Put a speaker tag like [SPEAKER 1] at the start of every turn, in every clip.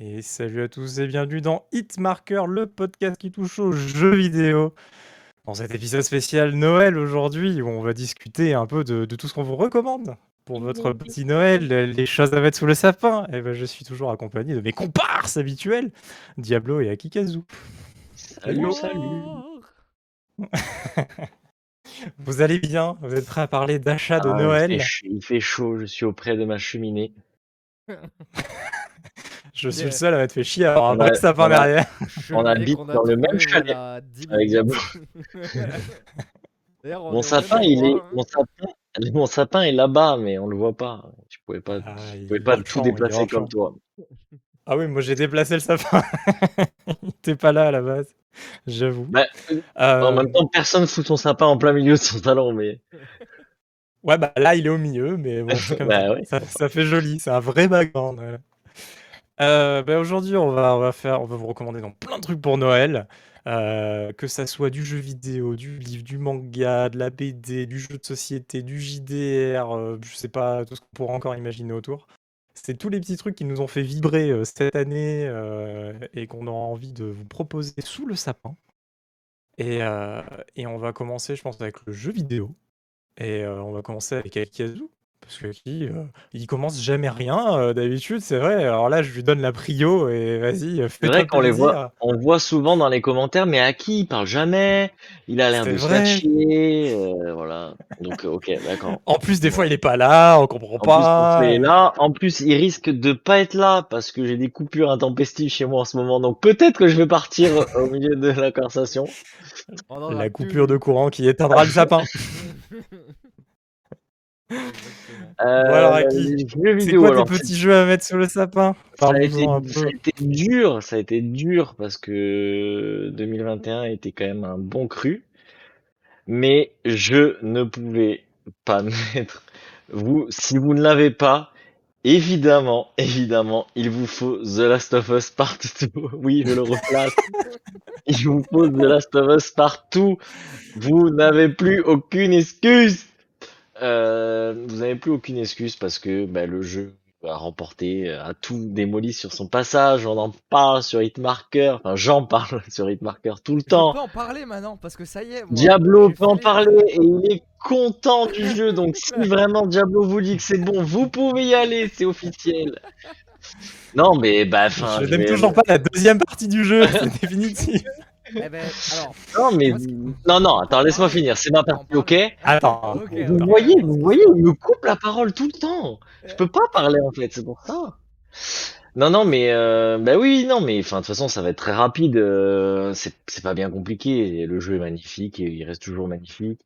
[SPEAKER 1] Et salut à tous et bienvenue dans Hitmarker, le podcast qui touche aux jeux vidéo. Dans cet épisode spécial Noël aujourd'hui, où on va discuter un peu de, de tout ce qu'on vous recommande pour votre petit Noël, les choses à mettre sous le sapin. Et ben, je suis toujours accompagné de mes comparses habituels, Diablo et Akikazu.
[SPEAKER 2] Salut, salut.
[SPEAKER 1] Vous allez bien? Vous êtes prêts à parler d'achat de
[SPEAKER 2] Ah,
[SPEAKER 1] Noël?
[SPEAKER 2] il fait, ch- il fait chaud, je suis auprès de ma cheminée.
[SPEAKER 1] Je suis
[SPEAKER 3] Yeah.
[SPEAKER 1] le seul à m'être fait chier à avoir un vrai sapin
[SPEAKER 2] voilà.
[SPEAKER 1] derrière.
[SPEAKER 2] On habite dans le même chalet
[SPEAKER 3] voilà, 10
[SPEAKER 2] avec
[SPEAKER 3] on est
[SPEAKER 2] Mon sapin, il est,
[SPEAKER 3] hein.
[SPEAKER 2] mon sapin, mon sapin est là-bas, mais on le voit pas. Tu pouvais pas,
[SPEAKER 1] Ah,
[SPEAKER 2] pouvais pas tout
[SPEAKER 1] champ,
[SPEAKER 2] déplacer comme toi.
[SPEAKER 1] Ah oui, moi j'ai déplacé le sapin. il était pas là à la base, j'avoue.
[SPEAKER 2] Bah, euh, En même temps, personne fout son sapin en plein milieu de son salon, mais
[SPEAKER 1] Ouais, bah là il est au milieu, mais bon,
[SPEAKER 2] Bah
[SPEAKER 1] ça.
[SPEAKER 2] ouais.
[SPEAKER 1] ça. ça fait joli, c'est un vrai background. voilà. Euh, bah, Aujourd'hui, on va, vous recommander plein de trucs pour Noël. euh, que ça soit du jeu vidéo, du livre, du manga, de la BD, du jeu de société, du JDR, euh, je sais pas, tout ce qu'on pourra encore imaginer autour. C'est tous les petits trucs qui nous ont fait vibrer euh, cette année et qu'on aura envie de vous proposer sous le sapin. Et, on va commencer, je pense, avec le jeu vidéo. Et on va commencer avec Akazu. Parce que qui, euh, il commence jamais rien euh, d'habitude, c'est vrai. Alors là, je lui donne la prio et vas-y, euh,
[SPEAKER 2] c'est vrai qu'on les voit, on le voit souvent dans les commentaires, mais à qui? Il parle jamais, il a l'air de chier, euh, voilà. Donc, ok, d'accord.
[SPEAKER 1] En plus, des fois, il est pas là, on comprend
[SPEAKER 2] En plus,
[SPEAKER 1] pas.
[SPEAKER 2] est là. En plus, il risque de pas être là parce que j'ai des coupures intempestives chez moi en ce moment. Donc peut-être que je vais partir au milieu de la conversation.
[SPEAKER 1] La coupure de courant qui éteindra le sapin.
[SPEAKER 2] Euh,
[SPEAKER 1] Bon, alors, Aki,
[SPEAKER 2] les jeux
[SPEAKER 1] C'est
[SPEAKER 2] vidéo,
[SPEAKER 1] quoi tes
[SPEAKER 2] alors,
[SPEAKER 1] petits jeux à mettre sous le sapin?
[SPEAKER 2] Ça a, été,
[SPEAKER 1] un
[SPEAKER 2] ça
[SPEAKER 1] peu.
[SPEAKER 2] a été dur, ça a été dur parce que 2021 était quand même un bon cru. Mais je ne pouvais pas mettre vous, si vous ne l'avez pas, évidemment, évidemment, il vous faut The Last of Us partout. Oui, je le replace. Il vous faut The Last of Us partout. Vous n'avez plus aucune excuse. Euh, vous n'avez plus aucune excuse parce que bah, le jeu a remporté, euh, a tout démoli sur son passage. On en parle sur Hitmarker. Enfin, j'en parle sur Hitmarker tout le
[SPEAKER 3] Je
[SPEAKER 2] temps.
[SPEAKER 3] peux en parler maintenant parce que ça y est. moi,
[SPEAKER 2] Diablo peut en parler et il est content du jeu. Donc si vraiment Diablo vous dit que c'est bon, vous pouvez y aller, c'est officiel. Non mais bah enfin.
[SPEAKER 1] je n'aime toujours pas la deuxième partie du jeu, c'est définitif.
[SPEAKER 3] Eh ben, alors,
[SPEAKER 2] Non mais non non attends laisse-moi finir, c'est ma partie, ok?
[SPEAKER 1] Attends,
[SPEAKER 2] Vous voyez, vous voyez, il me coupe la parole tout le temps. Je peux pas parler en fait, c'est pour ça. Non, non, mais euh, bah oui, non, mais enfin de toute façon, ça va être très rapide. euh, c'est c'est pas bien compliqué. Le jeu est magnifique et il reste toujours magnifique.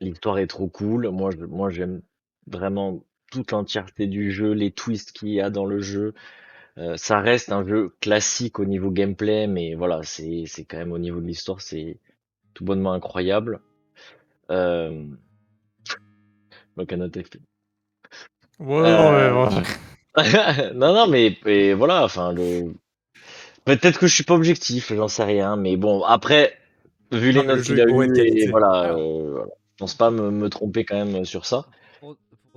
[SPEAKER 2] L'histoire est trop cool. Moi, je, moi, j'aime vraiment toute l'entièreté du jeu, les twists qu'il y a dans le jeu. Euh, ça reste un jeu classique au niveau gameplay, mais voilà, c'est c'est quand même au niveau de l'histoire, c'est tout bonnement incroyable. Euh...
[SPEAKER 1] Ouais,
[SPEAKER 2] Euh,
[SPEAKER 1] bon.
[SPEAKER 2] non, non, mais, mais voilà, enfin, le... peut-être que je suis pas objectif, j'en sais rien, mais bon, après, vu les notes qu'il a
[SPEAKER 1] et
[SPEAKER 2] eues, et voilà,
[SPEAKER 3] Alors.
[SPEAKER 2] euh, voilà, je pense pas me, me tromper quand même sur ça.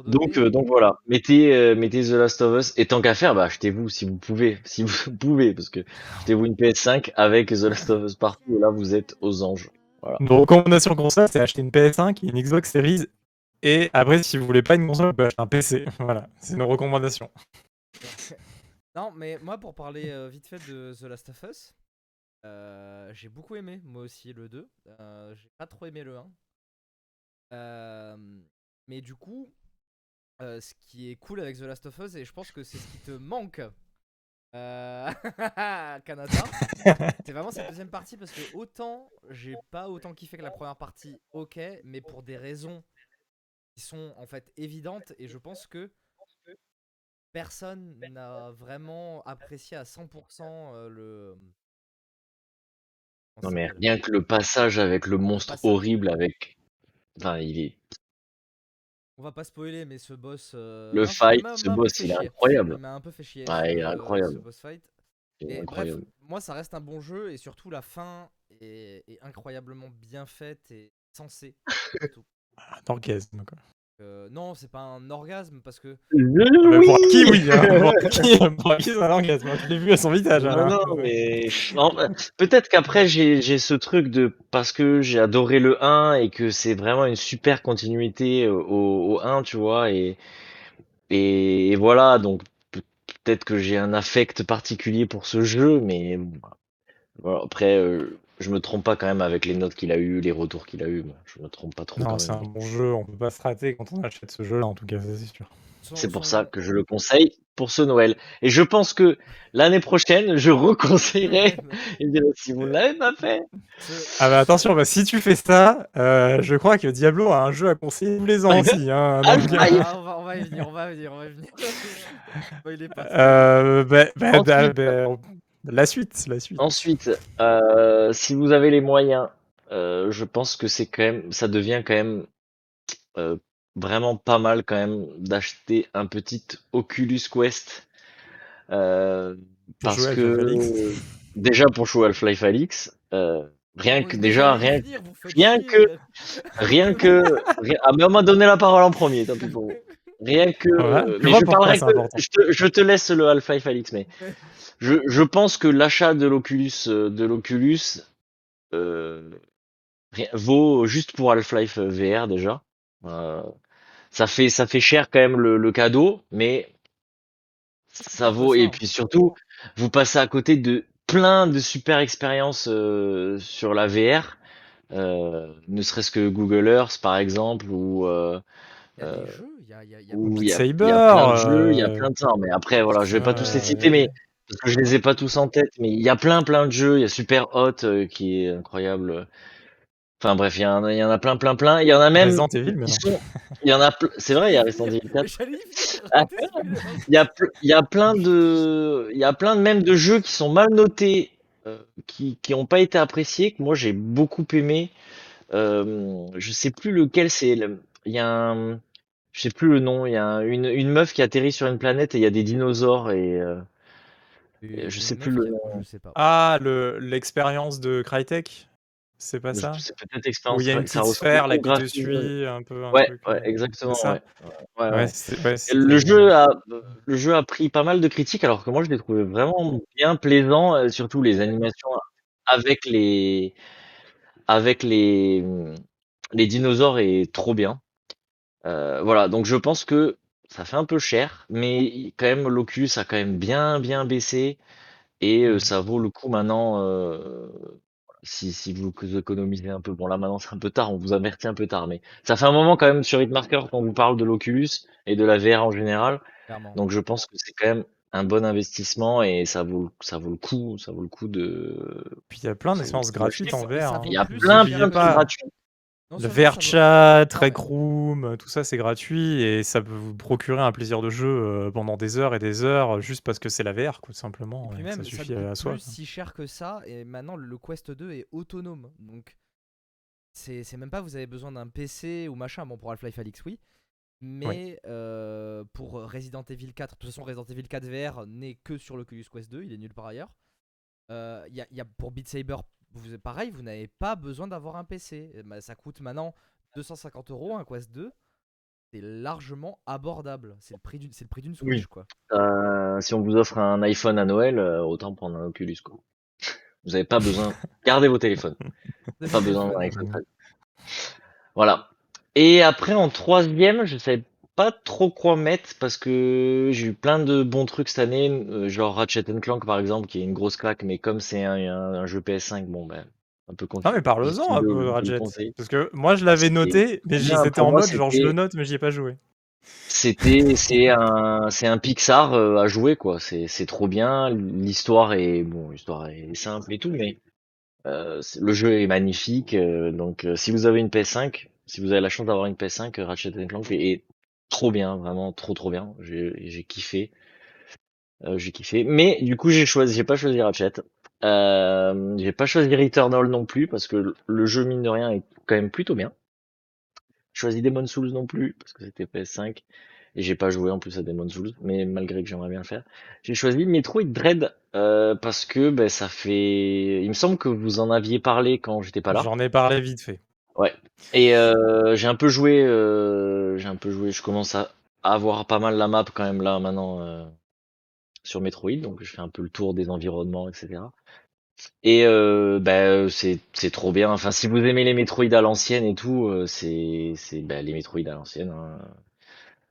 [SPEAKER 2] Donc, euh, donc voilà, mettez, euh, mettez The Last of Us, et tant qu'à faire, bah, achetez-vous si vous pouvez, si vous pouvez, parce que achetez-vous une PS5 avec The Last of Us partout, et là, vous êtes aux anges.
[SPEAKER 1] Nos recommandations console, c'est acheter une PS5 et une Xbox Series. Et après, si vous voulez pas une console, vous pouvez acheter un PC. Voilà, c'est nos recommandations.
[SPEAKER 3] Non, mais moi, pour parler euh, vite fait de The Last of Us, euh, j'ai beaucoup aimé, moi aussi, le 2. Euh, j'ai pas trop aimé le 1. Euh, mais du coup, euh, ce qui est cool avec The Last of Us, et je pense que c'est ce qui te manque, euh, Canada, c'est vraiment cette deuxième partie parce que autant j'ai pas autant kiffé que la première partie, ok, mais pour des raisons qui sont en fait évidentes, et je pense que personne n'a vraiment apprécié à 100% euh, le.
[SPEAKER 2] Non, mais rien que le passage avec le monstre horrible, avec, enfin, il est,
[SPEAKER 3] On va pas spoiler, mais ce boss. euh,
[SPEAKER 2] Le fight,
[SPEAKER 3] m'a-
[SPEAKER 2] ce
[SPEAKER 3] m'a
[SPEAKER 2] boss, il est incroyable.
[SPEAKER 3] Il m'a un peu fait chier.
[SPEAKER 2] Ouais, il est
[SPEAKER 3] ce-
[SPEAKER 2] incroyable.
[SPEAKER 3] Ce boss fight.
[SPEAKER 2] il est
[SPEAKER 3] Et
[SPEAKER 2] incroyable.
[SPEAKER 3] bref, moi ça reste un bon jeu et surtout la fin est, est incroyablement bien faite et sensée. surtout.
[SPEAKER 1] Ah, donc.
[SPEAKER 3] Euh, non, c'est pas un orgasme parce que.
[SPEAKER 1] Mais
[SPEAKER 2] Oui
[SPEAKER 1] pour qui, oui. hein, pour qui, pour qui c'est un orgasme. hein, Je l'ai vu à son visage.
[SPEAKER 2] Non,
[SPEAKER 1] hein.
[SPEAKER 2] non, mais non, bah, peut-être qu'après j'ai j'ai ce truc de parce que j'ai adoré le 1 et que c'est vraiment une super continuité au, au 1, tu vois, et, et, et voilà, donc pe- peut-être que j'ai un affect particulier pour ce jeu, mais voilà, après euh, je me trompe pas quand même avec les notes qu'il a eu, les retours qu'il a eu, je me trompe pas trop
[SPEAKER 1] Non,
[SPEAKER 2] quand
[SPEAKER 1] c'est
[SPEAKER 2] même.
[SPEAKER 1] un bon jeu. On peut pas se rater quand on achète ce jeu-là, en tout cas, c'est sûr.
[SPEAKER 2] C'est pour ça que je le conseille pour ce Noël. Et je pense que l'année prochaine, je reconseillerai Et dire, si vous ne l'avez pas fait,
[SPEAKER 1] Ah bah attention, bah, si tu fais ça, euh, je crois que Diablo a un jeu à conseiller tous les ans aussi. Hein,
[SPEAKER 2] Ah,
[SPEAKER 1] donc,
[SPEAKER 2] aïe.
[SPEAKER 3] Ah, on, va, on va y venir, on va y venir, on va y venir. Bon, il est pas.
[SPEAKER 1] euh, bah, bah, bah, bah, la suite, la suite.
[SPEAKER 2] ensuite, euh, si vous avez les moyens, euh, je pense que c'est quand même, ça devient quand même euh, vraiment pas mal quand même d'acheter un petit Oculus Quest. Euh, parce que déjà pour jouer à Half-Life Alix, euh, rien que déjà rien que- rien que rien- ah mais on m'a donné la parole en premier, tant pis pour vous. Rien que
[SPEAKER 1] Voilà,
[SPEAKER 2] euh, mais je parlerai que te, je te laisse le Half-Life Alix mais je, je pense que l'achat de l'Oculus euh, de l'Oculus euh, vaut juste pour Half-Life VR déjà. Euh, ça fait ça fait cher quand même le, le cadeau, mais ça vaut et puis surtout vous passez à côté de plein de super expériences euh, sur la VR. Euh, ne serait-ce que Google Earth par exemple ou euh,
[SPEAKER 3] Il y a des
[SPEAKER 2] euh,
[SPEAKER 3] jeux, il y a,
[SPEAKER 2] plein de jeux, il y a
[SPEAKER 1] euh,
[SPEAKER 2] plein de ça. Mais après, voilà, je vais pas tous les
[SPEAKER 1] euh,
[SPEAKER 2] citer, mais parce que je les ai pas tous en tête. Mais il y a plein, plein de jeux. Il y a Super Hot euh, qui est incroyable. Enfin bref, il y, en a, il y en a plein, plein, plein. Il y en a même
[SPEAKER 1] Resident Evil, mais
[SPEAKER 2] qui
[SPEAKER 1] non.
[SPEAKER 2] sont. Il y en a. ple- C'est vrai, il y a Resident Evil 4.
[SPEAKER 3] J'allais y venir,
[SPEAKER 2] Ah.
[SPEAKER 3] désolé.
[SPEAKER 2] Il y a, ple- il y a plein de, il y a plein de même de jeux qui sont mal notés, euh, qui qui ont pas été appréciés que moi j'ai beaucoup aimé. Euh, je sais plus lequel c'est. le- Il y a un, je sais plus le nom. Il y a un- une une meuf qui atterrit sur une planète et il y a des dinosaures et euh,
[SPEAKER 3] Et
[SPEAKER 2] je sais plus le
[SPEAKER 3] qui a-
[SPEAKER 2] nom.
[SPEAKER 3] Je sais pas.
[SPEAKER 1] Ah, le- l'expérience de Crytek? C'est pas ça?
[SPEAKER 2] c'est peut-être
[SPEAKER 1] Où
[SPEAKER 2] expérience.
[SPEAKER 1] il y a une petite sphère qui te suit, un peu un
[SPEAKER 2] Ouais,
[SPEAKER 1] truc.
[SPEAKER 2] ouais,
[SPEAKER 1] euh,
[SPEAKER 2] exactement. Ouais, ouais, le jeu a, le jeu a pris pas mal de critiques, alors que moi je l'ai trouvé vraiment bien plaisant, euh, surtout les animations avec les, avec les, les dinosaures est trop bien. Euh, voilà, donc je pense que ça fait un peu cher, mais quand même l'Oculus a quand même bien bien baissé et euh,
[SPEAKER 1] Mhm.
[SPEAKER 2] ça vaut le coup maintenant. euh, si, si vous économisez un peu, bon là maintenant c'est un peu tard, on vous avertit un peu tard, mais ça fait un moment quand même sur Hitmarker qu'on vous parle de l'Oculus et de la VR en général.
[SPEAKER 3] Clairement.
[SPEAKER 2] Donc je pense que c'est quand même un bon investissement et ça vaut, ça vaut le coup, ça vaut le coup de.
[SPEAKER 1] Puis il y a plein d'expériences gratuites en VR. hein.
[SPEAKER 2] Il y a
[SPEAKER 3] plus
[SPEAKER 2] plein, plein de
[SPEAKER 1] pas.
[SPEAKER 2] trucs gratuits.
[SPEAKER 3] Non
[SPEAKER 1] Le
[SPEAKER 3] ça vaut-
[SPEAKER 1] chat,
[SPEAKER 3] Ah ouais.
[SPEAKER 1] Room, tout ça c'est gratuit et ça peut vous procurer un plaisir de jeu euh, pendant des heures et des heures juste parce que c'est la VR, quoi, tout simplement.
[SPEAKER 3] Et
[SPEAKER 1] et
[SPEAKER 3] même,
[SPEAKER 1] ça
[SPEAKER 3] ça
[SPEAKER 1] suffit
[SPEAKER 3] te coûte
[SPEAKER 1] à soi.
[SPEAKER 3] plus
[SPEAKER 1] quoi.
[SPEAKER 3] si cher que ça, et maintenant le Quest 2 est autonome. Donc, c'est c'est même pas vous avez besoin d'un PC ou machin. Bon, pour Half-Life Alix, oui. Mais euh, pour Resident Evil 4, de toute façon, Resident Evil 4 VR n'est que sur l'Oculus Quest 2, il est nulle part ailleurs. Euh, Il y, a, il y a pour Beat Saber, vous, pareil, vous n'avez pas besoin d'avoir un PC. Eh ben, ça coûte maintenant 250 euros un Quest 2. C'est largement abordable. C'est le prix d'une c'est le prix d'une Switch,
[SPEAKER 2] Oui.
[SPEAKER 3] quoi.
[SPEAKER 2] Euh, si on vous offre un iPhone à Noël, euh, autant prendre un Oculus. Quoi. Vous n'avez pas besoin. Gardez vos téléphones. Pas besoin d'un iPhone 13. Voilà. Et après, en troisième, je savais pas trop quoi mettre parce que j'ai eu plein de bons trucs cette année, euh, genre Ratchet Clank par exemple, qui est une grosse claque, mais comme c'est un, un- un jeu PS5, bon ben, un peu
[SPEAKER 1] Non mais parle-en un peu
[SPEAKER 2] le
[SPEAKER 1] Radjet. Parce que moi je l'avais
[SPEAKER 2] C'était
[SPEAKER 1] noté, mais j'y-
[SPEAKER 2] bien,
[SPEAKER 1] c'était
[SPEAKER 2] pour
[SPEAKER 1] en
[SPEAKER 2] moi,
[SPEAKER 1] mode genre je
[SPEAKER 2] c'était-
[SPEAKER 1] le note mais j'y ai pas joué.
[SPEAKER 2] C'était, c'est un, c'est un Pixar euh, à jouer quoi. C'est, c'est trop bien. L'histoire est, bon, l'histoire est simple et tout, mais euh, c'est- le jeu est magnifique. euh, donc, euh, si vous avez une PS5, si vous avez la chance d'avoir une PS5, euh, Ratchet Clank est, est trop bien, vraiment trop trop bien. J'ai, kiffé, Euh, j'ai kiffé. Mais du coup, j'ai choisi, j'ai pas choisi Ratchet. Euh, j'ai pas choisi Returnal non plus parce que le- le jeu mine de rien est quand même plutôt bien. J'ai choisi Demon Souls non plus parce que c'était PS5 et j'ai pas joué en plus à Demon Souls, mais malgré que j'aimerais bien le faire. J'ai choisi Metroid Dread euh, parce que ben, ça fait. Il me semble que vous en aviez parlé quand j'étais pas là.
[SPEAKER 1] J'en ai parlé vite fait.
[SPEAKER 2] Ouais. Et euh, j'ai un peu joué, euh, j'ai un peu joué. Je commence à avoir pas mal la map quand même là maintenant euh, sur Metroid, donc je fais un peu le tour des environnements, etc. Et bah, c'est c'est trop bien. Enfin, si vous aimez les Metroid à l'ancienne et tout, c'est c'est bah, les Metroid à l'ancienne. hein.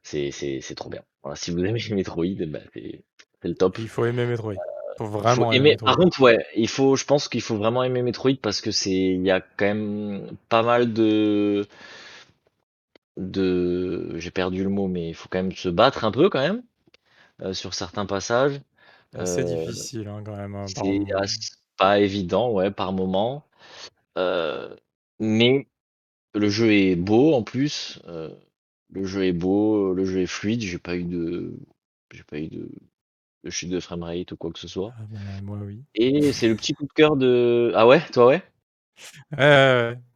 [SPEAKER 2] C'est c'est c'est trop bien. Voilà, si vous aimez les Metroid, bah, c'est c'est le top.
[SPEAKER 1] Il faut aimer Metroid. Faut vraiment aimer.
[SPEAKER 2] Par contre, ouais, il faut. Je pense qu'il faut vraiment aimer Metroid parce que c'est il y a quand même pas mal de de. J'ai perdu le mot, mais il faut quand même se battre un peu quand même euh, sur certains passages.
[SPEAKER 1] Assez
[SPEAKER 2] Euh,
[SPEAKER 1] difficile hein, quand même. hein,
[SPEAKER 2] c'est pas évident, ouais, par moment. Euh, mais le jeu est beau en plus. euh, le jeu est beau, le jeu est fluide. J'ai pas eu de, j'ai pas eu de, de chute de framerate ou quoi que ce soit.
[SPEAKER 1] Ah, ben, moi, oui.
[SPEAKER 2] Et c'est le petit coup de cœur de. Ah ouais, toi ouais?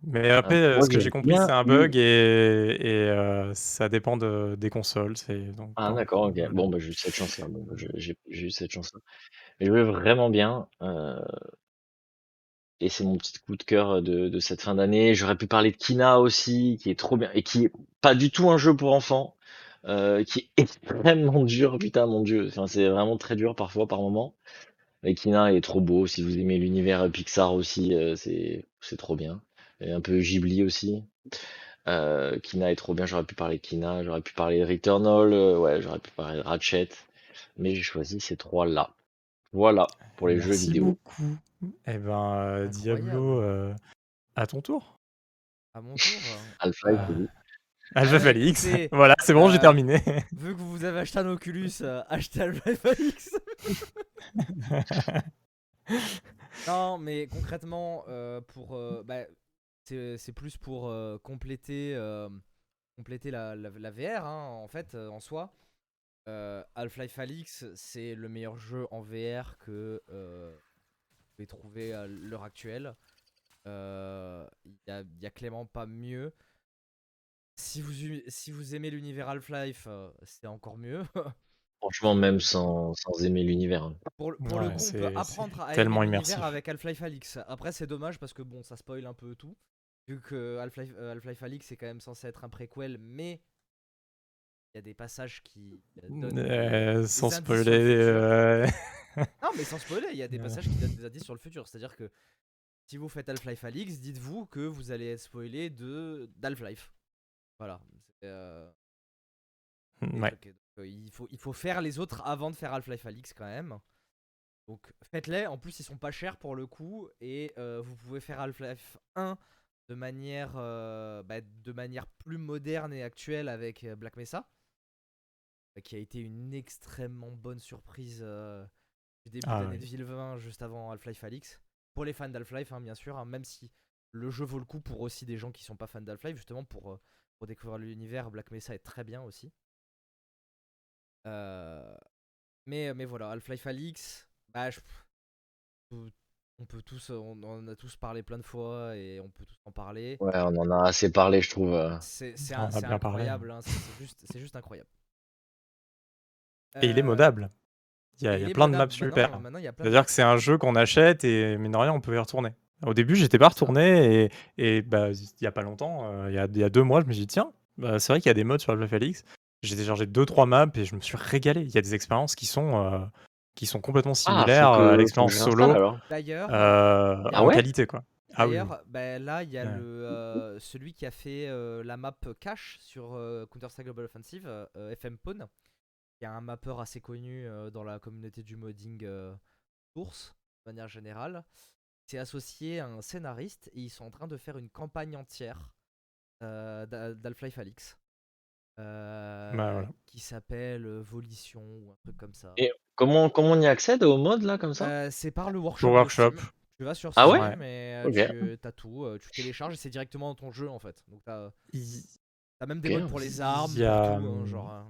[SPEAKER 1] Mais après,
[SPEAKER 2] Ah,
[SPEAKER 1] euh,
[SPEAKER 2] moi,
[SPEAKER 1] ce que
[SPEAKER 2] j'ai
[SPEAKER 1] j'ai compris, c'est un bug et, et euh, ça dépend de, des consoles. Donc
[SPEAKER 2] Ah d'accord, ok. Bon bah j'ai eu cette chance-là. Bon, bah, j'ai j'ai- j'ai eu cette chance-là. Mais je jouais vraiment bien. euh, Et c'est mon petit coup de cœur de, de cette fin d'année. J'aurais pu parler de Kina aussi, qui est trop bien et qui est pas du tout un jeu pour enfants, euh, qui est extrêmement dur. Putain, mon dieu, enfin, c'est vraiment très dur parfois, par moment. Mais Kina est trop beau. Si vous aimez l'univers Pixar aussi, euh, c'est c'est trop bien. Et un peu Ghibli aussi. Euh, Kina est trop bien. J'aurais pu parler de Kina, j'aurais pu parler de Returnal, euh, ouais, j'aurais pu parler de Ratchet. Mais j'ai choisi ces trois-là. Voilà pour les jeux
[SPEAKER 1] Merci
[SPEAKER 2] vidéo.
[SPEAKER 1] beaucoup. Eh ben, euh, Diablo, euh, à ton tour.
[SPEAKER 3] À mon tour.
[SPEAKER 2] Alpha,
[SPEAKER 1] Ah. Alpha
[SPEAKER 3] ouais,
[SPEAKER 1] Falix. Voilà, c'est bon, j'ai
[SPEAKER 3] euh,
[SPEAKER 1] terminé.
[SPEAKER 3] Vu que vous avez acheté un Oculus, euh, achetez Half-Life Alyx. Non, mais concrètement, euh, pour, bah, c'est plus pour compléter, compléter la, la- la VR, hein, en fait, en soi. Half-Life Alyx, c'est le meilleur jeu en VR que vous pouvez trouver à l'heure actuelle. Il y, a, a clairement pas mieux. Si vous, si vous aimez l'univers Half-Life, euh, c'est encore mieux.
[SPEAKER 2] Franchement, même sans, sans aimer l'univers. hein.
[SPEAKER 3] Pour, le- coup, on peut apprendre à
[SPEAKER 1] tellement
[SPEAKER 3] aimer
[SPEAKER 1] immersif.
[SPEAKER 3] l'univers avec Half-Life Alyx. Après, c'est dommage parce que bon, ça spoil un peu tout. Vu que Half-Life euh, Half-Life Alyx est quand même censé être un préquel, mais il y a des passages qui euh, donnent
[SPEAKER 1] Euh,
[SPEAKER 3] des
[SPEAKER 1] sans spoiler. euh,
[SPEAKER 3] Non, mais sans spoiler, il y a des passages qui donnent des indices sur le futur. C'est-à-dire que si vous faites Half-Life Alyx, dites-vous que vous allez être spoilé de d'Half-Life. Voilà. Euh,
[SPEAKER 1] ouais.
[SPEAKER 3] Donc, euh, il, faut, il faut faire les autres avant de faire Half-Life Alyx quand même. Donc faites-les, en plus ils sont pas chers pour le coup et euh, vous pouvez faire Half-Life 1 de manière, euh, bah, de manière plus moderne et actuelle avec Black Mesa euh, qui a été une extrêmement bonne surprise euh, du début
[SPEAKER 1] Ah
[SPEAKER 3] d'année
[SPEAKER 1] oui.
[SPEAKER 3] de 2020 juste avant Half-Life Alyx. Pour les fans d'Half-Life hein, bien sûr, hein, même si le jeu vaut le coup pour aussi des gens qui sont pas fans d'Half-Life justement pour, pour découvrir l'univers Black Mesa est très bien aussi. Euh, mais, mais voilà, Half-Life Alyx, bah, je- on peut tous, on en a tous parlé plein de fois et on peut tous en parler.
[SPEAKER 2] Ouais, on en a assez parlé, je trouve. euh.
[SPEAKER 3] C'est incroyable, hein, c'est juste, incroyable.
[SPEAKER 1] Et il est
[SPEAKER 3] Euh,
[SPEAKER 1] modable. Il y a, il y plein de maps super. C'est-à-dire que c'est un jeu qu'on achète et mine de rien, on peut y retourner. Au début, j'étais pas retourné et, et bah, il y a pas longtemps, euh, il y, a, il y a deux mois, je me suis dit, tiens, bah, c'est vrai qu'il y a des modes sur Half-Life Alyx. J'ai téléchargé 2-3 maps et je me suis régalé. Il y a des expériences qui sont, euh, qui sont complètement
[SPEAKER 2] Ah,
[SPEAKER 1] similaires à l'expérience solo
[SPEAKER 2] alors.
[SPEAKER 3] D'ailleurs,
[SPEAKER 1] euh,
[SPEAKER 3] Ah
[SPEAKER 1] en
[SPEAKER 2] ouais?
[SPEAKER 1] qualité. quoi. Ah oui.
[SPEAKER 3] D'ailleurs, bah, là, il y a
[SPEAKER 1] Ouais.
[SPEAKER 3] le, euh, celui qui a fait euh, la map cache sur euh, Counter-Strike Global Offensive, FM Pawn, qui est un mapper assez connu euh, dans la communauté du modding euh, source, de manière générale. C'est associé à un scénariste et ils sont en train de faire une campagne entière euh, d'Half-Life Alyx. euh,
[SPEAKER 1] Bah, voilà.
[SPEAKER 3] Qui s'appelle euh, Volition ou un truc comme ça.
[SPEAKER 2] Et comment, comment on y accède au mode, là, comme ça?
[SPEAKER 3] Euh, c'est par le workshop.
[SPEAKER 1] Le.
[SPEAKER 3] Tu vas sur
[SPEAKER 2] Ah
[SPEAKER 3] Steam,
[SPEAKER 1] ouais?
[SPEAKER 3] mais
[SPEAKER 2] Ok.
[SPEAKER 3] tu as tout. tu télécharges et c'est directement dans ton jeu en fait. Donc t'as as même des modes pour les armes,
[SPEAKER 1] Il y a,
[SPEAKER 3] pour tout, hein,
[SPEAKER 1] hum,
[SPEAKER 3] genre.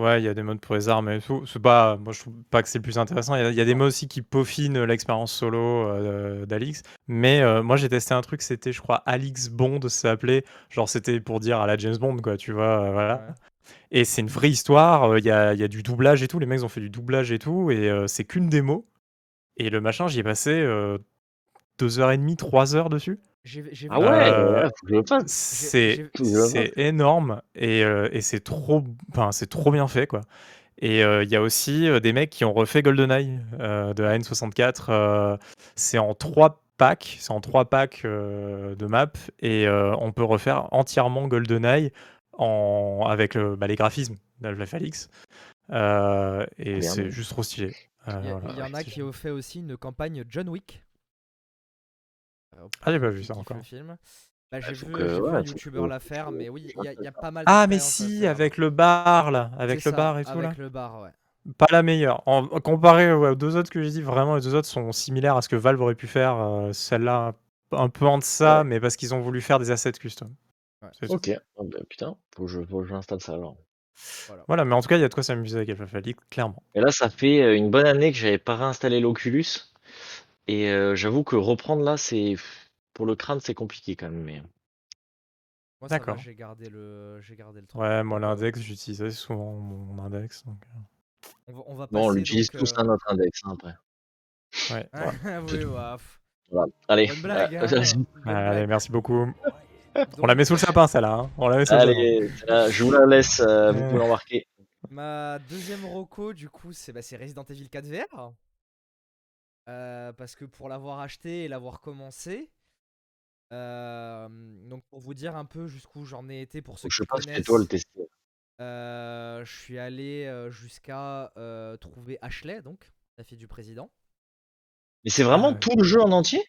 [SPEAKER 1] Ouais, il y a des modes pour les armes et tout. C'est pas, moi, je trouve pas que c'est le plus intéressant. Il y a, il y a des modes aussi qui peaufinent l'expérience solo euh, d'Alix. Mais euh, moi, j'ai testé un truc, c'était, je crois, Alix Bond, ça s'appelait. Genre, c'était pour dire à la James Bond, quoi, tu vois, euh, voilà.
[SPEAKER 3] ouais.
[SPEAKER 1] Et c'est une vraie histoire. Il y, a, y a du doublage et tout. Les mecs ont fait du doublage et tout. Et c'est qu'une démo. Et le machin, j'y ai passé euh, deux heures et demie, trois heures dessus.
[SPEAKER 3] J'ai
[SPEAKER 2] Ah ouais,
[SPEAKER 1] Euh,
[SPEAKER 2] ouais, faut que je le fasse.
[SPEAKER 1] C'est énorme et, euh, et c'est trop, enfin, c'est trop bien fait quoi. Et euh, il y a aussi euh, des mecs qui ont refait GoldenEye euh, de la N64. euh, c'est en trois packs, c'est en trois packs euh, de maps et euh, on peut refaire entièrement GoldenEye en, avec le- bah, les graphismes d'Half-Life Alix. Euh, et
[SPEAKER 2] Bien.
[SPEAKER 1] c'est juste trop stylé. Euh,
[SPEAKER 3] Il y,
[SPEAKER 1] voilà,
[SPEAKER 3] en a qui ont fait aussi une campagne John Wick. Euh,
[SPEAKER 1] Ah, j'ai pas vu ça encore.
[SPEAKER 3] le film. Bah, j'ai
[SPEAKER 2] faut
[SPEAKER 3] vu,
[SPEAKER 2] que-
[SPEAKER 3] j'ai vu
[SPEAKER 2] ouais,
[SPEAKER 3] un
[SPEAKER 2] faut
[SPEAKER 3] youtubeur
[SPEAKER 2] que-
[SPEAKER 3] la faire,
[SPEAKER 2] faut que-
[SPEAKER 3] mais oui, il y, a- il y a pas mal.
[SPEAKER 1] Ah, mais si, avec le bar là, avec le
[SPEAKER 3] ça,
[SPEAKER 1] bar et tout là.
[SPEAKER 3] Avec le bar, ouais.
[SPEAKER 1] Pas la meilleure. En, comparé ouais, aux deux autres que j'ai dit, vraiment, les deux autres sont similaires à ce que Valve aurait pu faire. euh, Celle-là, un peu en deçà,
[SPEAKER 2] Ouais.
[SPEAKER 1] mais parce qu'ils ont voulu faire des assets custom.
[SPEAKER 3] Ouais.
[SPEAKER 1] C'est tout.
[SPEAKER 2] Ok. Ah bah, putain, faut que je, faut que j'installe ça alors.
[SPEAKER 1] Voilà, mais en tout cas, il y a de quoi s'amuser avec Alpha Felix, clairement.
[SPEAKER 2] Et là, ça fait euh, une bonne année que j'avais pas réinstallé l'Oculus. Et euh, j'avoue que reprendre là, c'est pour le crâne, c'est compliqué quand même. Mais
[SPEAKER 3] Moi, ça va,
[SPEAKER 1] D'accord.
[SPEAKER 3] j'ai gardé le, j'ai gardé le truc.
[SPEAKER 1] Ouais, moi,
[SPEAKER 3] Donc, euh,
[SPEAKER 1] l'index, j'utilisais souvent mon index. Donc... euh,
[SPEAKER 3] On va, on va
[SPEAKER 2] bon, on
[SPEAKER 3] passer
[SPEAKER 2] l'utilise
[SPEAKER 3] donc,
[SPEAKER 2] tous
[SPEAKER 3] euh,
[SPEAKER 2] à notre index hein, après.
[SPEAKER 1] Ouais.
[SPEAKER 3] oui, bah,
[SPEAKER 2] Voilà. Allez.
[SPEAKER 3] bonne blague.
[SPEAKER 2] euh,
[SPEAKER 3] hein, bonne
[SPEAKER 1] Allez,
[SPEAKER 3] blague.
[SPEAKER 1] merci beaucoup. On la met sous le sapin, celle-là. Hein. On la met sous le sapin.
[SPEAKER 2] Allez, euh, je vous la laisse, euh, vous
[SPEAKER 1] Euh.
[SPEAKER 2] pouvez l'embarquer.
[SPEAKER 3] Ma deuxième roco, du coup, c'est bah, c'est Resident Evil 4 VR. Euh, parce que pour l'avoir acheté et l'avoir commencé, euh, donc pour vous dire un peu jusqu'où j'en ai été pour ceux qui
[SPEAKER 2] je passe chez
[SPEAKER 3] connaissent,
[SPEAKER 2] toi le tester.
[SPEAKER 3] euh, je suis allé jusqu'à euh, trouver Ashley, donc la fille du président.
[SPEAKER 2] Mais c'est vraiment tout le jeu en entier?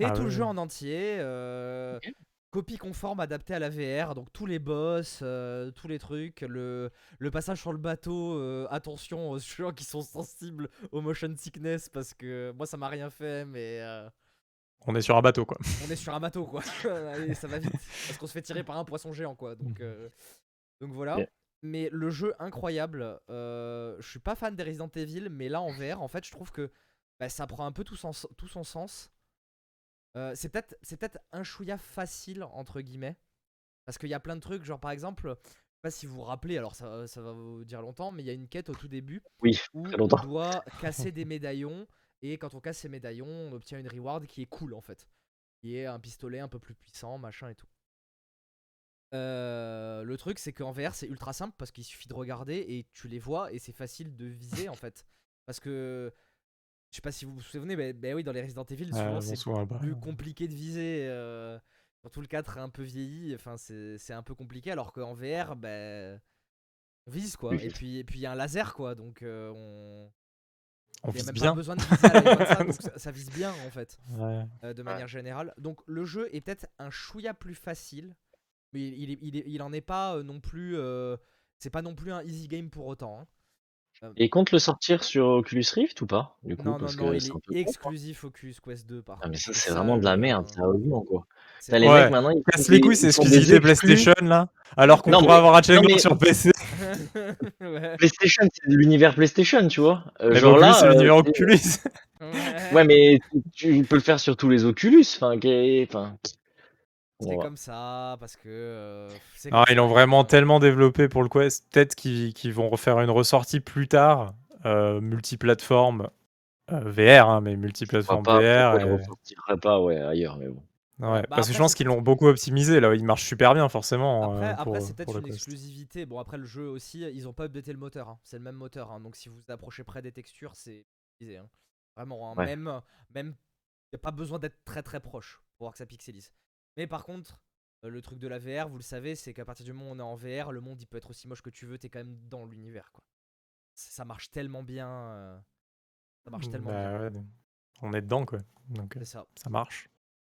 [SPEAKER 3] Et
[SPEAKER 1] Ah
[SPEAKER 3] tout le jeu en entier. euh. Copie conforme adaptée à la VR, donc tous les boss, euh, tous les trucs, le, le passage sur le bateau, euh, attention aux gens qui sont sensibles au motion sickness parce que moi ça m'a rien fait mais euh,
[SPEAKER 1] On est sur un bateau, quoi.
[SPEAKER 3] on est sur un bateau quoi, Allez, ça va vite parce qu'on se fait tirer par un poisson géant quoi, donc, euh, donc voilà. Mais le jeu incroyable, euh, je suis pas fan des Resident Evil mais là en VR en fait je trouve que bah, ça prend un peu tout son, tout son sens. Euh, c'est peut-être c'est peut-être un chouïa facile entre guillemets. Parce qu'il y a plein de trucs genre par exemple je sais pas si vous vous rappelez alors ça, ça va vous dire longtemps mais il y a une quête au tout début
[SPEAKER 2] Oui,
[SPEAKER 3] où on doit casser des médaillons et quand on casse ces médaillons on obtient une reward qui est cool en fait. Qui est un pistolet un peu plus puissant machin et tout. Euh, le truc c'est qu'en VR c'est ultra simple parce qu'il suffit de regarder et tu les vois et c'est facile de viser en fait. Parce que je sais pas si vous vous souvenez mais, mais oui dans les Resident Evil souvent c'est plus compliqué de viser. Euh, surtout le 4 est un peu vieilli, enfin c'est un peu compliqué alors qu'en VR, ben on vise quoi.
[SPEAKER 2] Oui.
[SPEAKER 3] Et puis et puis il y a un laser quoi, donc euh, on.
[SPEAKER 1] on
[SPEAKER 3] Il y a
[SPEAKER 1] vise
[SPEAKER 3] même
[SPEAKER 1] bien.
[SPEAKER 3] pas besoin de viser à comme ça, donc ça, ça vise bien en fait,
[SPEAKER 1] Ouais.
[SPEAKER 3] euh, de manière générale. Donc le jeu est peut-être un chouïa plus facile, mais il, il, est- il, est- il en est pas euh, non plus. euh, c'est pas non plus un easy game pour autant. hein.
[SPEAKER 2] Et compte le sortir sur Oculus Rift ou pas Du coup,
[SPEAKER 3] Non, non,
[SPEAKER 2] parce
[SPEAKER 3] non,
[SPEAKER 2] que
[SPEAKER 3] il
[SPEAKER 2] c'est un
[SPEAKER 3] est
[SPEAKER 2] con,
[SPEAKER 3] exclusif Oculus Quest 2 par
[SPEAKER 2] Ah, mais ça, c'est vraiment de la merde, sérieusement, quoi.
[SPEAKER 3] c'est
[SPEAKER 2] T'as les
[SPEAKER 1] Ouais.
[SPEAKER 2] mecs maintenant, ils
[SPEAKER 1] Casse
[SPEAKER 2] font
[SPEAKER 1] les couilles, c'est exclusivité
[SPEAKER 2] exclus.
[SPEAKER 1] PlayStation, là. Alors qu'on
[SPEAKER 2] Non,
[SPEAKER 1] pourrait
[SPEAKER 2] mais-
[SPEAKER 1] avoir Ratchet
[SPEAKER 2] non, mais-
[SPEAKER 1] sur PC.
[SPEAKER 3] ouais.
[SPEAKER 2] PlayStation, c'est de l'univers PlayStation, tu vois? Euh,
[SPEAKER 1] Mais
[SPEAKER 2] genre
[SPEAKER 1] Oculus,
[SPEAKER 2] là,
[SPEAKER 1] c'est
[SPEAKER 2] euh,
[SPEAKER 1] l'univers
[SPEAKER 2] c'est-
[SPEAKER 1] Oculus.
[SPEAKER 3] Ouais.
[SPEAKER 2] Mais tu peux le faire sur tous les Oculus. Enfin, enfin.
[SPEAKER 3] C'est comme ça parce que. euh, c'est
[SPEAKER 1] Ah, ils l'ont vraiment tellement développé pour le Quest. Peut-être qu'ils vont refaire une ressortie plus tard, euh, multiplateforme euh, VR, hein, mais multiplateforme VR.
[SPEAKER 2] ils
[SPEAKER 1] et-
[SPEAKER 2] ressortiraient pas ouais, ailleurs, mais bon.
[SPEAKER 1] Ouais,
[SPEAKER 3] Bah,
[SPEAKER 1] parce que je pense qu'ils l'ont beaucoup optimisé là. Il marche super bien, forcément.
[SPEAKER 3] Après,
[SPEAKER 1] euh,
[SPEAKER 3] après c'est peut-être une
[SPEAKER 1] Quest.
[SPEAKER 3] exclusivité. Bon, après, le jeu aussi, ils ont pas updaté le moteur. hein. C'est le même moteur. hein. Donc, si vous vous approchez près des textures, c'est pixelisé, hein. Vraiment, hein.
[SPEAKER 2] Ouais.
[SPEAKER 3] même. Même. Y a pas besoin d'être très très proche pour voir que ça pixelise. Mais par contre, euh, le truc de la VR, vous le savez, c'est qu'à partir du moment où on est en VR, le monde il peut être aussi moche que tu veux, t'es quand même dans l'univers quoi. Ça marche tellement bien. euh, Ça marche tellement bien.
[SPEAKER 1] Bah ouais, on est dedans, quoi. Donc euh,
[SPEAKER 3] C'est ça.
[SPEAKER 1] ça marche.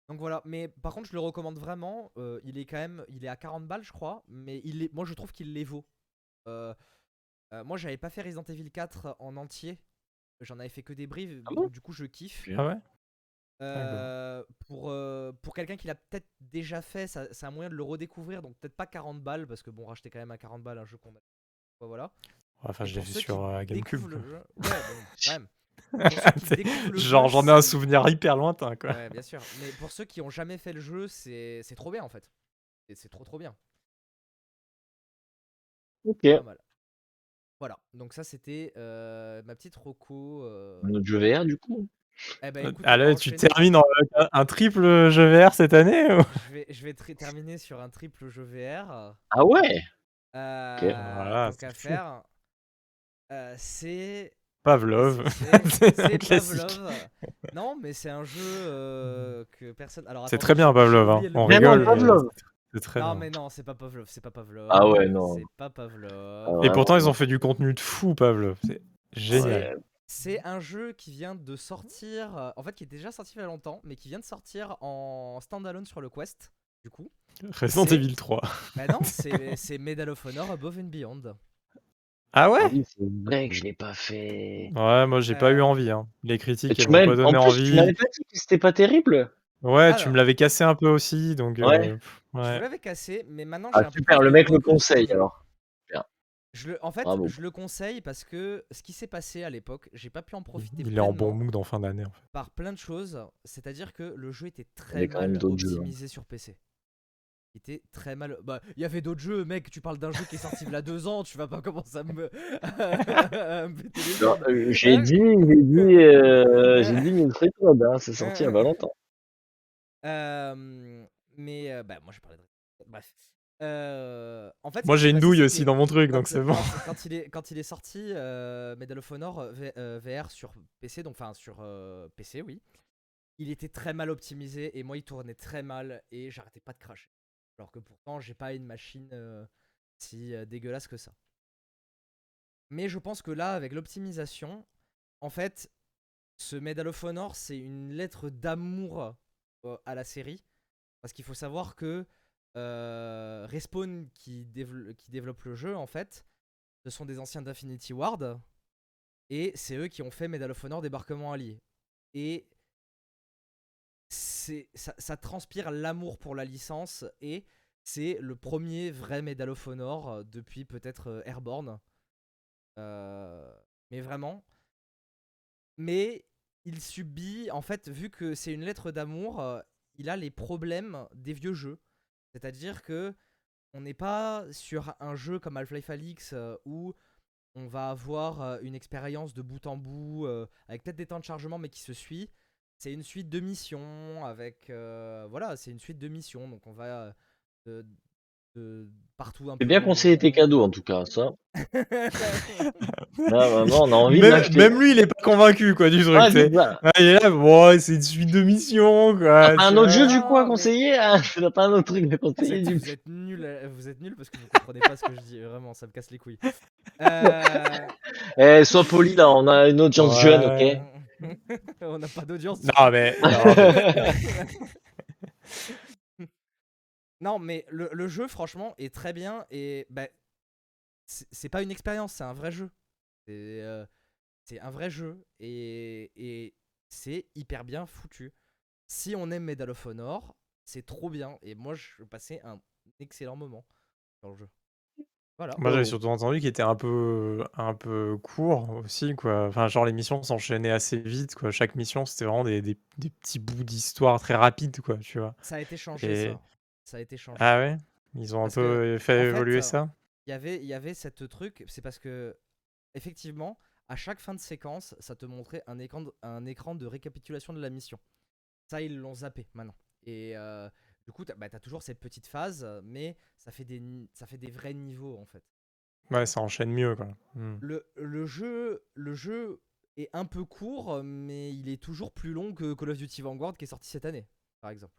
[SPEAKER 3] Donc voilà, mais par contre je le recommande vraiment. euh, il est quand même, il est à 40 balles je crois, mais il est, moi je trouve qu'il les vaut. Euh, euh, moi j'avais pas fait Resident Evil 4 en entier, j'en avais fait que des briefs,
[SPEAKER 2] Ah bon?
[SPEAKER 3] du coup je kiffe.
[SPEAKER 1] Ah ouais?
[SPEAKER 3] Euh, pour euh, pour quelqu'un qui l'a peut-être déjà fait, c'est un moyen de le redécouvrir, donc peut-être pas 40 balles parce que bon racheter quand même à 40 balles un jeu qu'on a. Voilà.
[SPEAKER 1] Enfin, je l'ai vu sur euh, GameCube.
[SPEAKER 3] le jeu- Ouais, quand même.
[SPEAKER 1] Genre, j'en ai un souvenir hyper lointain, quoi.
[SPEAKER 3] Ouais, bien sûr. Mais pour ceux qui ont jamais fait le jeu, c'est c'est trop bien en fait. C'est trop trop bien.
[SPEAKER 2] Ok.
[SPEAKER 3] Pas mal. Voilà. Donc ça c'était euh, ma petite roco. euh,
[SPEAKER 2] Un autre jeu VR, du coup?
[SPEAKER 3] Eh ben,
[SPEAKER 1] Euh,
[SPEAKER 3] écoute,
[SPEAKER 1] Allez, tu
[SPEAKER 3] enchaîner.
[SPEAKER 1] termines en- avec un, un triple jeu VR cette année ou?
[SPEAKER 3] Je vais, je vais tri- terminer sur un triple jeu VR.
[SPEAKER 2] Ah ouais?
[SPEAKER 3] Euh,
[SPEAKER 1] Voilà,
[SPEAKER 3] faire, euh, c'est
[SPEAKER 1] Pavlov.
[SPEAKER 3] c'est-. Pavlov. Non, mais c'est un jeu euh, que personne. Alors
[SPEAKER 1] C'est très bien Pavlov, hein. on rigole.
[SPEAKER 2] Pavlov
[SPEAKER 1] C'est très
[SPEAKER 3] Non,
[SPEAKER 1] bien.
[SPEAKER 3] mais non, c'est pas Pavlov, c'est pas Pavlov.
[SPEAKER 2] Ah ouais, non.
[SPEAKER 3] C'est pas Pavlov.
[SPEAKER 2] Ah,
[SPEAKER 1] Et pourtant, ils ont fait du contenu de fou, Pavlov. C'est génial.
[SPEAKER 2] Ouais.
[SPEAKER 3] C'est un jeu qui vient de sortir, euh, en fait qui est déjà sorti il y a longtemps, mais qui vient de sortir en standalone sur le Quest, du coup.
[SPEAKER 1] Resident Evil 3.
[SPEAKER 3] Bah non, c'est Medal of Honor Above and Beyond.
[SPEAKER 1] Ah
[SPEAKER 2] Ah
[SPEAKER 1] ouais
[SPEAKER 2] oui, c'est vrai que je l'ai pas fait.
[SPEAKER 1] Ouais, moi j'ai pas
[SPEAKER 3] Euh,
[SPEAKER 1] eu envie. Hein. Les critiques,
[SPEAKER 2] tu
[SPEAKER 1] elles m'ont pas
[SPEAKER 2] en
[SPEAKER 1] donné
[SPEAKER 2] plus,
[SPEAKER 1] envie.
[SPEAKER 2] tu m'avais pas dit que c'était pas terrible.
[SPEAKER 1] Ouais, tu me l'avais cassé un peu aussi, donc.
[SPEAKER 2] Ouais.
[SPEAKER 1] euh, pff,
[SPEAKER 3] Je
[SPEAKER 1] ouais.
[SPEAKER 3] l'avais cassé, mais maintenant j'ai
[SPEAKER 2] Ah super, le mec
[SPEAKER 3] sur
[SPEAKER 2] conseille alors.
[SPEAKER 3] Je le, en fait,
[SPEAKER 2] Bravo.
[SPEAKER 3] je le conseille parce que ce qui s'est passé à l'époque, j'ai pas pu en profiter
[SPEAKER 1] Il est en bon mood en fin d'année. En fait.
[SPEAKER 3] par plein de choses. C'est-à-dire que le jeu était très mal
[SPEAKER 2] jeux, hein.
[SPEAKER 3] optimisé sur PC. Il était très mal. Bah, il y avait d'autres jeux, mec. Tu parles d'un jeu qui est sorti il y a deux ans. Tu vas pas commencer à me.
[SPEAKER 2] euh, j'ai
[SPEAKER 3] Ouais.
[SPEAKER 2] dit, j'ai dit, euh, j'ai dit Record, hein, c'est sorti il y a pas longtemps.
[SPEAKER 3] Euh, mais euh, bah, moi, j'ai parlé de. Bref. Euh, en fait, ce
[SPEAKER 1] Moi j'ai une douille aussi dans mon truc, donc c'est bon.
[SPEAKER 3] quand- il est, quand il est sorti, euh, Medal of Honor euh, V- euh, VR sur PC, donc enfin sur PC, oui, il était très mal optimisé et moi il tournait très mal et j'arrêtais pas de cracher. Alors que pourtant j'ai pas une machine si dégueulasse que ça. Mais je pense que là, avec l'optimisation, en fait, ce Medal of Honor, c'est une lettre d'amour à la série. Parce qu'il faut savoir que Respawn, qui, dévelop- qui développe le jeu, en fait, ce sont des anciens d'Infinity Ward. Et c'est eux qui ont fait Medal of Honor Débarquement allié. Et ça, ça transpire l'amour pour la licence. Et c'est le premier vrai Medal of Honor euh, depuis peut-être euh, Airborne. Euh, mais vraiment. Mais il subit, en fait, vu que c'est une lettre d'amour, euh, il a les problèmes des vieux jeux. C'est-à-dire que on n'est pas sur un jeu comme Half-Life Alyx euh, où on va avoir euh, une expérience de bout en bout euh, avec peut-être des temps de chargement mais qui se suit. C'est une suite de missions avec voilà, c'est une suite de missions donc on va de partout un peu.
[SPEAKER 2] J'ai bien conseillé tes cadeaux en tout cas, ça. Là, vraiment, on a envie de
[SPEAKER 1] Même, lui il est pas convaincu quoi du truc.
[SPEAKER 2] Ah, c'est.
[SPEAKER 1] Ah, il est là, ouais, c'est une suite de quoi.
[SPEAKER 2] Pas un autre jeu du coup à
[SPEAKER 3] mais-
[SPEAKER 2] conseiller hein? Pas un autre truc à
[SPEAKER 3] Vous
[SPEAKER 2] conseiller
[SPEAKER 3] êtes,
[SPEAKER 2] du
[SPEAKER 3] vous êtes nuls, euh, vous êtes nuls parce que vous comprenez pas ce que je dis. Vraiment, ça me casse les couilles. Euh,
[SPEAKER 2] Eh, sois poli là, on a une audience
[SPEAKER 1] Ouais.
[SPEAKER 2] jeune, ok?
[SPEAKER 3] On n'a pas d'audience.
[SPEAKER 1] Non mais. non, mais-
[SPEAKER 3] Non, mais le, le jeu, franchement, est très bien et bah, c'est pas une expérience, c'est un vrai jeu. C'est euh, c'est un vrai jeu et, et c'est hyper bien foutu. Si on aime Medal of Honor, c'est trop bien et moi, je passais un excellent moment dans le jeu. Voilà.
[SPEAKER 1] Moi j'avais surtout entendu qu'il était un peu, un peu court aussi quoi. Enfin genre les missions s'enchaînaient assez vite quoi. Chaque mission c'était vraiment des, des, des petits bouts d'histoire très rapides quoi, tu vois.
[SPEAKER 3] Ça a été changé,
[SPEAKER 1] Et-
[SPEAKER 3] ça. Ça a été changé.
[SPEAKER 1] Ah ouais? Ils ont un peu fait évoluer ça?
[SPEAKER 3] il y avait, il y avait cette truc, c'est parce que, effectivement, à chaque fin de séquence, ça te montrait un écran de, un écran de récapitulation de la mission. Ça, ils l'ont zappé maintenant. Et euh, du coup, t'as bah, t'as toujours cette petite phase, mais ça fait, des, ça fait des vrais niveaux, en fait.
[SPEAKER 1] Ouais, ça enchaîne mieux quoi. Hmm.
[SPEAKER 3] Le, le, jeu, le jeu est un peu court, mais il est toujours plus long que Call of Duty Vanguard qui est sorti cette année, par exemple.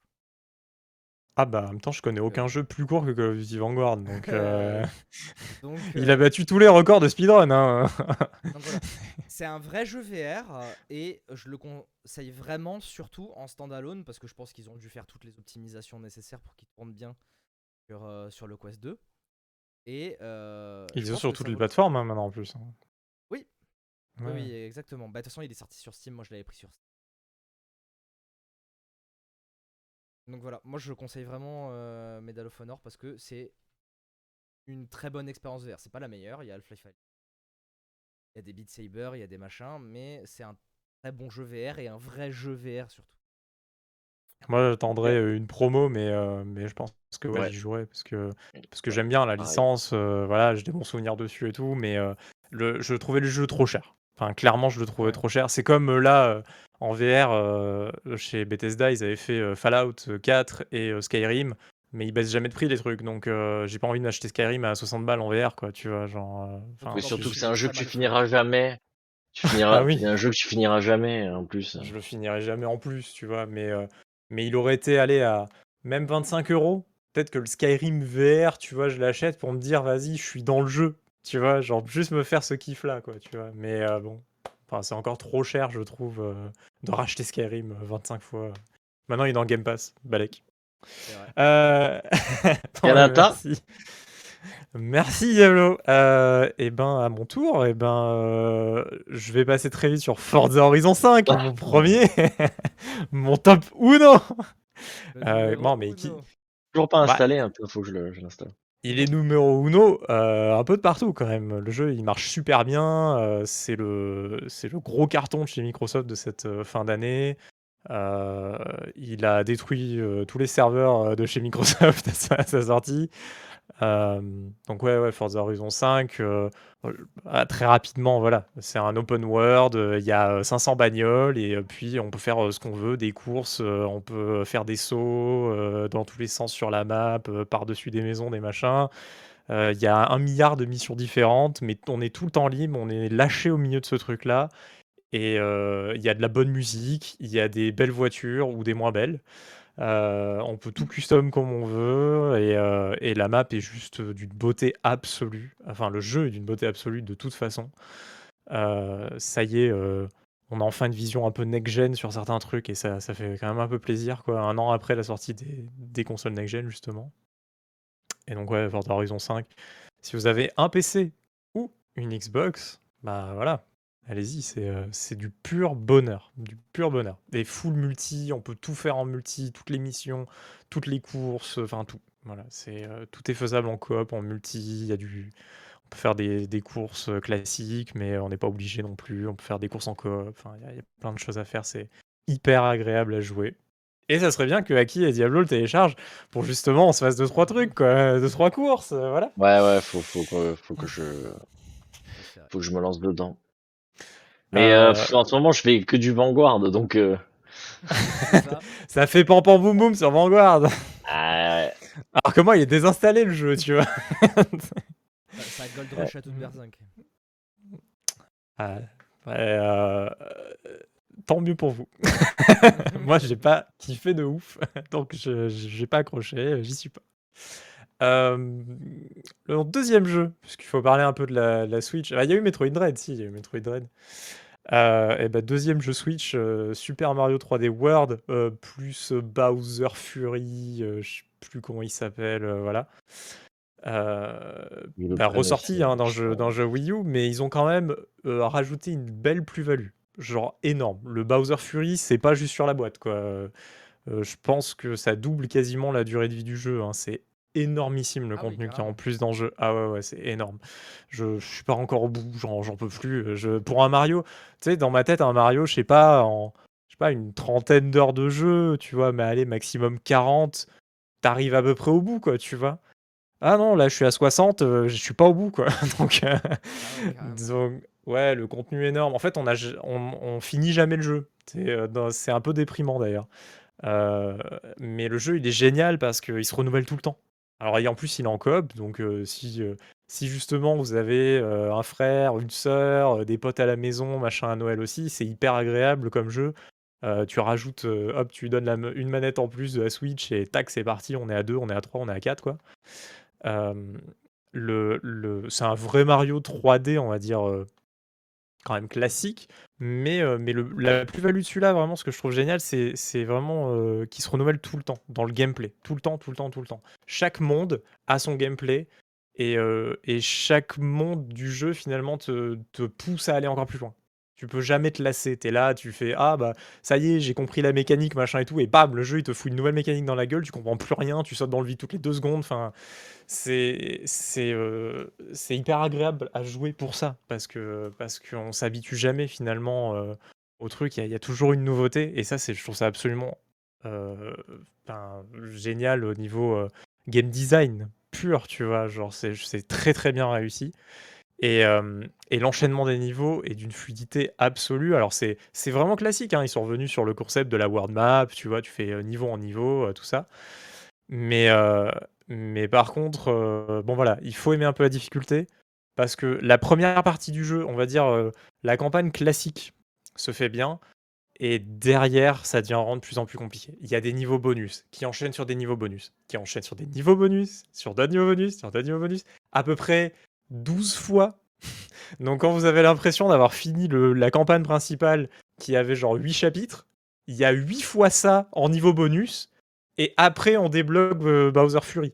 [SPEAKER 1] Ah bah en même temps je connais aucun jeu plus court que Call of Duty Vanguard donc euh,
[SPEAKER 3] Donc,
[SPEAKER 1] il
[SPEAKER 3] euh,
[SPEAKER 1] a battu tous les records de speedrun hein.
[SPEAKER 3] Voilà. C'est un vrai jeu VR euh, et je le conseille vraiment surtout en standalone parce que je pense qu'ils ont dû faire toutes les optimisations nécessaires pour qu'il tourne bien sur, euh, sur le Quest 2. Et euh,
[SPEAKER 1] Ils sont sur toutes les
[SPEAKER 3] vaut-
[SPEAKER 1] plateformes hein, maintenant en plus. hein.
[SPEAKER 3] Oui. Oui,
[SPEAKER 1] Ouais.
[SPEAKER 3] oui, exactement. Bah, de toute façon, il est sorti sur Steam. Moi, je l'avais pris sur Steam. Donc voilà, moi je conseille vraiment euh, Medal of Honor parce que c'est une très bonne expérience VR. C'est pas la meilleure, il y a Half-Life. Il y a des Beat Saber, il y a des machins, mais c'est un très bon jeu VR et un vrai jeu VR surtout.
[SPEAKER 1] Moi j'attendrais euh, une promo mais, euh, mais je pense que ouais,
[SPEAKER 2] Ouais.
[SPEAKER 1] j'y jouerai parce que, parce que
[SPEAKER 2] Ouais,
[SPEAKER 1] j'aime bien la licence, euh, voilà, j'ai des bons souvenirs dessus et tout, mais euh, le, je trouvais le jeu trop cher. Enfin, clairement, je le trouvais trop cher. C'est comme euh, là, euh, en VR, euh, chez Bethesda, ils avaient fait euh, Fallout 4 et euh, Skyrim, mais ils baissent jamais de prix les trucs. Donc, euh, j'ai pas envie de m'acheter Skyrim à 60 balles en VR, quoi. Tu vois, genre. euh,
[SPEAKER 2] Mais surtout
[SPEAKER 3] c'est-
[SPEAKER 2] que c'est un jeu que tu finiras jamais. Tu finiras,
[SPEAKER 1] Ah oui.
[SPEAKER 2] c'est un jeu que tu finiras jamais en plus.
[SPEAKER 1] je le finirai jamais en plus, tu vois. Mais, euh, mais il aurait été allé à même 25 euros. Peut-être que le Skyrim VR, tu vois, je l'achète pour me dire, vas-y, je suis dans le jeu. Tu vois, genre juste me faire ce kiff-là, quoi, tu vois. Mais euh, bon, enfin, c'est encore trop cher, je trouve, euh, de racheter Skyrim euh, 25 fois. Maintenant, il est dans Game Pass, Balek. Euh... merci. Merci Diablo. Euh, et ben à mon tour, et ben euh, je vais passer très vite sur Forza Horizon 5, mon premier, mon top Euh,
[SPEAKER 3] numéro
[SPEAKER 1] non, mais qui-.
[SPEAKER 2] Toujours pas
[SPEAKER 1] Bah.
[SPEAKER 2] installé, un peu, faut que je l'installe.
[SPEAKER 1] Il est numéro uno euh, un peu de partout quand même. Le jeu il marche super bien. euh, c'est le le gros carton de chez Microsoft de cette euh, fin d'année. Il a détruit tous les serveurs de chez Microsoft à sa sortie. Euh, donc ouais, ouais, Forza Horizon 5, euh, ah, très rapidement, voilà, c'est un open world, euh, il y a euh, 500 bagnoles et euh, puis on peut faire euh, ce qu'on veut, des courses, euh, on peut faire des sauts euh, dans tous les sens sur la map, euh, par-dessus des maisons, des machins. Euh, Il y a un milliard de missions différentes, mais on est tout le temps libre, on est lâché au milieu de ce truc-là. Et euh, il y a de la bonne musique, il y a des belles voitures ou des moins belles. Euh, on peut tout custom comme on veut et, euh, et la map est juste d'une beauté absolue. Enfin, le jeu est d'une beauté absolue de toute façon. Euh, ça y est, on a enfin une vision un peu next-gen sur certains trucs et ça, fait quand même un peu plaisir, quoi. Un an après la sortie des, des consoles next-gen, justement. Et donc, ouais, Forza Horizon 5. Si vous avez un PC ou une Xbox, bah voilà, allez-y, c'est euh, c'est du pur bonheur. Du pur bonheur. Et full multi, on peut tout faire en multi, toutes les missions, toutes les courses, enfin tout. Voilà, c'est euh, tout est faisable en coop, en multi. Il y a du, on peut faire des, des courses euh, classiques, mais on n'est pas obligé non plus. On peut faire des courses en coop. Enfin, il y a- il y, a plein de choses à faire. C'est hyper agréable à jouer. Et ça serait bien que Aki et Diablo le téléchargent pour justement on se fasse deux trois trucs, quoi, deux trois courses, voilà.
[SPEAKER 2] Ouais, ouais, faut, faut, que, faut que je, faut que je me lance dedans. Mais euh,
[SPEAKER 1] Euh,
[SPEAKER 2] pff, en ce moment, je fais que du Vanguard, donc. euh,
[SPEAKER 3] ça.
[SPEAKER 1] Ça fait pam pam boum boum sur Vanguard.
[SPEAKER 2] ah, ouais.
[SPEAKER 1] Alors que moi, il est désinstallé le jeu, tu vois.
[SPEAKER 3] Ça, ça a Gold Rush à toute berzingue.
[SPEAKER 1] Ah, ouais, euh, euh, tant mieux pour vous. moi, j'ai pas kiffé de ouf, donc je j'ai pas accroché, j'y suis pas. Euh, le deuxième jeu, puisqu'il faut parler un peu de la, la Switch. Ah, Il y a eu Metroid Dread, si, il y a eu Metroid Dread. Euh, et bah, deuxième jeu Switch, euh, Super Mario 3D World, euh, plus euh, Bowser Fury, euh, je sais plus comment il s'appelle, euh, voilà. Euh, bah, ressorti hein,
[SPEAKER 2] je
[SPEAKER 1] jeu, d'un jeu Wii U, mais ils ont quand même euh, rajouté une belle plus-value. Genre énorme. Le Bowser Fury, c'est pas juste sur la boîte, quoi. Euh, euh, je pense que ça double quasiment la durée de vie du jeu. hein. C'est énormissime le
[SPEAKER 3] Ah oui,
[SPEAKER 1] contenu qu'il y a
[SPEAKER 3] carrément.
[SPEAKER 1] en plus dans le jeu. Ah ouais, ouais, c'est énorme. Je, je suis pas encore au bout, j'en j'en peux plus. Je, pour un Mario, tu sais, dans ma tête, un Mario, je sais pas, en je sais pas, une trentaine d'heures de jeu, tu vois, mais allez, maximum 40, t'arrives à peu près au bout, quoi, tu vois. Ah non, là, je suis à 60, euh, je suis pas au bout, quoi. Donc, euh,
[SPEAKER 3] Ah
[SPEAKER 1] donc, ouais, le contenu est énorme. En fait, on, a, on, on finit jamais le jeu. C'est euh, un peu déprimant, d'ailleurs. Euh, mais le jeu, il est génial parce qu'il se renouvelle tout le temps. Alors, et en plus, il est en coop, donc si, si justement vous avez un frère, une sœur, des potes à la maison, machin à Noël aussi, c'est hyper agréable comme jeu. Tu rajoutes, hop, tu lui donnes une manette en plus de la Switch et tac, c'est parti, on est à 2, on est à 3, on est à 4, quoi. Le, le, c'est un vrai Mario 3D, on va dire, quand même classique. Mais, euh, mais le- la plus-value de celui-là, vraiment, ce que je trouve génial, c'est vraiment euh, qu'il se renouvelle tout le temps, dans le gameplay. Tout le temps, tout le temps, tout le temps. Chaque monde a son gameplay. Et, euh, et chaque monde du jeu, finalement, te pousse à aller encore plus loin. Tu peux jamais te lasser. T'es là, tu fais Ah, bah, ça y est, j'ai compris la mécanique, machin et tout. Et bam, le jeu, il te fout une nouvelle mécanique dans la gueule. Tu comprends plus rien. Tu sautes dans le vide toutes les deux secondes. Enfin, c'est euh, hyper agréable à jouer pour ça parce que parce qu'on s'habitue jamais finalement euh, au truc il y, a- toujours une nouveauté et ça c'est je trouve ça absolument euh, génial au niveau game design pur tu vois genre c'est c'est très très bien réussi Et, euh, et l'enchaînement des niveaux est d'une fluidité absolue. Alors c'est c'est vraiment classique, hein, ils sont revenus sur le concept de la world map, tu vois, tu fais euh, niveau en niveau, euh, tout ça. Mais, mais par contre, bon voilà, il faut aimer un peu la difficulté. Parce que la première partie du jeu, on va dire la campagne classique se fait bien. Et derrière, ça devient de plus en plus compliqué. Il y a des niveaux bonus qui enchaînent sur des niveaux bonus, qui enchaînent sur des niveaux bonus, sur d'autres niveaux bonus, sur d'autres niveaux bonus, à peu près 12 fois. Donc quand vous avez l'impression d'avoir fini le- la campagne principale qui avait genre 8 chapitres, il y a 8 fois ça en niveau bonus, et après on débloque euh, Bowser Fury.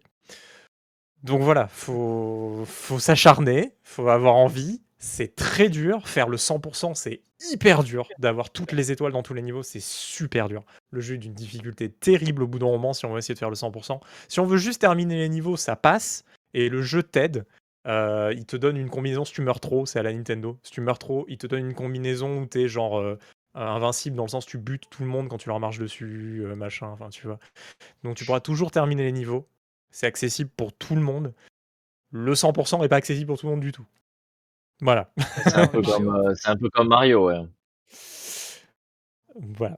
[SPEAKER 1] Donc voilà, faut, faut s'acharner, faut avoir envie. C'est très dur. Faire le 100%, c'est hyper dur. D'avoir toutes les étoiles dans tous les niveaux, c'est super dur. Le jeu est d'une difficulté terrible au bout d'un moment si on veut essayer de faire le 100%. Si on veut juste terminer les niveaux, ça passe. Et le jeu t'aide. Euh, il te donne une combinaison si tu meurs trop, c'est à la Nintendo. Si tu meurs trop, il te donne une combinaison où t'es genre euh, invincible dans le sens où tu butes tout le monde quand tu leur marches dessus, euh, machin, enfin tu vois. Donc tu pourras toujours terminer les niveaux. C'est accessible pour tout le monde. Le 100% n'est pas accessible pour tout le monde du tout. Voilà.
[SPEAKER 2] C'est un, peu comme, euh, c'est un peu comme Mario, ouais.
[SPEAKER 1] voilà.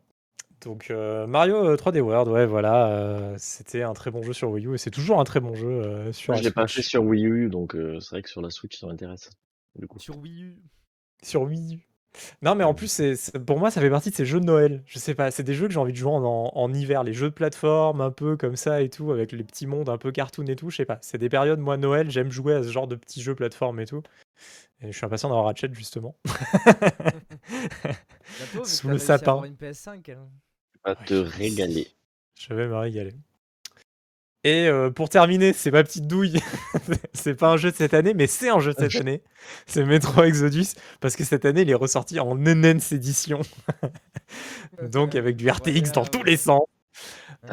[SPEAKER 1] Donc euh, Mario euh, 3D World, ouais, voilà, euh, c'était un très bon jeu sur Wii U et c'est toujours un très bon jeu euh, sur
[SPEAKER 2] Moi, je l'ai pas fait sur Wii U, donc euh, c'est vrai que sur la Switch, ça m'intéresse. Du coup.
[SPEAKER 3] Sur Wii U.
[SPEAKER 1] Sur Wii U. Non, mais en plus, c'est, c'est- pour moi, ça fait partie de ces jeux de Noël. Je sais pas, c'est des jeux que j'ai envie de jouer en, en hiver, les jeux de plateforme un peu comme ça et tout, avec les petits mondes un peu cartoon et tout. Je sais pas, c'est des périodes, moi, Noël, j'aime jouer à ce genre de petits jeux plateforme et tout. Et je suis impatient d'avoir Ratchet justement. Sous le sapin.
[SPEAKER 3] avoir une PS5. hein.
[SPEAKER 2] Vas te régaler.
[SPEAKER 1] Je vais me régaler. Et euh, pour terminer, c'est ma petite douille. c'est pas un jeu de cette année, mais c'est un jeu de cette année. C'est Metro Exodus, parce que cette année, il est ressorti en NNS édition. Donc avec du RTX dans tous les sens.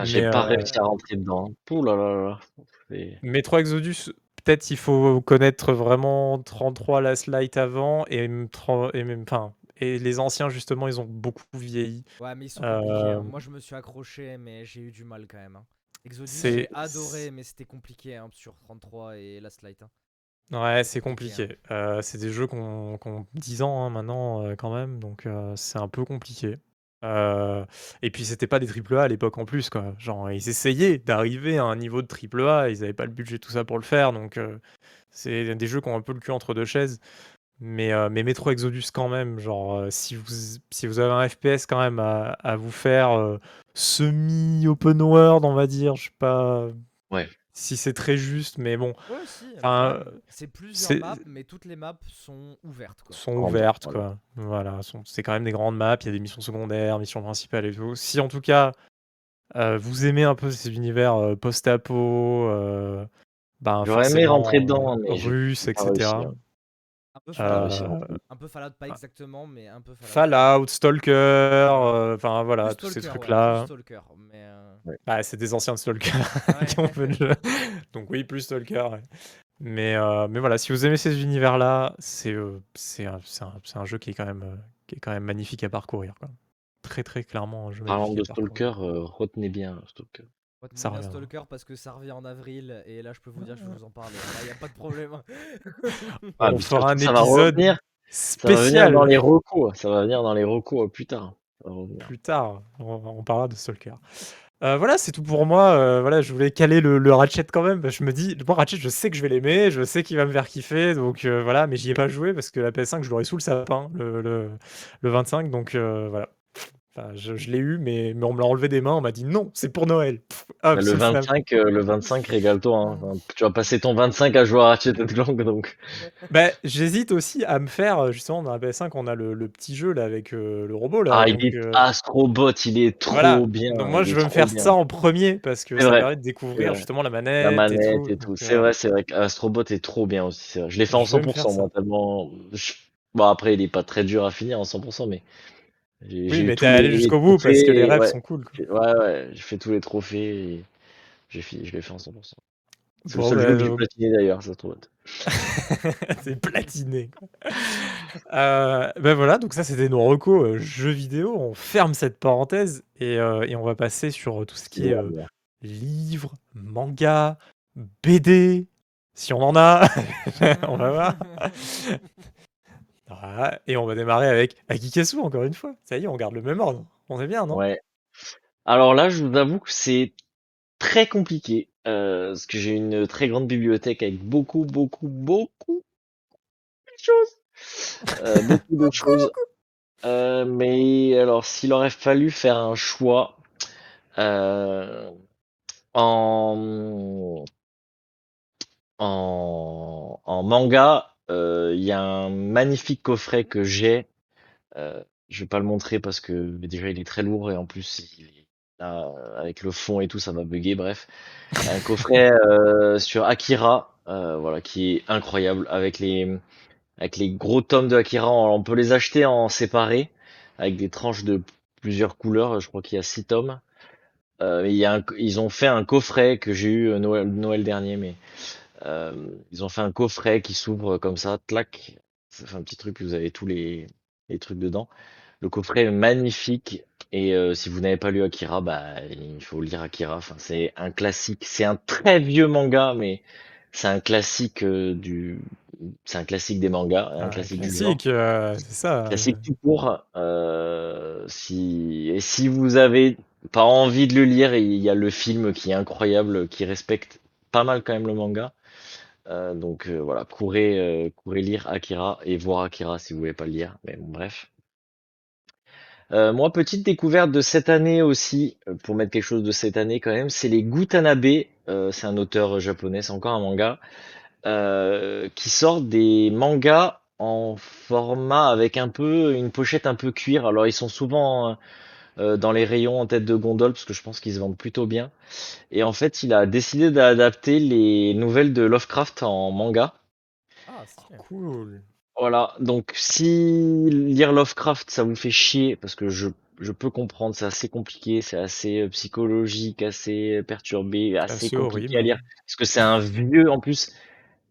[SPEAKER 2] J'ai
[SPEAKER 1] Mais,
[SPEAKER 2] pas
[SPEAKER 1] euh,
[SPEAKER 2] réussi à rentrer dedans. Ouh là là là. C'est-
[SPEAKER 1] Metro Exodus, peut-être il faut connaître vraiment 33 Last Light avant et, même et même, enfin, et les anciens justement, ils ont beaucoup vieilli.
[SPEAKER 3] Ouais, mais ils sont compliqués. hein. Moi, je me suis accroché, mais j'ai eu du mal quand même. hein. Exodus, j'ai adoré, mais c'était compliqué hein, sur 33 et Last Light. hein.
[SPEAKER 1] Ouais, c'est
[SPEAKER 3] compliqué.
[SPEAKER 1] Euh, c'est des jeux qui ont, qui ont 10 ans hein, maintenant euh, quand même, donc euh, c'est un peu compliqué. Et puis c'était pas des triple A à l'époque en plus quoi. Genre ils essayaient d'arriver à un niveau de triple A, ils avaient pas le budget tout ça pour le faire, donc c'est des jeux qui ont un peu le cul entre deux chaises. Mais, euh, mais Metro Exodus quand même, genre euh, si vous si vous avez un FPS quand même à, à vous faire euh, semi open world on va dire, je sais pas
[SPEAKER 2] Ouais.
[SPEAKER 1] si c'est très juste, mais bon
[SPEAKER 3] Ouais, si.
[SPEAKER 1] Enfin,
[SPEAKER 3] c'est plusieurs
[SPEAKER 1] c'est-
[SPEAKER 3] maps, mais toutes les maps sont ouvertes. Quoi.
[SPEAKER 1] sont ouvertes,
[SPEAKER 2] voilà.
[SPEAKER 1] quoi. Voilà, c'est quand même des grandes maps, il y a des missions secondaires, missions principales et tout. Si en tout cas, euh, vous aimez un peu ces univers euh, post-apo, euh, ben,
[SPEAKER 2] J'aurais aimé rentrer dedans, mais pas
[SPEAKER 1] etc.
[SPEAKER 2] réussi, hein.
[SPEAKER 3] Un peu
[SPEAKER 2] pas
[SPEAKER 3] Fallout,
[SPEAKER 2] réussi
[SPEAKER 1] Euh,
[SPEAKER 3] un peu Fallout, pas
[SPEAKER 1] ah.
[SPEAKER 3] exactement, mais un peu Fallout.
[SPEAKER 1] Fallout, Stalker, euh, enfin voilà, tous ces
[SPEAKER 3] Stalker, ouais,
[SPEAKER 1] trucs-là.
[SPEAKER 3] Stalker, euh,
[SPEAKER 1] Bah, c'est des anciens Stalker
[SPEAKER 3] ouais.
[SPEAKER 1] qui ont fait le jeu. Donc oui, plus Stalker. ouais. Mais, euh, mais voilà, si vous aimez ces univers-là, c'est euh, c'est un, c'est un- c'est un jeu qui est, quand même, euh, qui est quand même magnifique à parcourir. Quoi. Très très clairement un jeu
[SPEAKER 2] Parlant de. Stalker, euh, retenez bien Stalker.
[SPEAKER 1] Ça revient.
[SPEAKER 3] Stalker parce que ça revient en avril et là je peux vous dire je vais vous en parler. Là y a pas de problème.
[SPEAKER 2] Ah,
[SPEAKER 1] On fera un
[SPEAKER 2] ça va
[SPEAKER 1] épisode
[SPEAKER 2] ça va
[SPEAKER 1] spécial
[SPEAKER 2] dans les recours. Ça va venir dans les recours plus tard.
[SPEAKER 1] Plus tard. On, on parlera de Stalker. Euh, voilà, c'est tout pour moi. Euh, voilà, je voulais caler le, le Ratchet quand même. que je me dis, moi, Ratchet, je sais que je vais l'aimer, je sais qu'il va me faire kiffer. Donc euh, voilà, mais j'y ai pas joué parce que la PS5, je l'aurai sous le sapin le, le, le 25. Donc euh, voilà. Enfin, je je l'ai eu, mais, mais on me l'a enlevé des mains. On m'a dit non, c'est pour Noël. Pff, hop,
[SPEAKER 2] Bah, le
[SPEAKER 1] sous sapin.
[SPEAKER 2] 25, euh, le 25, régale-toi. hein. Enfin, Tu vas passer ton 25 à jouer à Ratchet Clank, donc.
[SPEAKER 1] Bah, j'hésite aussi à me faire, euh, justement, dans la PS5, on a le, le petit jeu là avec euh, le robot là.
[SPEAKER 2] Ah,
[SPEAKER 1] donc,
[SPEAKER 2] il est
[SPEAKER 1] euh,
[SPEAKER 2] Astrobot, il est trop
[SPEAKER 1] Voilà.
[SPEAKER 2] bien.
[SPEAKER 1] Donc moi, je veux me faire
[SPEAKER 2] bien.
[SPEAKER 1] ça en premier parce que ça
[SPEAKER 2] vrai,
[SPEAKER 1] permet de découvrir justement la manette,
[SPEAKER 2] La manette
[SPEAKER 1] et tout.
[SPEAKER 2] C'est vrai, c'est vrai qu'Astrobot est trop bien aussi. vrai. Je l'ai fait en
[SPEAKER 1] Je vais me faire
[SPEAKER 2] 100%, moi, tellement. je- Bon, après, il est pas très dur à finir en 100%, mais.
[SPEAKER 1] Oui, mais t'es allé jusqu'au bout parce que les rêves
[SPEAKER 2] ouais.
[SPEAKER 1] sont cool. quoi.
[SPEAKER 2] Ouais, ouais, j'ai fait tous les trophées et j'ai fini, je l'ai fait en 100%. C'est
[SPEAKER 1] Bon,
[SPEAKER 2] le seul
[SPEAKER 1] bah,
[SPEAKER 2] jeu que j'ai
[SPEAKER 1] donc-
[SPEAKER 2] platiné d'ailleurs, ça trouve.
[SPEAKER 1] c'est platiné. Euh, ben voilà, donc ça c'était nos recos euh, jeux vidéo. On ferme cette parenthèse et, euh, et on va passer sur tout ce qui est euh, livres, manga, BD, Si on en a, on va voir. Voilà, et on va démarrer avec Akikasu encore une fois. Ça y est, on garde le même ordre. On est bien, non?
[SPEAKER 2] Ouais. Alors là, je vous avoue que c'est très compliqué, euh, parce que j'ai une très grande bibliothèque avec beaucoup, beaucoup, beaucoup de choses. Euh, beaucoup de choses. Euh, mais alors, s'il aurait fallu faire un choix en, en, en manga, il y a un magnifique coffret que j'ai. Euh, je vais pas le montrer parce que déjà il est très lourd et en plus là, avec le fond et tout, ça va bugger. Bref, un coffret euh, sur Akira, euh, voilà, qui est incroyable avec les gros tomes de Akira. On peut les acheter en séparé avec des tranches de plusieurs couleurs. Je crois qu'il y a six tomes. Euh, ils ont fait un coffret que j'ai eu euh, Noël, Noël dernier, mais euh, ils ont fait un coffret qui s'ouvre comme ça, clac. Ça fait un petit truc, vous avez tous les, les trucs dedans. Le coffret est magnifique. Et euh, si vous n'avez pas lu Akira, bah il faut lire Akira. Enfin, c'est un classique. C'est un très vieux manga, mais c'est un classique euh, du, c'est un classique des mangas, un
[SPEAKER 1] Ah,
[SPEAKER 2] classique du.
[SPEAKER 1] Classique, euh, c'est ça.
[SPEAKER 2] Classique tout court. Euh, si et si vous avez pas envie de le lire, il y a le film qui est incroyable, qui respecte pas mal quand même le manga. Euh, donc euh, voilà, courez, euh, lire Akira et voir Akira si vous voulez pas le lire. Mais bon, bref. Euh, moi, petite découverte de cette année aussi, pour mettre quelque chose de cette année quand même, c'est les Gutanabe. C'est un auteur japonais, c'est encore un manga, qui sort des mangas en format avec un peu une pochette un peu cuir. Alors ils sont souvent euh, dans les rayons en tête de gondole parce que je pense qu'ils se vendent plutôt bien. Et en fait, il a décidé d'adapter les nouvelles de Lovecraft en manga.
[SPEAKER 3] Ah, stylé.
[SPEAKER 1] Cool.
[SPEAKER 2] Voilà, donc si lire Lovecraft ça vous fait chier, parce que je, je peux comprendre, c'est assez compliqué, c'est assez euh, psychologique, assez perturbé, assez
[SPEAKER 1] assez
[SPEAKER 2] compliqué
[SPEAKER 1] horrible.
[SPEAKER 2] à lire, parce que c'est un vieux, en plus,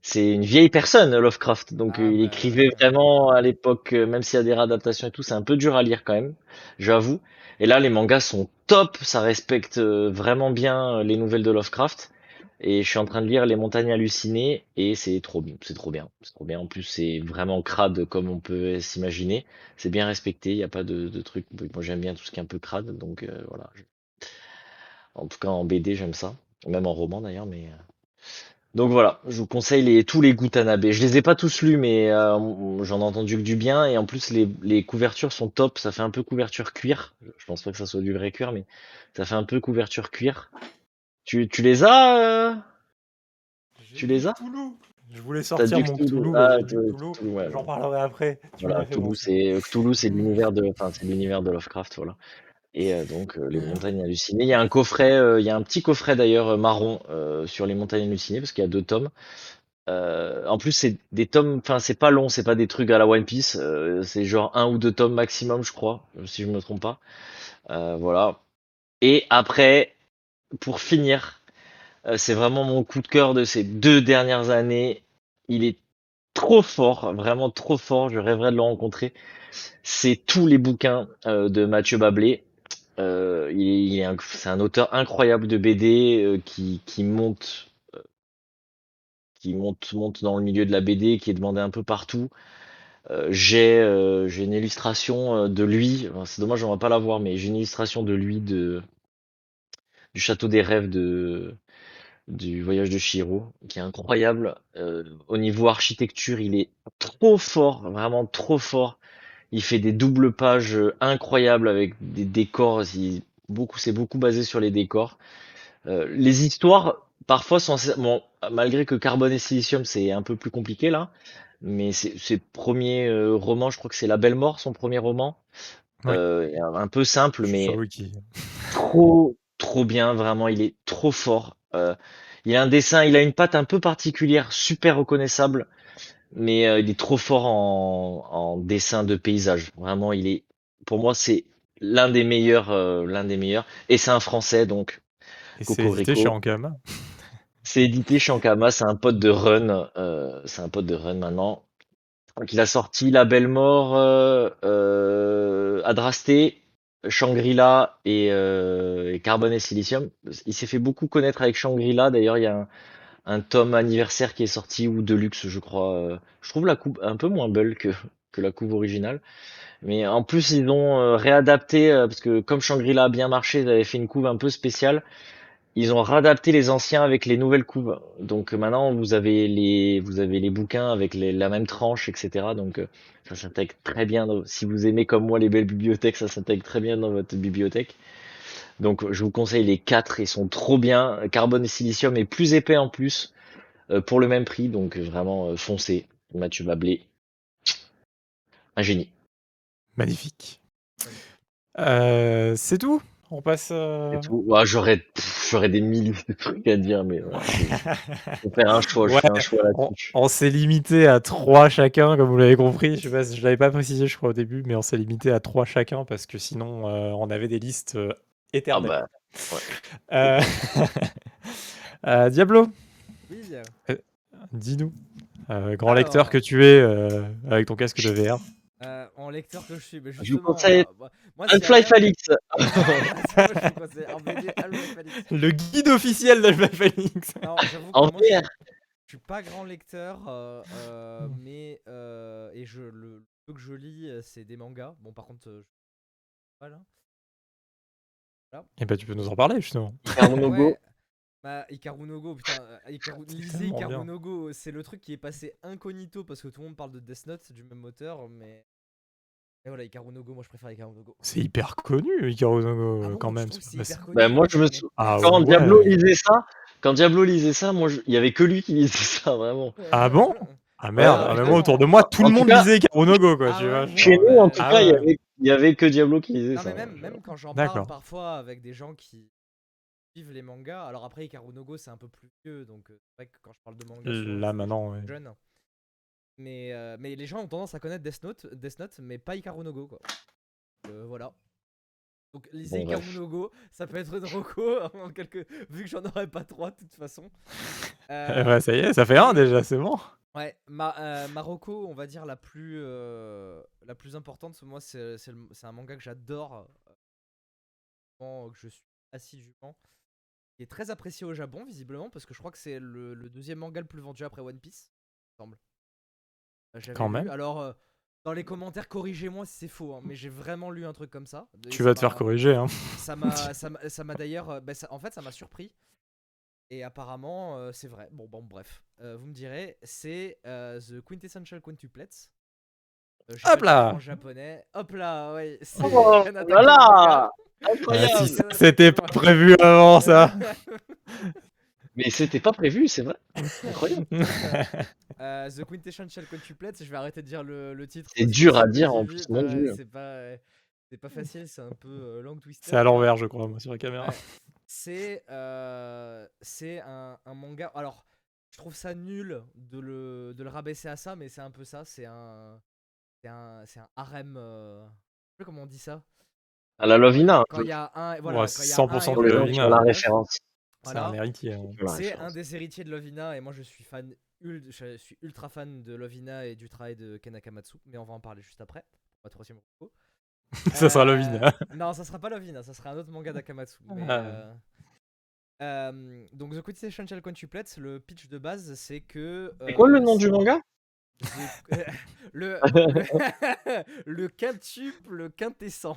[SPEAKER 2] c'est une vieille personne, Lovecraft, donc
[SPEAKER 3] Ah,
[SPEAKER 2] euh, il
[SPEAKER 3] bah,
[SPEAKER 2] écrivait
[SPEAKER 3] ouais.
[SPEAKER 2] vraiment à l'époque, euh, même s'il y a des réadaptations et tout, c'est un peu dur à lire quand même, j'avoue. Et là, les mangas sont top, ça respecte euh, vraiment bien euh, les nouvelles de Lovecraft. Et je suis en train de lire Les Montagnes Hallucinées et c'est trop, c'est trop bien. C'est trop bien. En plus, c'est vraiment crade comme on peut s'imaginer. C'est bien respecté. Il n'y a pas de, de trucs. Moi, j'aime bien tout ce qui est un peu crade. Donc euh, voilà. En tout cas, en BD, j'aime ça. Même en roman d'ailleurs. Mais donc voilà. Je vous conseille les, tous les Gutanabe. Je les ai pas tous lus, mais euh, j'en ai entendu que du bien. Et en plus, les, les couvertures sont top. Ça fait un peu couverture cuir. Je pense pas que ça soit du vrai cuir, mais ça fait un peu couverture cuir. Tu, tu les as euh Tu les as
[SPEAKER 1] Cthulhu. Je voulais sortir mon
[SPEAKER 2] Cthulhu.
[SPEAKER 1] Cthulhu,
[SPEAKER 2] Ah,
[SPEAKER 1] Cthulhu.
[SPEAKER 2] Cthulhu, ouais,
[SPEAKER 1] J'en parlerai après. Tu
[SPEAKER 2] Voilà, Cthulhu, c'est l'univers de, enfin, c'est l'univers de Lovecraft, voilà. Et euh, donc euh, les
[SPEAKER 1] Euh,
[SPEAKER 2] montagnes hallucinées. Il y a un coffret, euh, il y a un petit coffret d'ailleurs euh, marron euh, sur les montagnes hallucinées parce qu'il y a deux tomes. Euh, en plus, c'est des tomes, enfin, c'est pas long, c'est pas des trucs à la One Piece. euh, c'est genre un ou deux tomes maximum, je crois, si je me trompe pas. Euh, voilà. Et après, pour finir, euh, c'est vraiment mon coup de cœur de ces deux dernières années. Il est trop fort, vraiment trop fort. Je rêverais de le rencontrer. C'est tous les bouquins euh, de Mathieu Bablé. Euh, il c'est un auteur incroyable de BD euh, qui, qui monte, dans le milieu de la BD, qui est demandé un peu partout. Euh, j'ai, euh, une illustration euh, de lui. C'est dommage, on va pas la voir, mais j'ai une illustration de lui de du château des rêves de du voyage de Chihiro, qui est incroyable. Euh, au niveau architecture, il est trop fort, vraiment trop fort. Il fait des doubles pages euh, incroyables avec des décors. il- beaucoup, c'est beaucoup basé sur les décors. Euh, les histoires, parfois, sont bon, malgré que Carbone et Silicium, c'est un peu plus compliqué là. Mais c'est ses premiers euh, romans, je crois que c'est La Belle Mort, son premier roman.
[SPEAKER 1] Oui.
[SPEAKER 2] Euh, un peu simple, mais trop, trop bien, vraiment, il est trop fort. Euh, il a un dessin, il a une patte un peu particulière, super reconnaissable, mais euh, il est trop fort en, en dessin de paysage. Vraiment, il est, pour moi, c'est l'un des meilleurs, euh, l'un des meilleurs. Et c'est un Français, donc
[SPEAKER 1] c'est édité chez Ankama.
[SPEAKER 2] C'est édité chez Ankama, c'est un pote de Run, euh, c'est un pote de Run maintenant. Donc il a sorti La Belle Mort, euh, euh, Adrasté, Shangri-La et, euh, et Carbone et Silicium. Il s'est fait beaucoup connaître avec Shangri-La. D'ailleurs, il y a un, un tome anniversaire qui est sorti ou deluxe, je crois. euh. Je trouve la coupe un peu moins belle que, la couve originale. Mais en plus, ils ont euh, réadapté, euh, parce que comme Shangri-La a bien marché, ils avaient fait une couve un peu spéciale. Ils ont réadapté les anciens avec les nouvelles couves. Donc maintenant, vous avez les, vous avez les bouquins avec les- la même tranche, etc. Donc ça s'intègre très bien. si vous aimez comme moi les belles bibliothèques, ça s'intègre très bien dans votre bibliothèque. Donc je vous conseille les quatre, ils sont trop bien. Carbone et silicium est plus épais en plus euh, pour le même prix, donc vraiment euh, foncez. Mathieu Bablé, un génie.
[SPEAKER 1] Magnifique. Euh, c'est tout? On passe.
[SPEAKER 2] Et tout. Ouais, j'aurais, des milliers de trucs à dire, mais faut faire un choix. Je
[SPEAKER 1] Ouais,
[SPEAKER 2] fais un choix
[SPEAKER 1] On, s'est limité à 3 chacun, comme vous l'avez compris. Je sais pas, je l'avais pas précisé, je crois, au début, mais on s'est limité à 3 chacun parce que sinon, on avait des listes euh,
[SPEAKER 2] bah,
[SPEAKER 1] Euh, euh, Diablo,
[SPEAKER 3] Oui,
[SPEAKER 1] dis-nous, euh, grand
[SPEAKER 3] Alors.
[SPEAKER 1] lecteur que tu es euh, avec ton casque de VR.
[SPEAKER 3] euh, en lecteur que je suis, mais
[SPEAKER 2] vous conseille
[SPEAKER 3] euh, moi- je vous conseille un BD Half-Life Alix.
[SPEAKER 1] Le guide officiel.
[SPEAKER 3] Non, j'avoue que
[SPEAKER 2] En
[SPEAKER 3] moi, je suis-
[SPEAKER 2] VR.
[SPEAKER 3] je suis pas grand lecteur, euh, euh, mais euh, et je le, peu que je lis, euh, c'est des mangas. Bon, par contre, euh, je- voilà.
[SPEAKER 1] Et bah, tu peux nous en parler, justement.
[SPEAKER 2] Ikaru no Go.
[SPEAKER 3] Ouais. Bah, Ikaru no Go, putain, Ikaru- lisez Ikaru no Go, c'est le truc qui est passé incognito parce que tout le monde parle de Death Note, c'est du même auteur, mais. Et voilà, Ikaru no Go, moi je préfère Ikaru no Go.
[SPEAKER 1] C'est hyper connu, Ikaru no Go,
[SPEAKER 3] Ah bon,
[SPEAKER 1] quand même. Bah,
[SPEAKER 3] hyper
[SPEAKER 1] c'est-
[SPEAKER 3] connu,
[SPEAKER 2] Bah, moi, je me
[SPEAKER 3] mais-
[SPEAKER 2] sou-
[SPEAKER 1] Ah
[SPEAKER 2] Quand
[SPEAKER 1] ouais.
[SPEAKER 2] Diablo lisait ça, quand Diablo lisait ça, moi, je- il y avait que lui qui lisait ça, vraiment.
[SPEAKER 1] Ah bon? Ah merde,
[SPEAKER 3] Ouais,
[SPEAKER 1] ah, moi,
[SPEAKER 3] ouais.
[SPEAKER 1] autour de moi, tout
[SPEAKER 2] En
[SPEAKER 1] le monde
[SPEAKER 2] cas-
[SPEAKER 1] disait Ikaru no Go, quoi,
[SPEAKER 3] Ah
[SPEAKER 1] tu vois.
[SPEAKER 2] Chez nous, en tout
[SPEAKER 1] Ah
[SPEAKER 2] cas, il y avait, il y avait que Diablo qui lisait
[SPEAKER 3] Non,
[SPEAKER 2] ça.
[SPEAKER 3] mais même, même quand j'en parle parfois avec des gens qui suivent les mangas, alors après Ikaru no Go c'est un peu plus vieux, donc euh, c'est vrai que quand je parle de manga, souvent,
[SPEAKER 1] Là, maintenant, ouais.
[SPEAKER 3] plus jeunes. Mais, euh, mais les gens ont tendance à connaître Death Note, Death Note mais pas Ikaru no Go quoi. Euh, voilà. Donc lisez
[SPEAKER 2] Bon,
[SPEAKER 3] Ikaru
[SPEAKER 2] bref.
[SPEAKER 3] no Go, ça peut être une reco, en quelque... vu que j'en aurais pas trois de toute façon. Euh,
[SPEAKER 1] Ouais, ça y est, ça fait un déjà, c'est bon.
[SPEAKER 3] Ouais, ma, euh, Marocco, on va dire la plus, euh, la plus importante, moi c'est un manga que j'adore, euh, que je suis assidûment, qui est très apprécié au Japon visiblement, parce que je crois que c'est le, le deuxième manga le plus vendu après One Piece, il me semble. Euh,
[SPEAKER 1] Quand
[SPEAKER 3] lu,
[SPEAKER 1] même.
[SPEAKER 3] Alors, dans les commentaires, corrigez-moi si c'est faux, hein, mais j'ai vraiment lu un truc comme ça. Et
[SPEAKER 1] Tu vas te faire corriger, hein.
[SPEAKER 3] ça m'a d'ailleurs bah, en fait ça m'a surpris et apparemment c'est vrai bon bon bref Euh, vous me direz c'est euh, the quintessential quintuplets Euh,
[SPEAKER 1] Hop là
[SPEAKER 3] en japonais hop là ouais
[SPEAKER 2] Oh, voilà.
[SPEAKER 1] Ah, c'était pas prévu avant, ça.
[SPEAKER 2] Mais c'était pas prévu, c'est vrai. Incroyable.
[SPEAKER 3] Euh, the quintessential quintuplets je vais arrêter de dire le, le titre
[SPEAKER 2] C'est dur à dire, en plus, mon Dieu.
[SPEAKER 3] c'est pas c'est pas facile c'est un peu euh, long twister
[SPEAKER 1] C'est à l'envers, je crois, moi, sur la caméra.
[SPEAKER 3] Ouais. C'est euh, c'est un, un manga. Alors, je trouve ça nul de le, de le rabaisser à ça, mais c'est un peu ça. C'est un, c'est un, c'est un harem. euh, Je sais comment on dit ça.
[SPEAKER 2] À la Lovina,
[SPEAKER 3] Quand
[SPEAKER 2] peu.
[SPEAKER 3] il y a un, voilà,
[SPEAKER 1] Ouais,
[SPEAKER 3] quand il y a
[SPEAKER 1] 100%
[SPEAKER 3] un
[SPEAKER 1] de Lovina,
[SPEAKER 2] la référence.
[SPEAKER 1] C'est un héritier. hein.
[SPEAKER 3] C'est un des héritiers de Lovina et moi je suis fan, je suis ultra fan de Lovina et du travail de Ken Akamatsu, mais on va en parler juste après. Ma troisième reco.
[SPEAKER 1] Ça sera
[SPEAKER 3] Euh,
[SPEAKER 1] Lovina.
[SPEAKER 3] Non, ça sera pas Lovina, ça sera un autre manga d'Akamatsu. mais,
[SPEAKER 1] Ah.
[SPEAKER 3] euh, euh, donc The Quintessential Quintuplets, le pitch de base, c'est que.
[SPEAKER 2] C'est quoi le
[SPEAKER 3] euh,
[SPEAKER 2] nom du manga?
[SPEAKER 3] The- le, le, le quintuple, le quintessent. En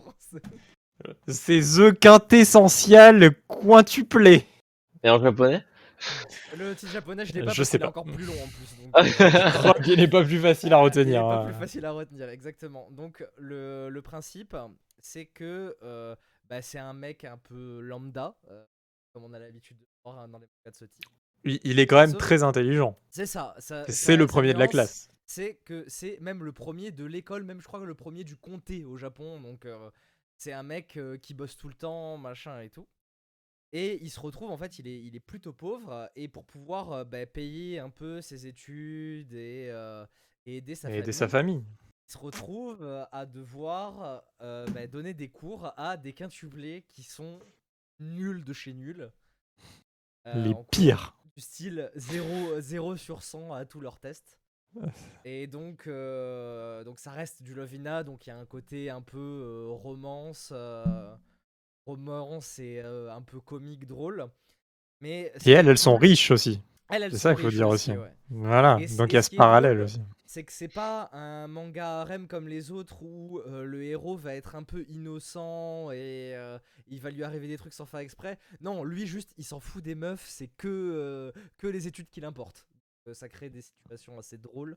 [SPEAKER 3] français.
[SPEAKER 1] C'est The Quintessential Quintuplé.
[SPEAKER 2] Et en japonais?
[SPEAKER 3] Le titre japonais, je l'ai pas
[SPEAKER 1] Je sais
[SPEAKER 3] est
[SPEAKER 1] pas.
[SPEAKER 3] encore plus long en plus. donc, euh,
[SPEAKER 1] Je crois qu'il n'est pas plus facile à
[SPEAKER 3] Il est
[SPEAKER 1] retenir.
[SPEAKER 3] pas
[SPEAKER 1] hein.
[SPEAKER 3] plus facile à retenir, exactement. Donc le, le principe, c'est que euh, bah, c'est un mec un peu lambda, euh, comme on a l'habitude de voir hein, dans les mangas de ce type.
[SPEAKER 1] Il est quand même
[SPEAKER 3] Sauf-
[SPEAKER 1] très intelligent.
[SPEAKER 3] C'est ça. ça-
[SPEAKER 1] C'est le premier de la classe.
[SPEAKER 3] C'est que c'est même le premier de l'école, même je crois que le premier du comté au Japon. Donc euh, c'est un mec euh, qui bosse tout le temps, machin et tout. Et il se retrouve, en fait, il est, il est plutôt pauvre. Et pour pouvoir bah, payer un peu ses études et, et aider sa
[SPEAKER 1] Et
[SPEAKER 3] famille,
[SPEAKER 1] aider sa famille.
[SPEAKER 3] Se retrouve euh, à devoir euh, bah, donner des cours à des quintuplés qui sont nuls de chez nuls. Euh,
[SPEAKER 1] Les pires.
[SPEAKER 3] Du style 0, 0 sur 100 à tous leurs tests. Et donc, euh, donc ça reste du Lovina, donc il y a un côté un peu romance, romance et un peu comique, drôle. Mais
[SPEAKER 1] Et elles, elles sont riches aussi.
[SPEAKER 3] elles, elles
[SPEAKER 1] C'est ça qu'il faut dire aussi.
[SPEAKER 3] ouais.
[SPEAKER 1] Voilà,
[SPEAKER 3] Et
[SPEAKER 1] donc il y a
[SPEAKER 3] ce
[SPEAKER 1] parallèle
[SPEAKER 3] drôle,
[SPEAKER 1] aussi.
[SPEAKER 3] C'est que c'est pas un manga harem comme les autres où euh, le héros va être un peu innocent et euh, il va lui arriver des trucs sans faire exprès. Non, lui juste il s'en fout des meufs, c'est que, euh, que les études qui l'importent. Ça crée des situations assez drôles.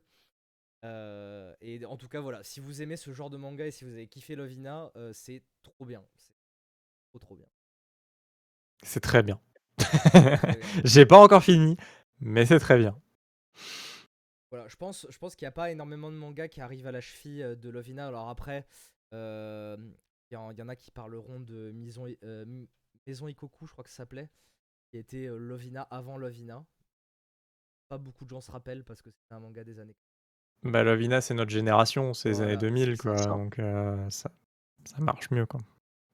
[SPEAKER 3] Et en tout cas voilà, si vous aimez ce genre de manga et si vous avez kiffé Lovina, c'est trop bien. C'est trop trop bien.
[SPEAKER 1] C'est. Très bien. J'ai pas encore fini, mais c'est très bien.
[SPEAKER 3] Voilà, je pense, je pense qu'il n'y a pas énormément de mangas qui arrivent à la cheville euh, de Lovina. Alors après, euh, il y, en- il y en a qui parleront de Maison, euh, M- Maison Ikoku, je crois que ça s'appelait, qui était Lovina avant Lovina. Pas beaucoup de gens se rappellent parce que c'était un manga des années.
[SPEAKER 1] Bah, Lovina, c'est notre génération, c'est les années 2000,
[SPEAKER 3] c'est
[SPEAKER 1] quoi.
[SPEAKER 2] ça.
[SPEAKER 1] Donc euh, ça, ça marche mieux, quoi.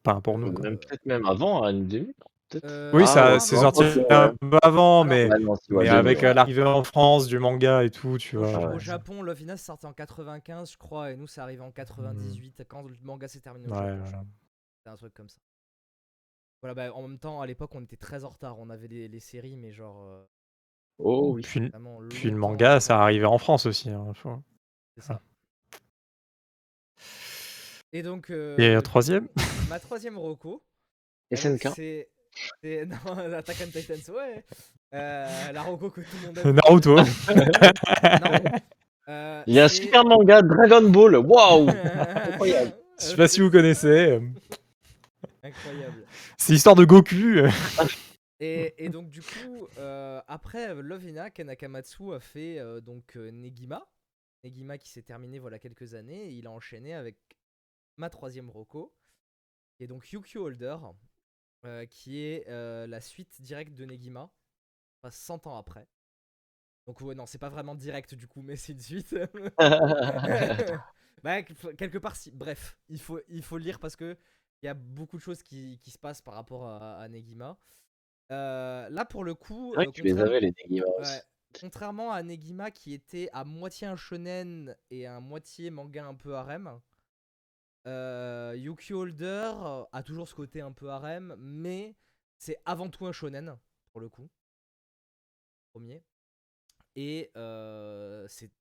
[SPEAKER 1] Enfin, pour nous,
[SPEAKER 2] peut-être même avant, à 2000, peut-être.
[SPEAKER 3] Euh,
[SPEAKER 1] Oui,
[SPEAKER 2] Ah,
[SPEAKER 1] ça
[SPEAKER 2] ouais,
[SPEAKER 1] c'est
[SPEAKER 2] non,
[SPEAKER 1] sorti un
[SPEAKER 2] ouais.
[SPEAKER 1] peu avant,
[SPEAKER 3] Alors,
[SPEAKER 1] mais,
[SPEAKER 2] Ouais, non, si, ouais,
[SPEAKER 1] mais
[SPEAKER 2] 2000,
[SPEAKER 1] avec
[SPEAKER 2] ouais.
[SPEAKER 1] euh, l'arrivée en France du manga et tout, tu
[SPEAKER 3] Au,
[SPEAKER 1] vois.
[SPEAKER 2] Ouais.
[SPEAKER 3] au Japon, Lovina c'est sorti en 95, je crois, et nous, c'est arrivé en 98 quand le manga s'est terminé au
[SPEAKER 1] Ouais,
[SPEAKER 3] Japon. crois. C'était un truc comme ça. Voilà, bah, en même temps, à l'époque, on était très en retard. On avait les, les séries, mais genre. euh,
[SPEAKER 2] Oh oui.
[SPEAKER 1] Puis, le manga, ça arrivait en France aussi. hein,
[SPEAKER 3] C'est ça. Et donc.
[SPEAKER 1] Et un troisième?
[SPEAKER 3] ma troisième Rocco.
[SPEAKER 2] SNK.
[SPEAKER 3] C'est. C'est- Non, Attack on Titans, ouais. Euh, la Rocco que tout le monde aime.
[SPEAKER 1] Naruto.
[SPEAKER 3] Euh,
[SPEAKER 2] Il y a un super manga Dragon Ball. Waouh Incroyable.
[SPEAKER 1] Je sais pas si vous connaissez.
[SPEAKER 3] Incroyable.
[SPEAKER 1] C'est l'histoire de Goku.
[SPEAKER 3] Et, et donc du coup, euh, après Lovina, Ken Akamatsu a fait euh, donc euh, Negima. Negima qui s'est terminé voilà quelques années. Et il a enchaîné avec ma troisième Rocco. Et donc Yukio Holder, euh, qui est euh, la suite directe de Negima, enfin 100 ans après. Donc ouais non, c'est pas vraiment direct du coup, mais c'est une suite. bah, qu- quelque part si. Bref, il faut, il faut le lire parce que il y a beaucoup de choses qui, qui se passent par rapport à, à Negima. Euh, là pour le coup,
[SPEAKER 2] vrai que tu les
[SPEAKER 3] contrairement-
[SPEAKER 2] avais, les Negima aussi.
[SPEAKER 3] Ouais. Contrairement à Negima qui était à moitié un shonen et à moitié manga un peu harem, euh, Yuki Holder euh, a toujours ce côté un peu harem, mais c'est avant tout un shonen pour le coup. Premier. Et euh, c'est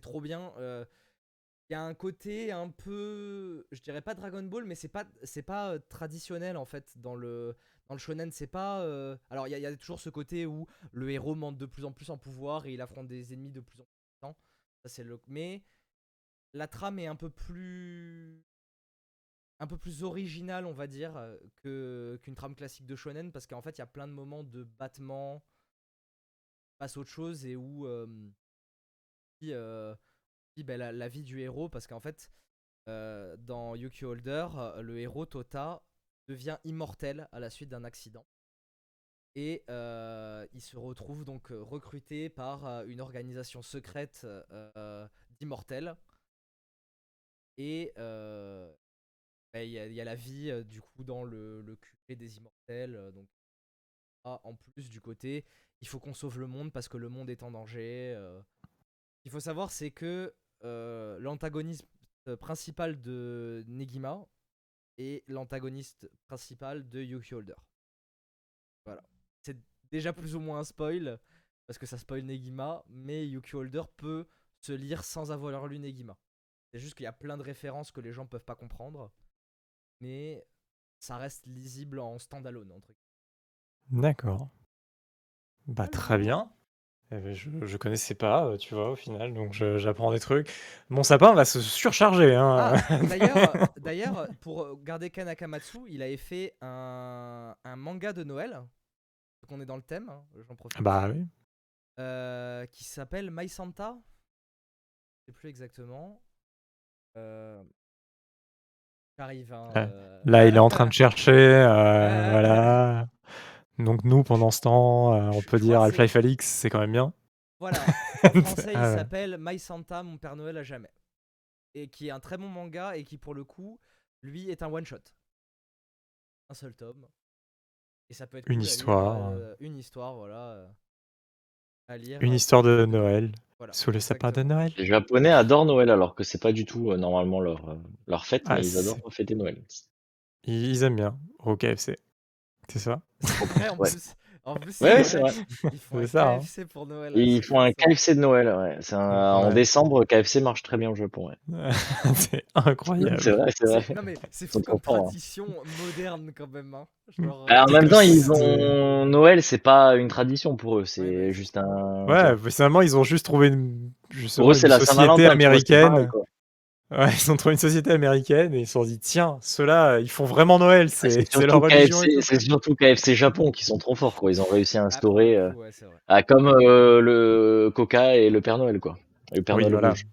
[SPEAKER 3] trop bien. Il y a un côté un peu, je dirais pas Dragon Ball, mais c'est pas pas traditionnel en fait dans le dans le shonen. C'est pas alors il y, a- toujours ce côté où le héros monte de plus en plus en pouvoir et il affronte des ennemis de plus en plus. Ça le mais la trame est un peu plus un peu plus originale, on va dire, euh, que qu'une trame classique de shonen parce qu'en fait, il y a plein de moments de battement passe autre chose et où euh, euh, ben, la, vie du héros parce qu'en fait euh, dans Yuki Holder le héros Tota devient immortel à la suite d'un accident. Et il se retrouve donc recruté par une organisation secrète d'immortels. Et il y, a- il y a la vie du coup dans le, le des immortels donc ah, en plus du côté il faut qu'on sauve le monde parce que le monde est en danger. Ce qu'il faut savoir, c'est que l'antagoniste principal de Negima est l'antagoniste principal de Yuki Holder. Voilà. C'est déjà plus ou moins un spoil, parce que ça spoil Negima, mais Yuki Holder peut se lire sans avoir lu Negima. C'est juste qu'il y a plein de références que les gens peuvent pas comprendre, mais ça reste lisible en standalone, entre
[SPEAKER 1] D'accord. Bah, très bien. Eh ben, je, je connaissais pas, euh, tu vois, au final, donc j'apprends des trucs. Mon sapin va se surcharger, hein.
[SPEAKER 3] Ah, d'ailleurs, d'ailleurs, pour garder Ken Akamatsu, il avait fait un, un manga de Noël. Donc on est dans le thème, hein, j'en profite.
[SPEAKER 1] Bah oui.
[SPEAKER 3] euh, qui s'appelle My Santa. Je sais plus exactement. Euh... J'arrive. hein, euh,
[SPEAKER 1] Là, il est en train de chercher, euh, voilà. Donc nous, pendant ce temps, euh, on peut
[SPEAKER 3] Je
[SPEAKER 1] dire Half-Life Alix, c'est quand même bien.
[SPEAKER 3] Voilà. En français, il
[SPEAKER 1] Ah
[SPEAKER 3] s'appelle My Santa, mon Père Noël à jamais. Et qui est un très bon manga et qui, pour le coup, lui, est un one-shot. Un seul tome. Et ça peut être
[SPEAKER 1] Une
[SPEAKER 3] cool à lire,
[SPEAKER 1] histoire.
[SPEAKER 3] une histoire, voilà. à lire.
[SPEAKER 1] Une histoire de Noël,
[SPEAKER 3] voilà,
[SPEAKER 1] sous le sapin de. Noël.
[SPEAKER 2] Les Japonais adorent Noël alors que c'est pas du tout euh, normalement leur, euh, leur fête,
[SPEAKER 1] Ah,
[SPEAKER 2] mais ils
[SPEAKER 1] c'est-
[SPEAKER 2] adorent fêter Noël.
[SPEAKER 1] Ils, ils aiment bien au KFC. C'est ça?
[SPEAKER 3] Après, en
[SPEAKER 2] Ouais.
[SPEAKER 3] plus, En plus,
[SPEAKER 2] Ouais, c'est vrai.
[SPEAKER 3] Ils font un
[SPEAKER 1] ça, hein.
[SPEAKER 3] KFC pour Noël.
[SPEAKER 2] Ils font un. KFC de Noël, ouais. C'est un- En décembre, KFC marche très bien au Japon, ouais.
[SPEAKER 1] c'est incroyable.
[SPEAKER 2] C'est vrai, c'est vrai.
[SPEAKER 3] C'est- Non mais c'est fou comme
[SPEAKER 2] hein.
[SPEAKER 3] tradition moderne quand même. Hein. Genre,
[SPEAKER 2] Alors, en même temps, ils ont Noël, c'est pas une tradition pour eux, c'est
[SPEAKER 3] Ouais,
[SPEAKER 2] juste un.
[SPEAKER 1] Ouais, finalement, ils ont juste trouvé une,
[SPEAKER 2] Pour eux, c'est
[SPEAKER 1] une
[SPEAKER 2] la
[SPEAKER 1] société américaine.
[SPEAKER 2] pareil.
[SPEAKER 1] Ouais, ils ont trouvé une société américaine et ils se sont dit, tiens, ceux-là, ils font vraiment Noël,
[SPEAKER 2] Ah,
[SPEAKER 1] c'est leur religion.
[SPEAKER 2] c'est surtout KFC Japon qui sont trop forts, quoi. Ils ont réussi à
[SPEAKER 3] ah,
[SPEAKER 2] instaurer. euh,
[SPEAKER 3] ouais,
[SPEAKER 2] ah, comme euh, le Coca et le Père Noël, quoi. Le Père
[SPEAKER 1] Oui,
[SPEAKER 2] Noël
[SPEAKER 1] voilà.
[SPEAKER 2] rouge.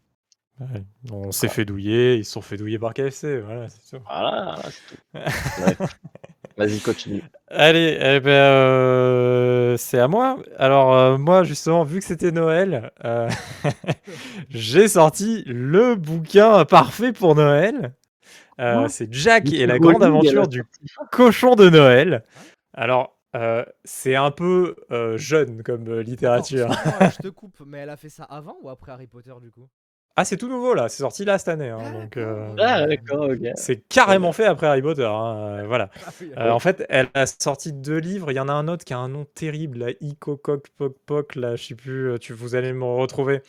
[SPEAKER 1] Ouais, On s'est fait douiller, ils se sont fait douiller par KFC, voilà, c'est tout.
[SPEAKER 2] Voilà, voilà, c'est tout. Vas-y, continue.
[SPEAKER 1] Allez, eh ben, euh, c'est à moi. Alors, euh, moi, justement, vu que c'était Noël, euh, j'ai sorti le bouquin parfait pour Noël. Euh, c'est Jack et la grande aventure du cochon de Noël. Alors, euh, c'est un peu euh, jeune comme
[SPEAKER 3] Attends,
[SPEAKER 1] littérature.
[SPEAKER 3] je te coupe, mais elle a fait ça avant ou après Harry Potter du coup?
[SPEAKER 1] Ah, c'est tout nouveau là, c'est sorti là cette année. hein, donc, euh,
[SPEAKER 2] Ah, d'accord, ok.
[SPEAKER 1] c'est carrément fait après Harry Potter. hein, euh, voilà.
[SPEAKER 3] Ah oui,
[SPEAKER 1] Euh, en fait, elle a sorti deux livres. Il y en a un autre qui a un nom terrible, la Icokok Pok Pok. Là, je sais plus. Tu, vous allez me retrouver.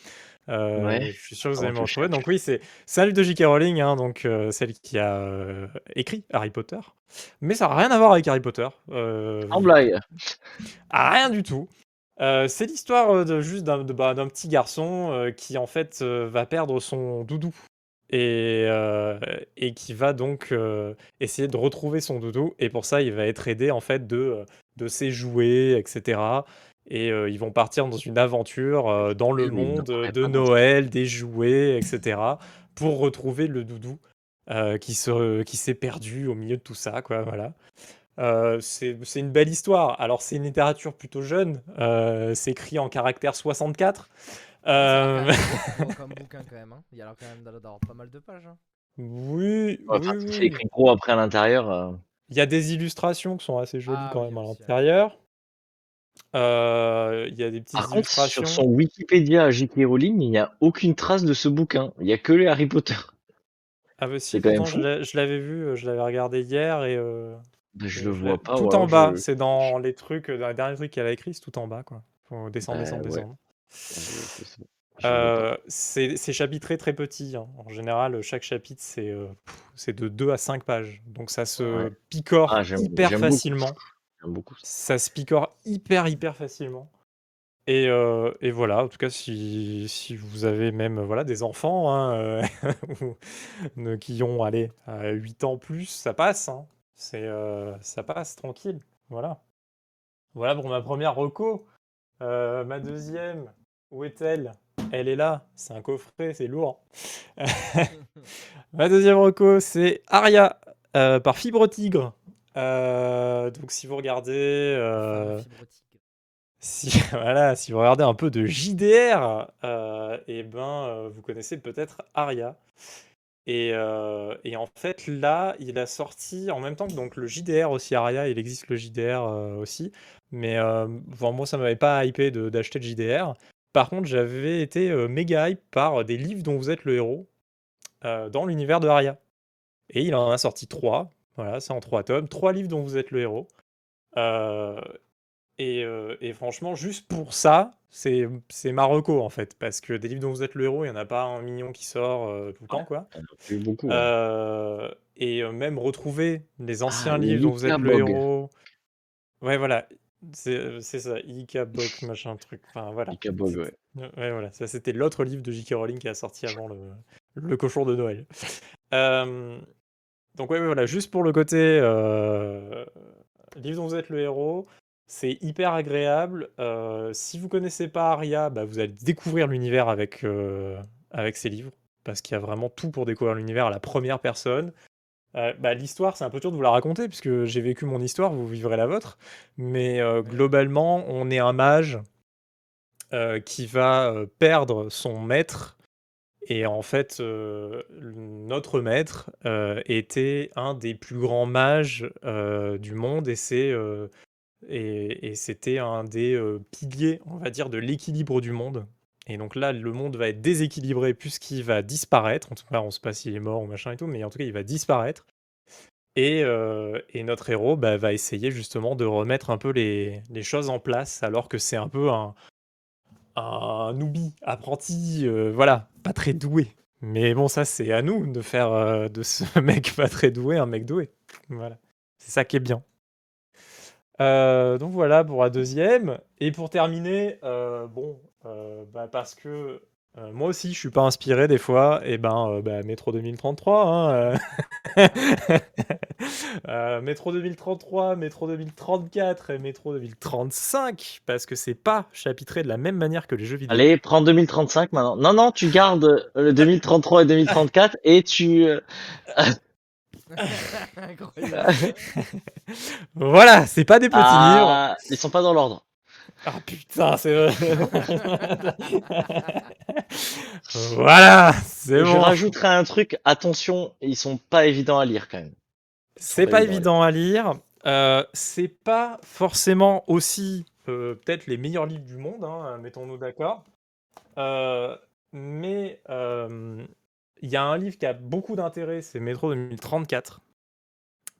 [SPEAKER 1] Euh,
[SPEAKER 2] Ouais.
[SPEAKER 1] Je suis sûr que vous allez me retrouver. Donc oui, c'est c'est un livre de J.K. Rowling, hein, donc euh, celle qui a euh, écrit Harry Potter. Mais ça n'a rien à voir avec Harry Potter. euh,
[SPEAKER 2] En blague.
[SPEAKER 1] ah, rien du tout. Euh, c'est l'histoire euh, de, juste d'un de- bah, d'un petit garçon euh, qui en fait euh, va perdre son doudou. Et, euh, et qui va donc euh, essayer de retrouver son doudou. Et pour ça il va être aidé en fait de, de ses jouets etc et euh, ils vont partir dans une aventure euh, dans le
[SPEAKER 2] Oui, ils
[SPEAKER 1] monde de
[SPEAKER 2] pas.
[SPEAKER 1] Noël des jouets etc pour retrouver le doudou euh, qui se, qui s'est perdu au milieu de tout ça quoi voilà euh, c'est une belle histoire. Alors, c'est une littérature plutôt jeune. euh, c'est écrit en caractère 64.
[SPEAKER 3] Ça a
[SPEAKER 1] Euh,
[SPEAKER 3] comme bouquin quand même. Hein. Il y a quand même d'avoir pas mal de pages. Hein.
[SPEAKER 1] oui,
[SPEAKER 2] Ouais,
[SPEAKER 1] oui,
[SPEAKER 2] c'est écrit gros après à l'intérieur.
[SPEAKER 1] Il y a des illustrations qui sont assez jolies
[SPEAKER 3] Ah
[SPEAKER 1] quand
[SPEAKER 3] oui,
[SPEAKER 1] même à l'intérieur. Euh, Il y a des petites
[SPEAKER 2] Par contre, sur son Wikipédia à J.K. Rowling, il n'y a aucune trace de ce bouquin. Il n'y a que les Harry Potter.
[SPEAKER 1] Ah bah si,
[SPEAKER 2] C'est quand même
[SPEAKER 1] pourtant je l'avais vu, je l'avais regardé hier et euh,
[SPEAKER 2] je
[SPEAKER 1] je-
[SPEAKER 2] le vois pas.
[SPEAKER 1] tout
[SPEAKER 2] ou
[SPEAKER 1] en bas. C'est dans les trucs, euh, dans les derniers trucs qu'elle a écrit, c'est tout en bas quoi. Faut descendre,
[SPEAKER 2] Bah,
[SPEAKER 1] descendre,
[SPEAKER 2] ouais.
[SPEAKER 1] descendre. Euh, c'est c'est chapitré très petit. hein. En général, chaque chapitre, c'est euh, de 2 à 5 pages. Donc ça se
[SPEAKER 2] Ouais.
[SPEAKER 1] picore
[SPEAKER 2] Ah,
[SPEAKER 1] hyper facilement.
[SPEAKER 2] Beaucoup ça.
[SPEAKER 1] Ça se picore hyper, hyper facilement. Et, euh, et voilà, en tout cas, si, si vous avez même voilà, des enfants hein, euh, qui ont allez, à 8 ans plus, ça passe. hein. C'est, euh, ça passe tranquille. Voilà. Voilà pour ma première reco. Euh, ma deuxième, où est-elle? Elle est là. C'est un coffret, c'est lourd. ma deuxième reco, c'est Aria euh, par Fibre Tigre. Donc si vous regardez, si voilà, si vous regardez un peu de JDR, et ben euh, vous connaissez peut-être Aria. Et, euh, et en fait là, il a sorti en même temps que donc le JDR aussi Aria, il existe le JDR euh, aussi, mais euh, moi ça m'avait pas hypé d'acheter le JDR. Par contre, j'avais été euh, méga hype par des livres dont vous êtes le héros dans l'univers de Aria. Et il en a sorti trois. Voilà, c'est en trois tomes. Trois livres dont vous êtes le héros. Euh, et, euh, et franchement, juste pour ça, c'est Marocco en fait. Parce que des livres dont vous êtes le héros, il n'y en a pas un million qui sort euh, tout le temps, quoi.
[SPEAKER 2] En beaucoup. hein.
[SPEAKER 1] Euh, et même retrouver les anciens
[SPEAKER 2] Ah,
[SPEAKER 1] livres dont vous êtes le héros. Ouais, voilà. C'est ça, Ikabok, machin truc. Enfin, voilà.
[SPEAKER 2] Ikabog, ouais.
[SPEAKER 1] Ouais, voilà, ça c'était l'autre livre de J.K. Rowling qui a sorti avant le, le cochon de Noël. Donc ouais, ouais, voilà, juste pour le côté livre dont vous êtes le héros, c'est hyper agréable. Euh, si vous connaissez pas Aria, bah, vous allez découvrir l'univers avec, euh, avec ces livres, parce qu'il y a vraiment tout pour découvrir l'univers à la première personne. Euh, bah, l'histoire, c'est un peu dur de vous la raconter, puisque j'ai vécu mon histoire, vous vivrez la vôtre. Mais globalement, on est un mage qui va perdre son maître. Et en fait, notre maître était un des plus grands mages du monde et c'est et, c'était un des euh, piliers, on va dire, de l'équilibre du monde. Et donc là, le monde va être déséquilibré puisqu'il va disparaître. En tout cas, on ne sait pas s'il est mort ou machin et tout, mais en tout cas, il va disparaître. Et, euh, et notre héros bah, va essayer justement de remettre un peu les, choses en place, alors que c'est un peu un, un newbie, apprenti, euh, voilà, pas très doué. Mais bon, ça, c'est à nous de faire de ce mec pas très doué un mec doué. Voilà. C'est ça qui est bien. Euh, donc voilà pour la deuxième. Et pour terminer, euh, bon, euh, bah, parce que moi aussi je suis pas inspiré des fois, et ben euh, bah, Métro 2033. Hein, Métro 2033, Métro 2034 et Métro 2035, parce que c'est pas chapitré de la même manière que les jeux vidéo.
[SPEAKER 2] Allez, prends 2035 maintenant. Non, non, tu gardes le 2033 et 2034 et tu...
[SPEAKER 1] Voilà, c'est pas des petits livres.
[SPEAKER 2] Ah, ils sont pas dans l'ordre.
[SPEAKER 1] Ah putain, c'est vrai. voilà, c'est
[SPEAKER 2] Je
[SPEAKER 1] bon.
[SPEAKER 2] rajouterai un truc, attention, ils sont pas évidents à lire quand même.
[SPEAKER 1] C'est
[SPEAKER 2] Trop
[SPEAKER 1] pas
[SPEAKER 2] évident.
[SPEAKER 1] à lire. Euh, c'est pas forcément aussi euh, peut-être les meilleurs livres du monde, hein, mettons-nous d'accord. Euh, mais il y a un livre qui a beaucoup d'intérêt, c'est Métro 2034.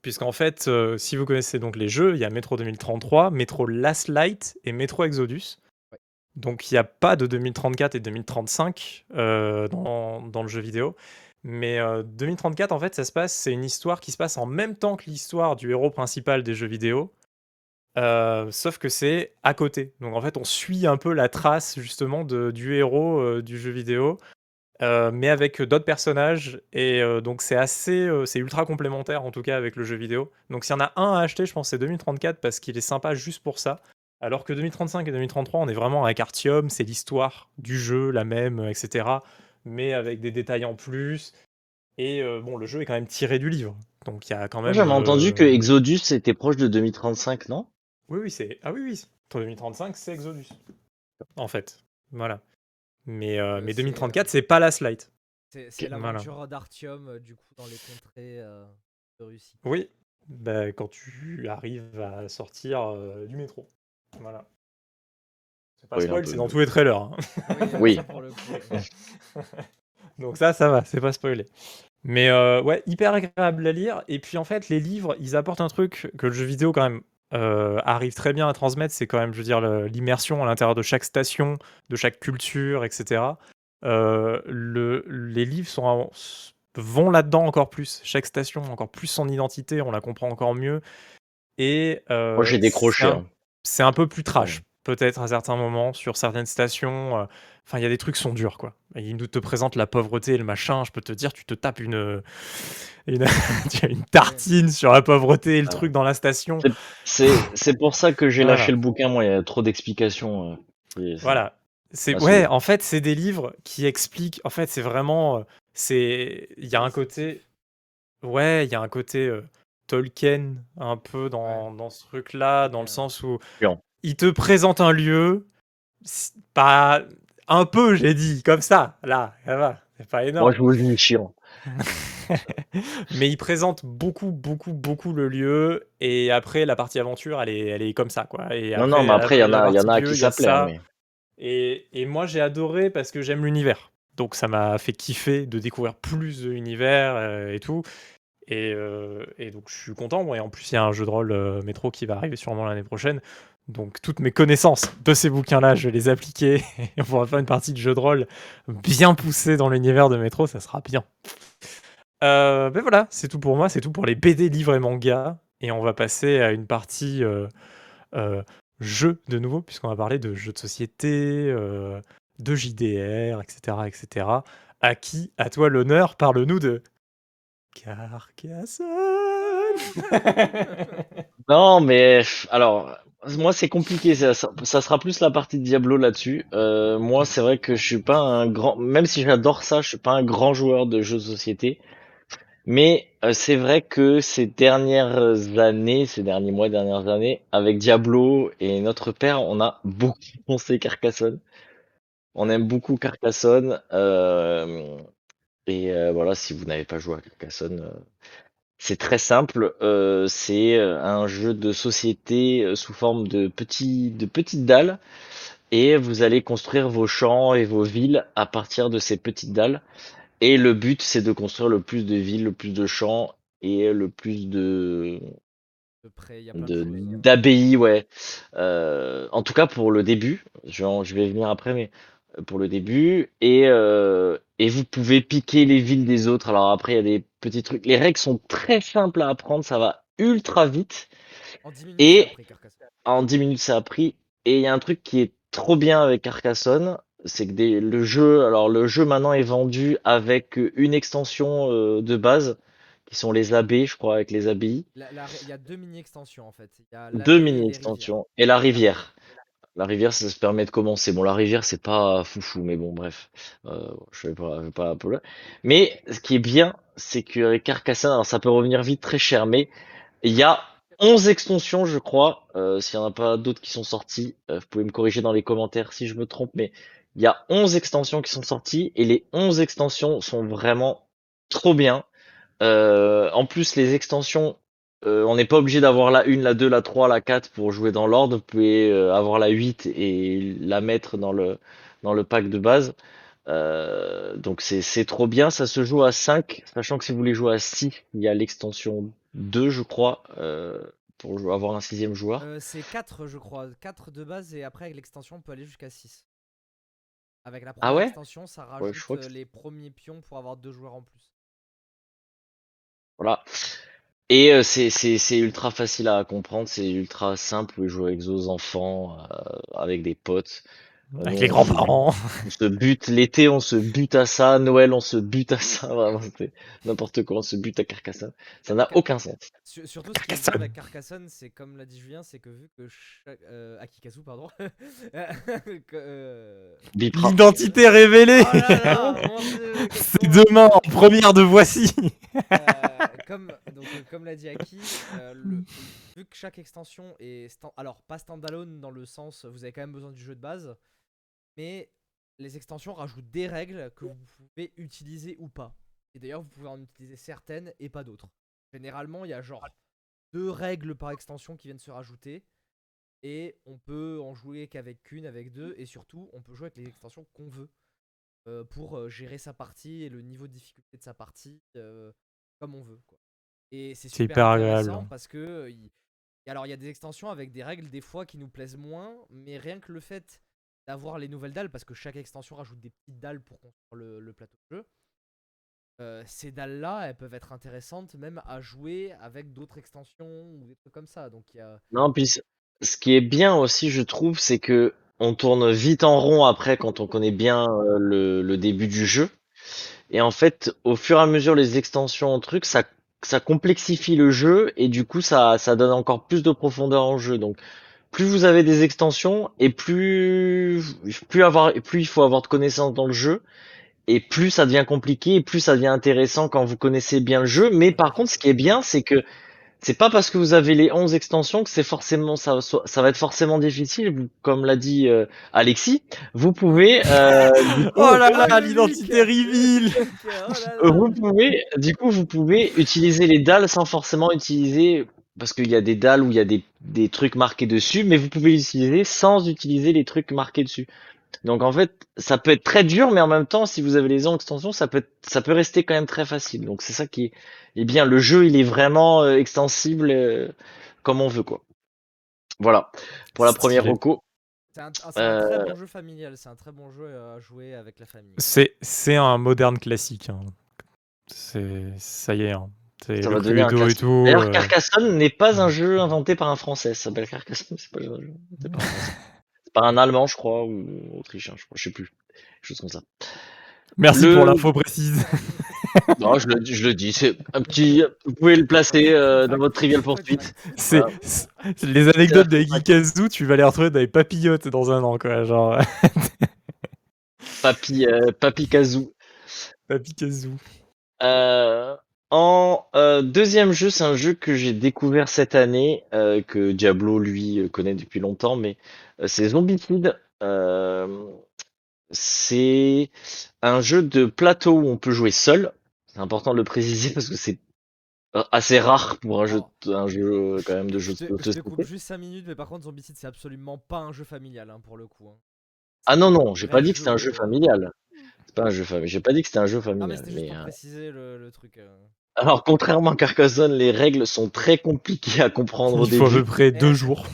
[SPEAKER 1] Puisqu'en fait, euh, si vous connaissez donc les jeux, il y a Métro 2033, Métro Last Light et Métro Exodus.
[SPEAKER 3] Ouais.
[SPEAKER 1] Donc il n'y a pas de 2034 et 2035 euh, dans, dans le jeu vidéo. Mais euh, 2034, en fait, ça se passe, c'est une histoire qui se passe en même temps que l'histoire du héros principal des jeux vidéo. Euh, sauf que c'est à côté. Donc en fait, on suit un peu la trace justement de, du héros euh, du jeu vidéo, euh, mais avec d'autres personnages. Et euh, donc c'est assez, euh, c'est ultra complémentaire en tout cas avec le jeu vidéo. Donc s'il y en a un à acheter, je pense c'est 2034 parce qu'il est sympa juste pour ça. Alors que 2035 et 2033, on est vraiment avec Artium, c'est l'histoire du jeu, la même, euh, etc. Mais avec des détails en plus. Et euh, bon, le jeu est quand même tiré du livre. Donc il y a quand même.
[SPEAKER 2] j'avais entendu
[SPEAKER 1] euh,
[SPEAKER 2] que Exodus était proche de 2035, non?
[SPEAKER 1] Oui, oui, c'est. Ah oui, oui. Pour 2035, c'est Exodus. En fait. Voilà. Mais, euh,
[SPEAKER 3] Euh,
[SPEAKER 1] mais
[SPEAKER 3] c'est,
[SPEAKER 1] 2034, c'est pas Last Light.
[SPEAKER 3] C'est c'est
[SPEAKER 1] Voilà.
[SPEAKER 3] l'aventure d'Artium, euh, du coup, dans les contrées euh, de Russie.
[SPEAKER 1] Oui. Bah, quand tu arrives à sortir euh, du métro. Voilà. C'est pas
[SPEAKER 2] Oui,
[SPEAKER 1] spoil, c'est dans tous les trailers. hein.
[SPEAKER 3] Oui,
[SPEAKER 2] Oui.
[SPEAKER 3] ça, pour le coup, ouais.
[SPEAKER 1] Donc ça, ça va, c'est pas spoilé. Mais euh, ouais, hyper agréable à lire. Et puis en fait, les livres, ils apportent un truc que le jeu vidéo quand même euh, arrive très bien à transmettre. C'est quand même, je veux dire, l'immersion à l'intérieur de chaque station, de chaque culture, etc. Euh, le, les livres sont, vont là-dedans encore plus. Chaque station a encore plus son identité, on la comprend encore mieux. Et euh,
[SPEAKER 2] Moi, j'ai décroché.
[SPEAKER 1] c'est un-
[SPEAKER 2] hein.
[SPEAKER 1] c'est un peu plus trash, peut-être à certains moments, sur certaines stations. euh, Enfin, il y a des trucs qui sont durs, quoi. Et Il nous te présente la pauvreté et le machin. Je peux te dire, tu te tapes une, une, tu as une tartine sur la pauvreté et le
[SPEAKER 2] Ah.
[SPEAKER 1] truc dans la station.
[SPEAKER 2] C'est c'est pour ça que j'ai
[SPEAKER 1] Voilà.
[SPEAKER 2] lâché le bouquin, moi, il y a trop d'explications. euh, et
[SPEAKER 1] Voilà. C'est ouais, en fait, c'est des livres qui expliquent. En fait, c'est vraiment, euh, c'est, il y a un côté, ouais, il y a un côté euh, Tolkien un peu dans, dans ce truc-là, dans le sens où. Il te présente un lieu, pas un peu, j'ai dit, comme ça, là, ça va, c'est pas énorme.
[SPEAKER 2] Moi, je vous le dis, chiant.
[SPEAKER 1] Mais il présente beaucoup, beaucoup, beaucoup le lieu. Et après, la partie aventure, elle est, elle est comme ça, quoi. Et
[SPEAKER 2] Non, non, mais après, il y en a, y en a qui hein, mais-
[SPEAKER 1] Et, et moi, j'ai adoré parce que j'aime l'univers. Donc, ça m'a fait kiffer de découvrir plus de l'univers euh, et tout. Et, euh, et donc, je suis content. Bon, et en plus, il y a un jeu de rôle euh, métro qui va arriver sûrement l'année prochaine. Donc, toutes mes connaissances de ces bouquins-là, je vais les appliquer. Et on pourra faire une partie de jeu de rôle bien poussée dans l'univers de métro. Ça sera bien. Euh, ben voilà, c'est tout pour moi. C'est tout pour les BD, livres et mangas. Et on va passer à une partie euh, euh, jeux de nouveau, puisqu'on va parler de jeux de société, euh, de JDR, etc., etc. À qui, à toi l'honneur, parle-nous de Carcassonne.
[SPEAKER 2] Non, mais alors, moi, c'est compliqué. Ça, sera plus la partie de Diablo là-dessus. Euh, moi, c'est vrai que je suis pas un grand, même si j'adore ça, je suis pas un grand joueur de jeux de société. Mais euh, c'est vrai que ces dernières années, ces derniers mois, dernières années, avec Diablo et notre père, on a beaucoup poncé Carcassonne. On aime beaucoup Carcassonne. euh, et voilà, si vous n'avez pas joué à Carcassonne, c'est très simple. euh, c'est euh, un jeu de société euh, sous forme de petits, de petites dalles. Et vous allez construire vos champs et vos villes à partir de ces petites dalles. Et le but, c'est de construire le plus de villes, le plus de champs et le plus de
[SPEAKER 3] De près, il y a plein de
[SPEAKER 2] de
[SPEAKER 3] choses.
[SPEAKER 2] d'abbayes, ouais. Euh, en tout cas pour le début, je je vais venir après, mais euh, pour le début et euh, et vous pouvez piquer les villes des autres. Alors après il y a des petits trucs. Les règles sont très simples à apprendre, ça va ultra vite.
[SPEAKER 3] En 10 minutes,
[SPEAKER 2] Et-
[SPEAKER 3] Carcassonne.
[SPEAKER 2] En 10 minutes ça a pris. Et il y a un truc qui est trop bien avec Carcassonne, c'est que des, le jeu, alors le jeu maintenant est vendu avec une extension euh, de base qui sont les abbés, je crois, avec les abbayes.
[SPEAKER 3] Il y a deux mini-extensions en fait. Il y a
[SPEAKER 2] Deux mini extensions et la rivière. La rivière, ça se permet de commencer. Bon, la rivière, c'est pas foufou, mais bon, bref, euh, je vais pas, je vais pas. Mais ce qui est bien, c'est qu'avec Carcassonne, alors ça peut revenir vite très cher, mais il y a 11 extensions, je crois. Euh, S'il y en a pas d'autres qui sont sorties, euh, vous pouvez me corriger dans les commentaires si je me trompe, mais il y a 11 extensions qui sont sorties et les 11 extensions sont vraiment trop bien. Euh, en plus, les extensions, euh, on n'est pas obligé d'avoir la 1, la 2, la 3, la 4 pour jouer dans l'ordre. Vous pouvez euh, avoir la 8 et la mettre dans le, dans le pack de base. Euh, donc c'est trop bien, ça se joue à 5, sachant que si vous voulez jouer à 6, il y a l'extension 2, je crois, pour avoir un sixième joueur.
[SPEAKER 3] C'est 4 je crois. 4 de base et après avec l'extension on peut aller jusqu'à 6. Avec la
[SPEAKER 2] Ah
[SPEAKER 3] première
[SPEAKER 2] ouais?
[SPEAKER 3] extension ça rajoute les premiers pions pour avoir deux joueurs en plus.
[SPEAKER 2] Voilà. Et euh, c'est c'est c'est ultra facile à comprendre, c'est ultra simple, vous jouer avec vos enfants, euh, avec des potes. Euh,
[SPEAKER 1] Avec les grands-parents.
[SPEAKER 2] On se bute, l'été on se bute à ça, Noël on se bute à ça, vraiment c'est n'importe quoi, on se bute à Carcassonne. Ça n'a aucun sens.
[SPEAKER 3] Sur- surtout ce qui est bien
[SPEAKER 1] Carcassonne.
[SPEAKER 3] avec Carcassonne, c'est comme l'a dit Julien, c'est que vu que chaque. Euh, Akikazu, pardon. que, euh,
[SPEAKER 2] Bipra.
[SPEAKER 1] L'identité révélée.
[SPEAKER 3] Oh là là, mon Dieu, quel
[SPEAKER 1] C'est demain en première de voici.
[SPEAKER 3] Euh, comme euh, comme l'a dit Aki, euh, le- vu que chaque extension est alors pas standalone dans le sens vous avez quand même besoin du jeu de base, mais les extensions rajoutent des règles que vous pouvez utiliser ou pas. Et d'ailleurs vous pouvez en utiliser certaines et pas d'autres. Généralement il y a genre deux règles par extension qui viennent se rajouter et on peut en jouer qu'avec qu'une, avec deux et surtout on peut jouer avec les extensions qu'on veut euh, pour gérer sa partie et le niveau de difficulté de sa partie comme on veut. Quoi. Et c'est super
[SPEAKER 1] hyper
[SPEAKER 3] intéressant
[SPEAKER 1] agréable.
[SPEAKER 3] parce que il- alors il y a des extensions avec des règles des fois qui nous plaisent moins, mais rien que le fait d'avoir les nouvelles dalles, parce que chaque extension rajoute des petites dalles pour construire le, le plateau de jeu. euh, ces dalles-là, elles peuvent être intéressantes même à jouer avec d'autres extensions ou des trucs comme ça. Donc il y a,
[SPEAKER 2] Non, puis ce qui est bien aussi, je trouve, c'est que on tourne vite en rond après quand on connaît bien euh, le, le début du jeu. Et en fait, au fur et à mesure les extensions, trucs, ça, ça complexifie le jeu et du coup, ça, donne encore plus de profondeur en jeu. Donc, plus vous avez des extensions et plus il faut avoir de connaissances dans le jeu et plus ça devient compliqué et plus ça devient intéressant quand vous connaissez bien le jeu. Mais par contre, ce qui est bien, c'est que c'est pas parce que vous avez les 11 extensions que c'est forcément ça, so- ça va être forcément difficile. Comme l'a dit euh, Alexis, vous pouvez euh, du coup,
[SPEAKER 1] Oh là là, l'identité reveal.
[SPEAKER 3] Oh
[SPEAKER 2] vous pouvez du coup vous pouvez utiliser les dalles sans forcément utiliser parce qu'il y a des dalles où il y a des, des trucs marqués dessus, mais vous pouvez les utiliser sans utiliser les trucs marqués dessus. Donc en fait, ça peut être très dur, mais en même temps, si vous avez les 11 extensions, ça peut être- ça peut rester quand même très facile. Donc c'est ça qui est, est bien. Le jeu, il est vraiment euh, extensible euh, comme on veut quoi. Voilà pour la première reco.
[SPEAKER 3] C'est un, très
[SPEAKER 2] Euh,
[SPEAKER 3] bon jeu familial, c'est un très bon jeu à jouer avec la famille.
[SPEAKER 1] C'est c'est un moderne classique. hein. C'est ça y est. hein. C'est
[SPEAKER 2] Ça
[SPEAKER 1] le
[SPEAKER 2] va devenir un
[SPEAKER 1] Cluedo et tout.
[SPEAKER 2] D'ailleurs,
[SPEAKER 1] euh,
[SPEAKER 2] Carcassonne n'est pas un jeu inventé par un Français. Ça s'appelle Carcassonne, c'est pas un jeu inventé par un Français. Par un Allemand, je crois, ou autrichien, je crois, je sais plus. Chose comme ça.
[SPEAKER 1] Merci
[SPEAKER 2] le-
[SPEAKER 1] pour l'info précise.
[SPEAKER 2] Non, je le dis, je le dis. C'est un petit. Vous pouvez le placer euh, dans votre trivial poursuite.
[SPEAKER 1] C'est
[SPEAKER 2] Voilà.
[SPEAKER 1] les anecdotes de Geekazu, tu vas les retrouver dans les papillotes dans un an quoi, genre
[SPEAKER 2] Papy, euh, Papy Kazoo.
[SPEAKER 1] Papikazu.
[SPEAKER 2] Euh, en euh, deuxième jeu, c'est un jeu que j'ai découvert cette année, euh, que Diablo lui euh, connaît depuis longtemps, mais euh, c'est Zombicide. C'est un jeu de plateau où on peut jouer seul. C'est important de le préciser parce que c'est assez rare pour un jeu, un jeu quand même de jeu
[SPEAKER 3] Je
[SPEAKER 2] de
[SPEAKER 3] te, je te coupe juste 5 minutes, mais par contre, Zombicide, c'est absolument pas un jeu familial hein, pour le coup. hein.
[SPEAKER 2] Ah non non, j'ai pas dit que c'était un
[SPEAKER 3] jeu,
[SPEAKER 2] familial. C'est pas un jeu familial. J'ai pas dit que c'était un jeu
[SPEAKER 3] mais
[SPEAKER 2] familial.
[SPEAKER 3] juste
[SPEAKER 2] mais,
[SPEAKER 3] pour
[SPEAKER 2] euh,
[SPEAKER 3] préciser le, le truc. euh.
[SPEAKER 2] Alors, contrairement à Carcassonne, les règles sont très compliquées à comprendre au
[SPEAKER 1] Il faut à
[SPEAKER 2] début.
[SPEAKER 1] peu près deux
[SPEAKER 3] Eh,
[SPEAKER 1] jours.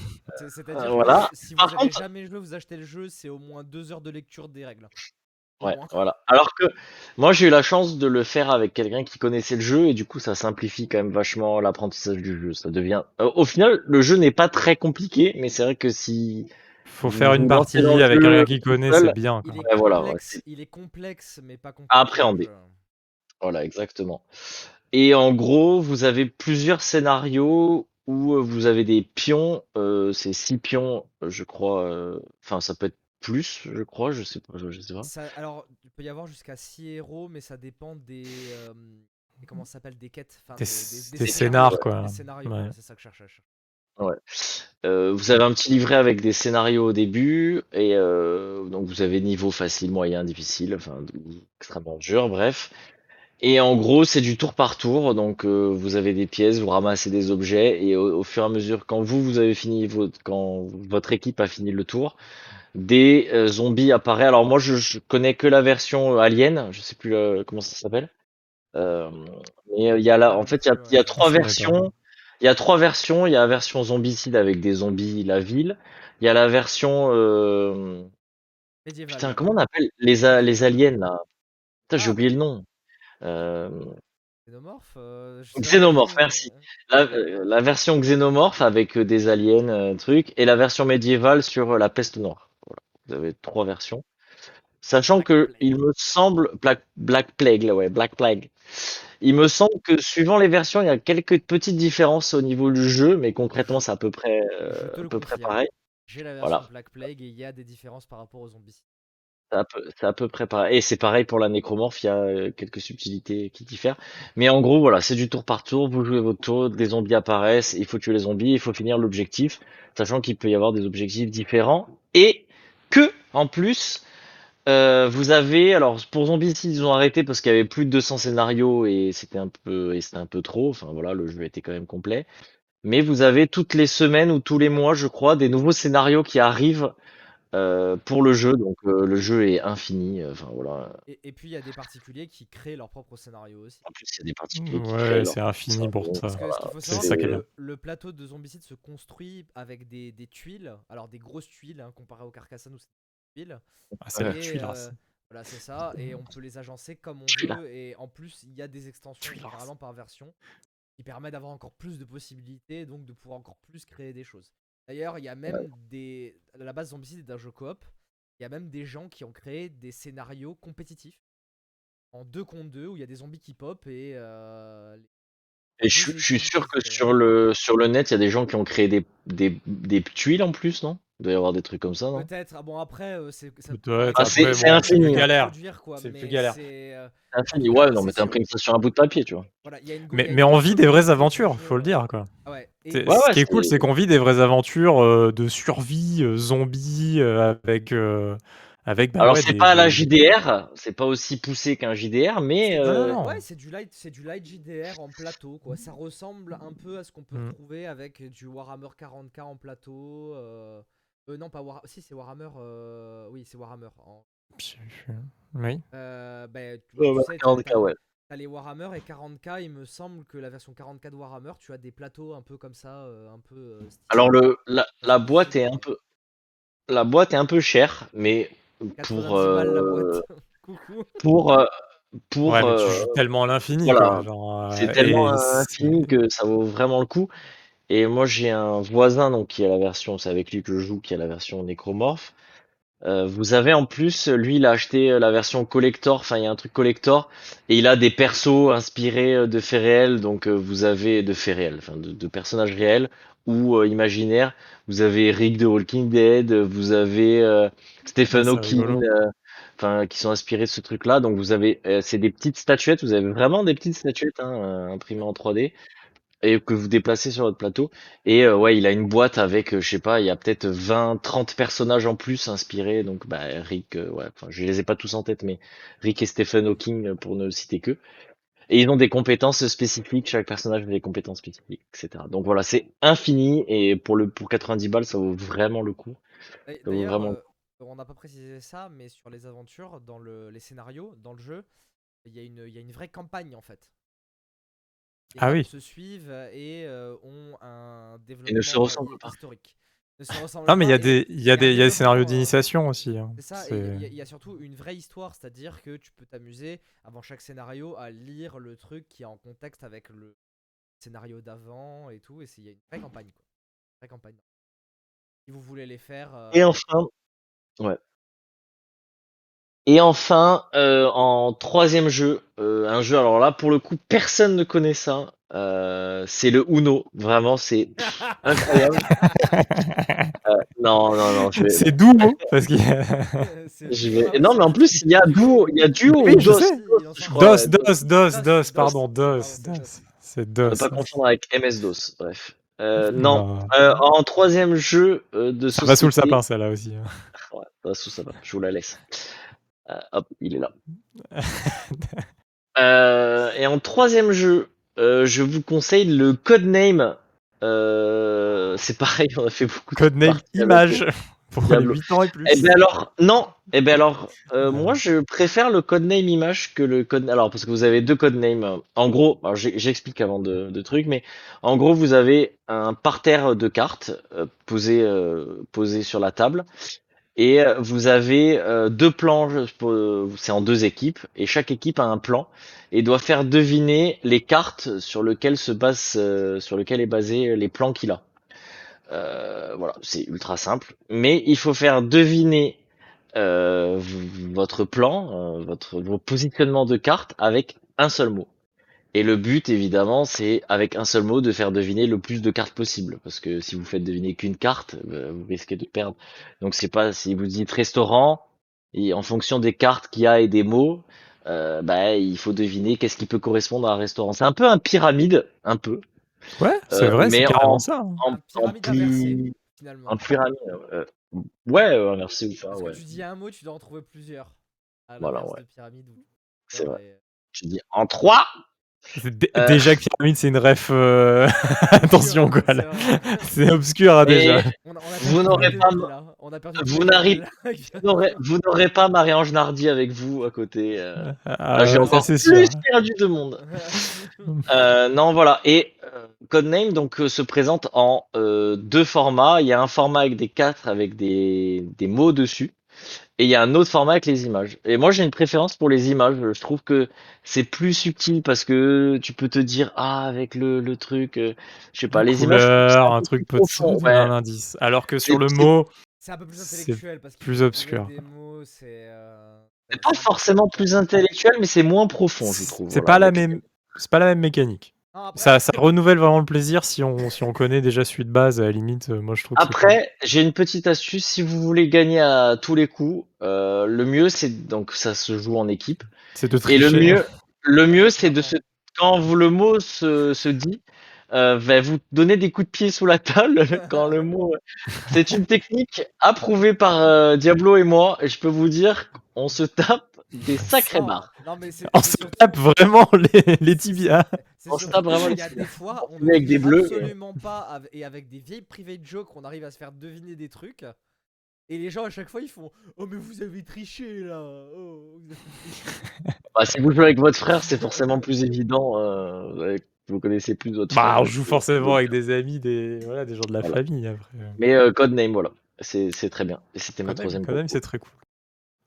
[SPEAKER 3] C'est-à-dire
[SPEAKER 2] Euh,
[SPEAKER 3] que
[SPEAKER 2] voilà.
[SPEAKER 3] si vous
[SPEAKER 2] Par
[SPEAKER 3] avez
[SPEAKER 2] contre-
[SPEAKER 3] jamais joué, vous achetez le jeu, c'est au moins deux heures de lecture des règles.
[SPEAKER 2] Ouais, voilà. Alors que moi, j'ai eu la chance de le faire avec quelqu'un qui connaissait le jeu et du coup, ça simplifie quand même vachement l'apprentissage du jeu. Ça devient. Euh, au final, le jeu n'est pas très compliqué, mais c'est vrai que si.
[SPEAKER 1] Faut faire une partie avec quelqu'un qui connaît, c'est bien.
[SPEAKER 3] Il
[SPEAKER 1] quoi.
[SPEAKER 3] est,
[SPEAKER 2] Ouais, voilà, ouais,
[SPEAKER 3] il est complexe, mais pas compliqué.
[SPEAKER 2] À appréhender.
[SPEAKER 3] jeu.
[SPEAKER 2] Voilà, exactement. Et en gros, vous avez plusieurs scénarios où euh, vous avez des pions. Euh, c'est six pions, euh, je crois. euh, Enfin, ça peut être plus, je crois. Je sais pas. Je, sais pas.
[SPEAKER 3] Ça- alors, il peut y avoir jusqu'à 6 héros, mais ça dépend des. euh, comment ça s'appelle Des quêtes. enfin,
[SPEAKER 1] Des,
[SPEAKER 3] des,
[SPEAKER 1] des
[SPEAKER 3] scénarios,
[SPEAKER 1] scénars, quoi.
[SPEAKER 3] Des scénarios,
[SPEAKER 1] Ouais.
[SPEAKER 3] c'est ça que je cherchais.
[SPEAKER 2] Ouais. Euh, vous avez un petit livret avec des scénarios au début et euh, donc vous avez niveau facile, moyen, difficile, enfin extrêmement dur, bref. Et en gros, c'est du tour par tour, donc euh, vous avez des pièces, vous ramassez des objets et au, au fur et à mesure, quand vous vous avez fini votre, quand votre équipe a fini le tour, des euh, zombies apparaissent. Alors moi, je, je connais que la version Alien, je sais plus euh, comment ça s'appelle. Euh, mais euh, il y a là, en fait, il y a, y a trois versions. Il y a trois versions. Il y a la version zombicide avec des zombies, la ville. Il y a la version. euh. Putain, comment on appelle les, les aliens là? Putain, j'ai
[SPEAKER 3] Ah,
[SPEAKER 2] oublié le nom. Euh,
[SPEAKER 3] Xénomorphe euh,
[SPEAKER 2] Xénomorphe, merci. La, la version xénomorphe avec euh, des aliens, euh, trucs, et la version médiévale sur la peste noire. Voilà. Vous avez trois versions. Sachant
[SPEAKER 3] Black
[SPEAKER 2] que
[SPEAKER 3] Plague.
[SPEAKER 2] il me semble Black, Black Plague, là, ouais, Black Plague. Il me semble que suivant les versions, il y a quelques petites différences au niveau du jeu, mais concrètement, c'est à peu près, euh, à peu près pareil.
[SPEAKER 3] J'ai la version
[SPEAKER 2] Voilà.
[SPEAKER 3] Black Plague et il y a des différences par rapport aux zombies.
[SPEAKER 2] C'est à peu, à peu près pareil. Et c'est pareil pour la nécromorphe, il y a euh, quelques subtilités qui diffèrent. Mais en gros, voilà, c'est du tour par tour. Vous jouez votre tour, des zombies apparaissent, il faut tuer les zombies, il faut finir l'objectif, sachant qu'il peut y avoir des objectifs différents. Et que, en plus, euh, vous avez, alors pour Zombicide, ils ont arrêté parce qu'il y avait plus de 200 scénarios et c'était un peu, et c'était un peu trop. Enfin voilà, le jeu était quand même complet. Mais vous avez toutes les semaines ou tous les mois, je crois, des nouveaux scénarios qui arrivent euh, pour le jeu. Donc euh, le jeu est infini. euh, Enfin voilà.
[SPEAKER 3] Et, et puis il y a des particuliers qui créent leur propre scénario aussi.
[SPEAKER 2] En plus, il y a des particuliers qui créent
[SPEAKER 1] Ouais, c'est infini pour ça.
[SPEAKER 3] Parce que ce qu'il faut
[SPEAKER 1] c'est
[SPEAKER 3] savoir, c'est que le, plateau de Zombicide se construit avec des, des tuiles, alors des grosses tuiles hein, comparé au Carcassonne où c'est des tuiles.
[SPEAKER 1] Ah, c'est tuilasse.
[SPEAKER 3] euh, voilà, c'est ça, et on peut les agencer comme on veut, et en plus, il y a des extensions généralement par version qui permettent d'avoir encore plus de possibilités, donc de pouvoir encore plus créer des choses. D'ailleurs, il y a même des. À la base, Zombicide est un jeu coop, il y a même des gens qui ont créé des scénarios compétitifs en 2 contre 2 où il y a des zombies qui pop et. euh,
[SPEAKER 2] Et je, je suis sûr que sur le sur le net, il y a des gens qui ont créé des, des, des tuiles en plus, non? Il doit y avoir des trucs comme ça, non?
[SPEAKER 3] Peut-être, ah bon après, euh, c'est
[SPEAKER 2] Ah,
[SPEAKER 1] bon,
[SPEAKER 2] infini.
[SPEAKER 1] plus galère. C'est
[SPEAKER 3] mais
[SPEAKER 1] plus galère.
[SPEAKER 3] c'est, euh,
[SPEAKER 2] C'est infini. Ouais, non, mais
[SPEAKER 3] c'est
[SPEAKER 2] t'imprimes ça sur un bout de papier, tu vois.
[SPEAKER 3] voilà, y a une
[SPEAKER 1] Mais, mais on vit des vraies aventures, faut le dire quoi.
[SPEAKER 3] Ah ouais. Et-
[SPEAKER 1] C'est-
[SPEAKER 2] Ouais,
[SPEAKER 1] ce qui est cool,
[SPEAKER 2] c'est-
[SPEAKER 1] c'est qu'on vit des vraies aventures euh, de survie, euh, zombies, euh, avec, euh, avec bah
[SPEAKER 2] Alors
[SPEAKER 1] ouais,
[SPEAKER 2] c'est
[SPEAKER 1] des-
[SPEAKER 2] pas à la JDR, c'est pas aussi poussé qu'un JDR, mais euh,
[SPEAKER 1] non, non.
[SPEAKER 3] Ouais, c'est du light, c'est du light JDR en plateau, quoi. Ça ressemble un peu à ce qu'on peut
[SPEAKER 1] Mm.
[SPEAKER 3] retrouver avec du Warhammer 40k en plateau. Euh... euh, non, pas Warhammer. Si, c'est Warhammer. euh, Oui, c'est Warhammer. En...
[SPEAKER 1] Oui.
[SPEAKER 3] Euh, ben, tu,
[SPEAKER 2] Ouais,
[SPEAKER 3] tu
[SPEAKER 2] ouais,
[SPEAKER 3] sais, t'as-
[SPEAKER 2] 40K,
[SPEAKER 3] t'as-
[SPEAKER 2] ouais.
[SPEAKER 3] t'as les Warhammer et 40k. Il me semble que la version 40k de Warhammer, tu as des plateaux un peu comme ça, euh, un peu. euh.
[SPEAKER 2] Alors le la, la boîte est un peu la boîte est un peu chère, mais
[SPEAKER 3] 90
[SPEAKER 2] pour euh, pour euh, pour
[SPEAKER 1] ouais, mais tu
[SPEAKER 2] euh,
[SPEAKER 1] joues tellement à l'infini.
[SPEAKER 2] voilà.
[SPEAKER 1] quoi, genre,
[SPEAKER 2] c'est
[SPEAKER 1] euh,
[SPEAKER 2] tellement
[SPEAKER 1] et c'est-
[SPEAKER 2] infini que ça vaut vraiment le coup. Et moi j'ai un voisin donc qui a la version, c'est avec lui que je joue, qui a la version nécromorphe. Euh, vous avez en plus, lui, il a acheté la version collector. Enfin, il y a un truc collector et il a des persos inspirés euh, de faits réels. Donc, euh, vous avez de faits réels, enfin, de, de personnages réels ou euh, imaginaires. Vous avez Rick de Walking Dead, vous avez euh, Stephen Hawking, euh, enfin, qui sont inspirés de ce truc-là. Donc, vous avez, euh, c'est des petites statuettes. Vous avez vraiment des petites statuettes hein, euh, imprimées en 3D et que vous déplacez sur votre plateau. Et euh, ouais, il a une boîte avec, euh, je sais pas, il y a peut-être 20, 30 personnages en plus inspirés. Donc, bah, Rick, euh, ouais, enfin, je les ai pas tous en tête, mais Rick et Stephen Hawking, euh, pour ne citer que. Et ils ont des compétences spécifiques, chaque personnage a des compétences spécifiques, etc. Donc voilà, c'est infini, et pour le, pour 90 balles, ça vaut vraiment le coup.
[SPEAKER 3] D'a-
[SPEAKER 2] vaut vraiment-
[SPEAKER 3] euh, on n'a pas précisé ça, mais sur les aventures, dans le, les scénarios, dans le jeu, il y, a une- il y a une vraie campagne en fait. Les
[SPEAKER 1] Ah oui.
[SPEAKER 3] se suivent et euh, ont un
[SPEAKER 2] Et
[SPEAKER 3] développement
[SPEAKER 2] ne se ressemblent pas.
[SPEAKER 3] historique. Ne se ressemblent
[SPEAKER 1] Non, mais il y a
[SPEAKER 3] et
[SPEAKER 1] des, il y a des, il y a des scénarios
[SPEAKER 3] euh,
[SPEAKER 1] d'initiation aussi. hein.
[SPEAKER 3] C'est ça, et il y a- y, surtout une vraie histoire, c'est-à-dire que tu peux t'amuser avant chaque scénario à lire le truc qui est en contexte avec le scénario d'avant et tout, et c'est- il y a une vraie campagne quoi. Une vraie campagne. Si vous voulez les faire. euh,
[SPEAKER 2] Et enfin, ouais. Et enfin, euh, en troisième jeu, euh, un jeu, alors là, pour le coup, personne ne connaît ça. euh, c'est le Uno. Vraiment, c'est incroyable. Euh, non, non, non, je vais,
[SPEAKER 1] C'est doux, hein, parce qu'il y a...
[SPEAKER 3] c'est-
[SPEAKER 2] je vais-
[SPEAKER 3] Ah
[SPEAKER 2] Non, mais en plus, il y a duo, il y a duo
[SPEAKER 1] Oui,
[SPEAKER 2] ou
[SPEAKER 1] je
[SPEAKER 2] dos. je crois.
[SPEAKER 1] DOS, DOS, DOS,
[SPEAKER 3] DOS,
[SPEAKER 1] DOS, pardon,
[SPEAKER 3] DOS.
[SPEAKER 1] DOS,
[SPEAKER 3] Pardon, c'est
[SPEAKER 1] DOS.
[SPEAKER 3] DOS.
[SPEAKER 2] Ne
[SPEAKER 1] DOS.
[SPEAKER 2] pas confondre avec MS-DOS. Bref. Euh, non.
[SPEAKER 1] Non.
[SPEAKER 2] Euh, en troisième jeu euh, de
[SPEAKER 1] Ça va sous le
[SPEAKER 2] société-
[SPEAKER 1] sapin, celle-là aussi. hein.
[SPEAKER 2] Ouais, ça va sous ça va. Je vous la laisse. Euh, hop, il est là. Euh, et en troisième jeu, euh, je vous conseille le Codename. C'est pareil, on a fait beaucoup de
[SPEAKER 1] Codename Image pour les
[SPEAKER 2] Diablo.
[SPEAKER 1] 8 ans et plus.
[SPEAKER 2] Eh ben alors, non. Eh ben alors, euh, moi je préfère le Codename Image que le code. Alors parce que vous avez deux codenames. En gros, j'explique avant de, de trucs, mais en gros vous avez un parterre de cartes euh, posé euh, posé sur la table. Et euh, vous avez euh, deux plans, euh, c'est en deux équipes, et chaque équipe a un plan et doit faire deviner les cartes sur lesquelles se base, euh, sur lesquelles est basé les plans qu'il a. Euh, voilà, c'est ultra simple, mais il faut faire deviner euh, votre plan, votre vos positionnements de cartes avec un seul mot. Et le but, évidemment, c'est avec un seul mot de faire deviner le plus de cartes possible, parce que si vous faites deviner qu'une carte, euh, vous risquez de perdre. Donc c'est pas si vous dites restaurant, et en fonction des cartes qu'il y a et des mots, euh, bah il faut deviner qu'est-ce qui peut correspondre à un restaurant. C'est un peu un pyramide, un peu.
[SPEAKER 1] Ouais, c'est
[SPEAKER 2] Euh,
[SPEAKER 1] vrai, c'est
[SPEAKER 2] mais
[SPEAKER 1] carrément
[SPEAKER 2] en-
[SPEAKER 1] ça. hein.
[SPEAKER 2] En, en
[SPEAKER 3] pyramide finalement.
[SPEAKER 2] un pyramide. euh, ouais, merci ou pas,
[SPEAKER 3] Parce
[SPEAKER 2] ouais.
[SPEAKER 3] que tu dis un mot, tu dois en trouver plusieurs. À
[SPEAKER 2] Voilà, ouais. C'est vrai.
[SPEAKER 3] Et-
[SPEAKER 2] Je dis en trois. Euh.
[SPEAKER 1] Déjà que pyramide, c'est une ref. euh, Attention, quoi.
[SPEAKER 3] C'est
[SPEAKER 1] là.
[SPEAKER 3] vrai.
[SPEAKER 1] C'est obscur, hein, déjà.
[SPEAKER 3] On a, on a
[SPEAKER 2] Vous n'aurez pas vous n'arrivez-. Vous n'aurez- vous n'aurez pas Marie-Ange Nardi avec vous à côté. euh.
[SPEAKER 1] Ah,
[SPEAKER 2] Ah, J'ai encore
[SPEAKER 1] ça,
[SPEAKER 2] plus
[SPEAKER 1] sûr.
[SPEAKER 2] perdu de monde. Euh, non, voilà. Et euh, Codename donc euh, se présente en euh, deux formats. Il y a un format avec des quatre avec des, des mots dessus. Et il y a un autre format avec les images. Et moi, j'ai une préférence pour les images. Je trouve que c'est plus subtil parce que tu peux te dire, ah, avec le, le truc, euh, je sais pas,
[SPEAKER 1] Une
[SPEAKER 2] les images. que
[SPEAKER 1] couleur,
[SPEAKER 2] un
[SPEAKER 1] un truc te
[SPEAKER 2] profond, ouais.
[SPEAKER 1] un indice. Alors que sur le mot,
[SPEAKER 3] C'est un peu plus intellectuel parce qu'il
[SPEAKER 1] plus obscur.
[SPEAKER 3] Des mots, c'est. euh,
[SPEAKER 2] C'est pas forcément plus intellectuel, mais c'est moins profond, je trouve.
[SPEAKER 1] c'est
[SPEAKER 2] voilà,
[SPEAKER 1] pas la même, c'est pas la même mécanique.
[SPEAKER 3] Non, après,
[SPEAKER 1] Ça, ça renouvelle vraiment le plaisir si on, si on connaît déjà celui de base. À la limite, euh, moi je trouve. que c'est cool.
[SPEAKER 2] Après, j'ai une petite astuce. Si vous voulez gagner à tous les coups, euh, le mieux, c'est donc ça se joue en équipe.
[SPEAKER 1] c'est de
[SPEAKER 2] Et
[SPEAKER 1] tricher.
[SPEAKER 2] le mieux, le mieux, c'est de se quand vous le mot se, se dit, euh, va vous donner des coups de pied sous la table quand le mot. C'est une technique approuvée par euh, Diablo et moi. Et je peux vous dire, on se tape des sacrées
[SPEAKER 3] non,
[SPEAKER 2] barres.
[SPEAKER 3] Non, mais c'est.
[SPEAKER 1] On se tape vraiment les, les tibias.
[SPEAKER 2] On se tape vraiment les
[SPEAKER 3] y a
[SPEAKER 2] tibias.
[SPEAKER 3] des fois, on
[SPEAKER 2] avec des bleus.
[SPEAKER 3] absolument pas, et avec des vieilles private jokes, on arrive à se faire deviner des trucs. Et les gens à chaque fois ils font Oh, mais vous avez triché là oh, vous avez triché.
[SPEAKER 2] Bah, si vous jouez avec votre frère, c'est forcément plus évident. Euh, avec- vous connaissez plus votre
[SPEAKER 1] Bah,
[SPEAKER 2] frère.
[SPEAKER 1] on joue forcément avec des amis, des, voilà, des gens de la
[SPEAKER 2] Voilà.
[SPEAKER 1] famille après.
[SPEAKER 2] Mais euh, Codename, voilà. C'est c'est très bien. Et c'était ma troisième compo.
[SPEAKER 1] c'est très cool.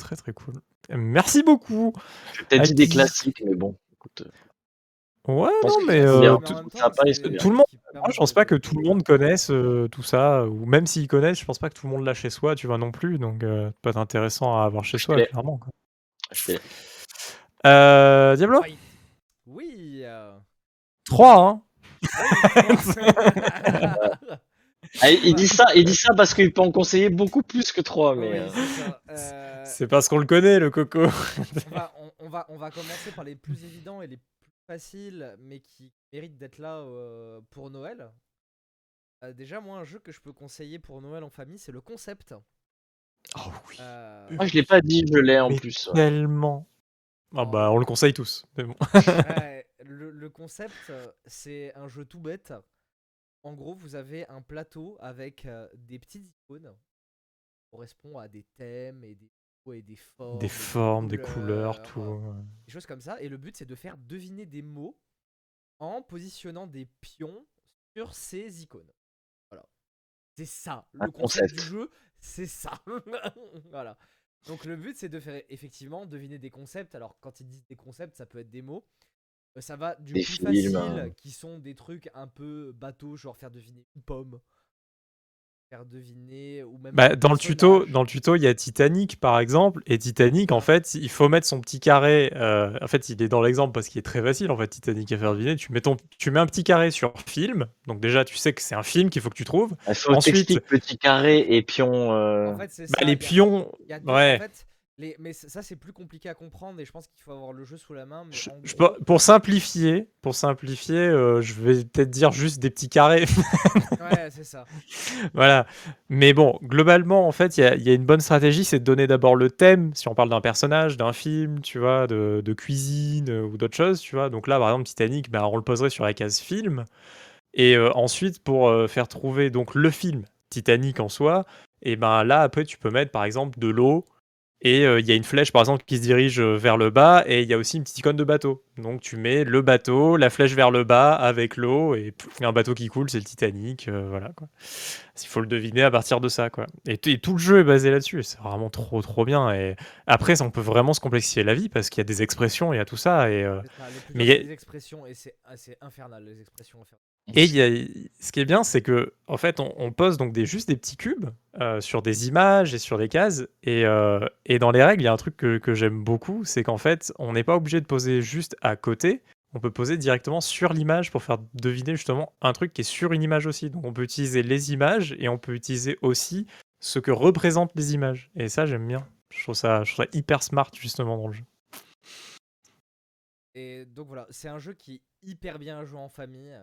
[SPEAKER 1] Très très cool. Merci beaucoup.
[SPEAKER 2] J'ai peut-être dit des classiques, mais bon. Écoute, euh,
[SPEAKER 1] Ouais, non, mais euh, tout,
[SPEAKER 3] temps,
[SPEAKER 1] le monde- moi, je pense pas que tout le monde connaisse euh, tout ça, ou même s'ils connaissent, je pense pas que tout le monde l'a chez soi, tu vois non plus, donc euh, être intéressant à avoir chez
[SPEAKER 2] Je
[SPEAKER 1] soi,
[SPEAKER 2] l'ai.
[SPEAKER 1] clairement. quoi.
[SPEAKER 2] je fais-
[SPEAKER 1] Euh, Diablo
[SPEAKER 3] Oui. Oui. euh,
[SPEAKER 1] 3, hein
[SPEAKER 2] Ah, il dit ça, il dit ça parce qu'il peut en conseiller beaucoup plus que trois, mais
[SPEAKER 3] oui,
[SPEAKER 2] euh,
[SPEAKER 3] c'est. Euh,
[SPEAKER 1] C'est parce qu'on le connaît, le coco.
[SPEAKER 3] on, va, on, on va, on va commencer par les plus évidents et les plus faciles, mais qui méritent d'être là euh, pour Noël. Euh, déjà, moi, un jeu que je peux conseiller pour Noël en famille, c'est le concept.
[SPEAKER 1] Oh oui.
[SPEAKER 3] Euh,
[SPEAKER 2] moi je l'ai pas dit, je l'ai en
[SPEAKER 1] Mais
[SPEAKER 2] plus. ouais.
[SPEAKER 1] Tellement. Ah bah, on le conseille tous. mais bon.
[SPEAKER 3] ouais, le, le concept, c'est un jeu tout bête. En gros, vous avez un plateau avec euh, des petites icônes qui correspondent à des thèmes et des, et des formes. et
[SPEAKER 1] Des formes, des couleurs,
[SPEAKER 3] couleurs,
[SPEAKER 1] tout.
[SPEAKER 3] des choses comme ça. Et le but, c'est de faire deviner des mots en positionnant des pions sur ces icônes. Voilà. C'est ça.
[SPEAKER 2] Un
[SPEAKER 3] Le concept,
[SPEAKER 2] concept.
[SPEAKER 3] du jeu, c'est ça. voilà. Donc le but, c'est de faire effectivement deviner des concepts. Alors quand ils disent des concepts, ça peut être des mots. Euh, Ça va du
[SPEAKER 2] Des
[SPEAKER 3] plus
[SPEAKER 2] films,
[SPEAKER 3] facile,
[SPEAKER 2] hein.
[SPEAKER 3] qui sont des trucs un peu bateaux, genre faire deviner une pomme. Faire deviner, ou même
[SPEAKER 1] Bah, dans le tuto, dans le tuto, il y a Titanic par exemple, et Titanic, en fait, il faut mettre son petit carré. euh, en fait, il est dans l'exemple parce qu'il est très facile. En fait, Titanic à faire deviner. Tu mets ton, tu mets un petit carré sur film. Donc déjà, tu sais que c'est un film qu'il faut que tu trouves.
[SPEAKER 2] Il faut
[SPEAKER 1] Ensuite-
[SPEAKER 2] petit carré et pion. euh,
[SPEAKER 3] En fait, c'est
[SPEAKER 1] Bah,
[SPEAKER 3] ça.
[SPEAKER 1] les
[SPEAKER 3] y a-
[SPEAKER 1] pions,
[SPEAKER 3] y a deux-
[SPEAKER 1] ouais.
[SPEAKER 3] en fait, les- mais ça, c'est plus compliqué à comprendre et je pense qu'il faut avoir le jeu sous la main. Mais
[SPEAKER 1] Je-
[SPEAKER 3] en
[SPEAKER 1] je
[SPEAKER 3] gros-
[SPEAKER 1] peux- pour simplifier, pour simplifier, euh, je vais peut-être dire juste des petits carrés.
[SPEAKER 3] Ouais, c'est ça.
[SPEAKER 1] Voilà. Mais bon, globalement, en fait, il y a, il y a une bonne stratégie, c'est de donner d'abord le thème, si on parle d'un personnage, d'un film, tu vois, de, de cuisine euh, ou d'autres choses, tu vois. Donc là, par exemple, Titanic, ben, on le poserait sur la case film. Et euh, ensuite, pour euh, faire trouver donc le film Titanic en soi, et ben là, après, tu peux mettre, par exemple, de l'eau. Et euh, il y a une flèche, par exemple, qui se dirige euh, vers le bas, et il y a aussi une petite icône de bateau. Donc tu mets le bateau, la flèche vers le bas avec l'eau, et il un bateau qui coule, c'est le Titanic, euh, voilà quoi. Il faut le deviner à partir de ça, quoi. Et, tout le jeu est basé là-dessus, et c'est vraiment trop trop bien. Et après, on peut vraiment se complexifier la vie parce qu'il y a des expressions, il y a tout ça, et euh,
[SPEAKER 3] ça,
[SPEAKER 1] Mais
[SPEAKER 3] durs,
[SPEAKER 1] y a-
[SPEAKER 3] les expressions et c'est ah, c'est infernal les expressions infernales.
[SPEAKER 1] Et ce qui est bien, c'est que en fait, on, pose donc des, juste des petits cubes euh, sur des images et sur des cases. Et, euh, et dans les règles, il y a un truc que, j'aime beaucoup, c'est qu'en fait, on n'est pas obligé de poser juste à côté. On peut poser directement sur l'image pour faire deviner justement un truc qui est sur une image aussi. Donc on peut utiliser les images et on peut utiliser aussi ce que représentent les images. Et ça, j'aime bien. Je trouve ça, je trouve ça hyper smart justement dans le jeu.
[SPEAKER 3] Et donc voilà, c'est un jeu qui est hyper bien à jouer en famille.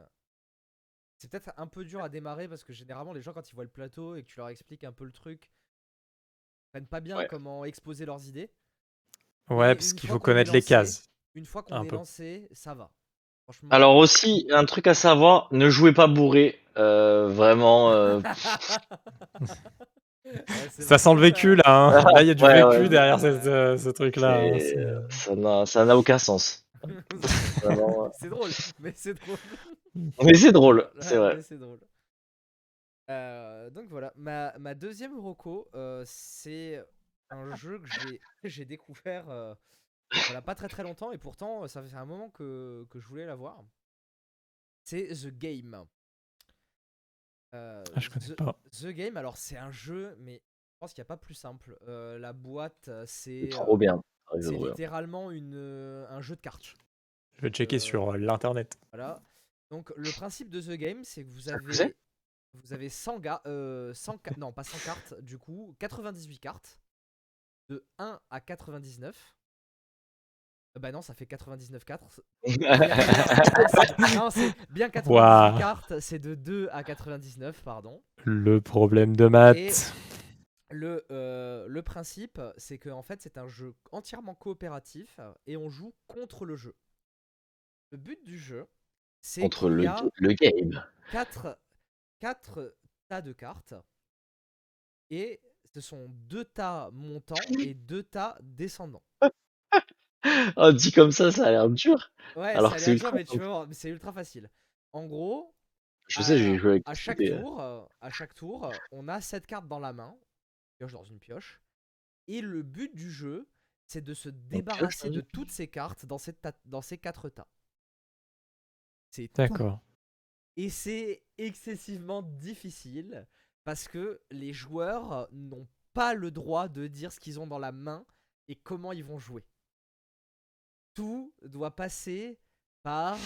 [SPEAKER 3] C'est peut-être un peu dur à démarrer parce que généralement les gens quand ils voient le plateau et que tu leur expliques un peu le truc, ils prennent pas bien
[SPEAKER 2] Ouais.
[SPEAKER 3] comment exposer leurs idées.
[SPEAKER 1] Ouais,
[SPEAKER 3] Et
[SPEAKER 1] parce qu'il faut connaître les cases.
[SPEAKER 3] Une fois qu'on est
[SPEAKER 1] peu.
[SPEAKER 3] lancé, ça va. Franchement.
[SPEAKER 2] Alors aussi, un truc à savoir, ne jouez pas bourré. euh, vraiment. euh,
[SPEAKER 3] Ouais,
[SPEAKER 1] Ça
[SPEAKER 3] vrai,
[SPEAKER 1] sent le vécu là. hein. Là, il y a du
[SPEAKER 2] Ouais,
[SPEAKER 1] vécu
[SPEAKER 2] ouais.
[SPEAKER 1] derrière
[SPEAKER 3] Ouais.
[SPEAKER 1] cette, euh, ce truc-là. hein.
[SPEAKER 2] c'est-
[SPEAKER 1] C'est-
[SPEAKER 2] ça n'a ça n'a aucun sens. Vraiment, euh.
[SPEAKER 3] c'est drôle, mais c'est drôle.
[SPEAKER 2] Mais c'est drôle, c'est vrai.
[SPEAKER 3] mais c'est drôle. Euh, donc voilà, ma, ma deuxième roco, euh, c'est un jeu que j'ai- découvert euh, voilà, pas très très longtemps et pourtant euh, ça fait un moment que, que je voulais l'avoir. C'est The Game. Euh,
[SPEAKER 1] Ah, je connais
[SPEAKER 3] The,
[SPEAKER 1] pas.
[SPEAKER 3] The Game, alors c'est un jeu, mais je pense qu'il n'y a pas plus simple. Euh, la boîte, c'est
[SPEAKER 2] trop
[SPEAKER 3] euh,
[SPEAKER 2] bien. C'est
[SPEAKER 3] c'est littéralement une, euh, un jeu de cartes.
[SPEAKER 1] Je vais checker
[SPEAKER 3] Euh,
[SPEAKER 1] sur euh, l'internet.
[SPEAKER 3] Voilà. Donc le principe de The Game, c'est que vous avez vous avez 100 ga- euh, 100 ca- non pas 100 cartes, du coup 98 cartes de 1 à 99. Euh, bah non, ça fait 99 cartes. non, c'est bien 98
[SPEAKER 1] Waouh.
[SPEAKER 3] cartes, c'est de 2 à 99, pardon.
[SPEAKER 1] Le problème de maths.
[SPEAKER 3] Le, euh, le principe, c'est que en fait, c'est un jeu entièrement coopératif et on joue contre le jeu. Le but du jeu, c'est
[SPEAKER 2] Contre le,
[SPEAKER 3] y a
[SPEAKER 2] le game.
[SPEAKER 3] 4, tas de cartes et ce sont deux tas montants et deux tas descendants.
[SPEAKER 2] Oh, dit comme ça, ça a l'air dur.
[SPEAKER 3] Ouais,
[SPEAKER 2] Alors
[SPEAKER 3] ça a
[SPEAKER 2] c'est
[SPEAKER 3] l'air dur,
[SPEAKER 2] ultra
[SPEAKER 3] mais tu c'est ultra facile. En gros,
[SPEAKER 2] Je sais, j'ai joué avec
[SPEAKER 3] à chaque
[SPEAKER 2] des-
[SPEAKER 3] tour, euh, à chaque tour, euh, on a cette carte dans la main, pioche dans une pioche, et le but du jeu, c'est de se débarrasser de toutes ces cartes dans, cette ta- dans ces quatre tas. C'est tout.
[SPEAKER 1] D'accord.
[SPEAKER 3] Et c'est excessivement difficile parce que les joueurs n'ont pas le droit de dire ce qu'ils ont dans la main et comment ils vont jouer. Tout doit passer par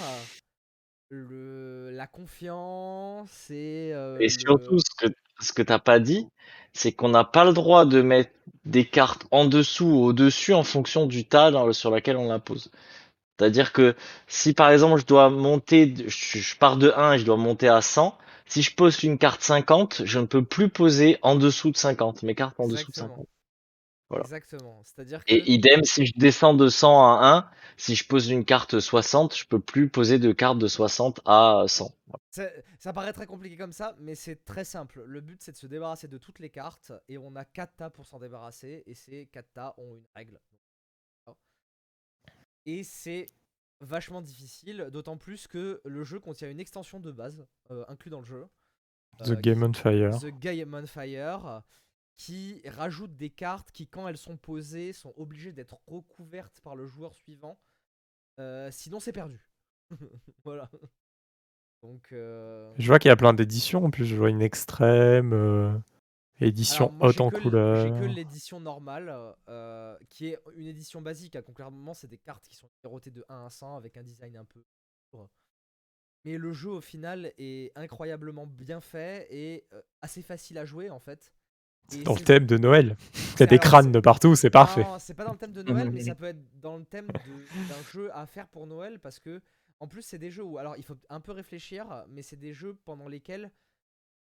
[SPEAKER 3] le, la confiance et. euh,
[SPEAKER 2] Et
[SPEAKER 3] le-
[SPEAKER 2] surtout, ce que, ce que t'as pas dit, c'est qu'on n'a pas le droit de mettre des cartes en dessous ou au-dessus en fonction du tas dans le- sur lequel on la pose. C'est-à-dire que si par exemple je dois monter, de- je, je pars de 1 et je dois monter à 100, si je pose une carte 50, je ne peux plus poser en dessous de 50, mes cartes en dessous de
[SPEAKER 3] Exactement.
[SPEAKER 2] 50. Voilà.
[SPEAKER 3] Exactement. C'est-à-dire que.
[SPEAKER 2] Et idem, si je descends de 100 à 1, si je pose une carte 60, je peux plus poser de carte de 60 à 100.
[SPEAKER 3] Ça, ça paraît très compliqué comme ça, mais c'est très simple. Le but, c'est de se débarrasser de toutes les cartes, et on a 4 tas pour s'en débarrasser, et ces 4 tas ont une règle. Et c'est vachement difficile, d'autant plus que le jeu contient une extension de base euh, inclus dans le jeu.
[SPEAKER 1] The
[SPEAKER 3] euh,
[SPEAKER 1] Game on Fire.
[SPEAKER 3] The Game on Fire, qui rajoute des cartes qui, quand elles sont posées, sont obligées d'être recouvertes par le joueur suivant. Euh, sinon, c'est perdu. voilà. Donc, euh,
[SPEAKER 1] Je vois qu'il y a plein d'éditions. En plus, je vois une extrême, euh, édition haute en couleur.
[SPEAKER 3] J'ai que l'édition normale, qui est une édition basique. hein. Concrètement, c'est des cartes qui sont numérotées de 1 à 100 avec un design un peu. Mais le jeu, au final, est incroyablement bien fait et assez facile à jouer, en fait. Et
[SPEAKER 1] Dans le
[SPEAKER 3] c'est-
[SPEAKER 1] thème de Noël. Il y
[SPEAKER 3] c'est-
[SPEAKER 1] a des crânes
[SPEAKER 3] c'est-
[SPEAKER 1] de partout, c'est parfait.
[SPEAKER 3] Non, c'est pas dans le thème de Noël, mais ça peut être dans le thème de- d'un jeu à faire pour Noël parce que, en plus, c'est des jeux où, alors, il faut un peu réfléchir, mais c'est des jeux pendant lesquels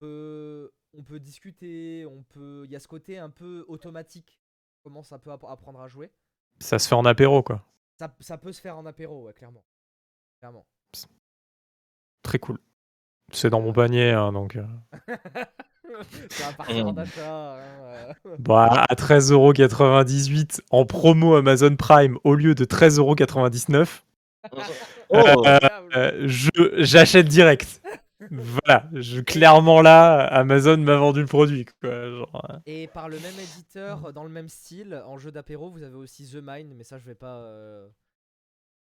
[SPEAKER 3] euh, on peut discuter, on peut, il y a ce côté un peu automatique. Comment ça peut app- apprendre à jouer
[SPEAKER 1] Ça se fait en apéro, quoi.
[SPEAKER 3] ça, ça peut se faire en apéro, ouais, clairement. Clairement.
[SPEAKER 1] Très cool. C'est dans mon panier, hein, donc.
[SPEAKER 3] c'est un partenaire d'achat. hein, euh.
[SPEAKER 1] Bah, à 13,98€ en promo Amazon Prime au lieu de 13,99€,
[SPEAKER 2] Oh,
[SPEAKER 1] euh, je j'achète direct. Voilà, je, clairement là, Amazon m'a vendu le produit. Quoi, genre, euh.
[SPEAKER 3] Et par le même éditeur, dans le même style, en jeu d'apéro, vous avez aussi The Mine, mais ça je vais pas, euh,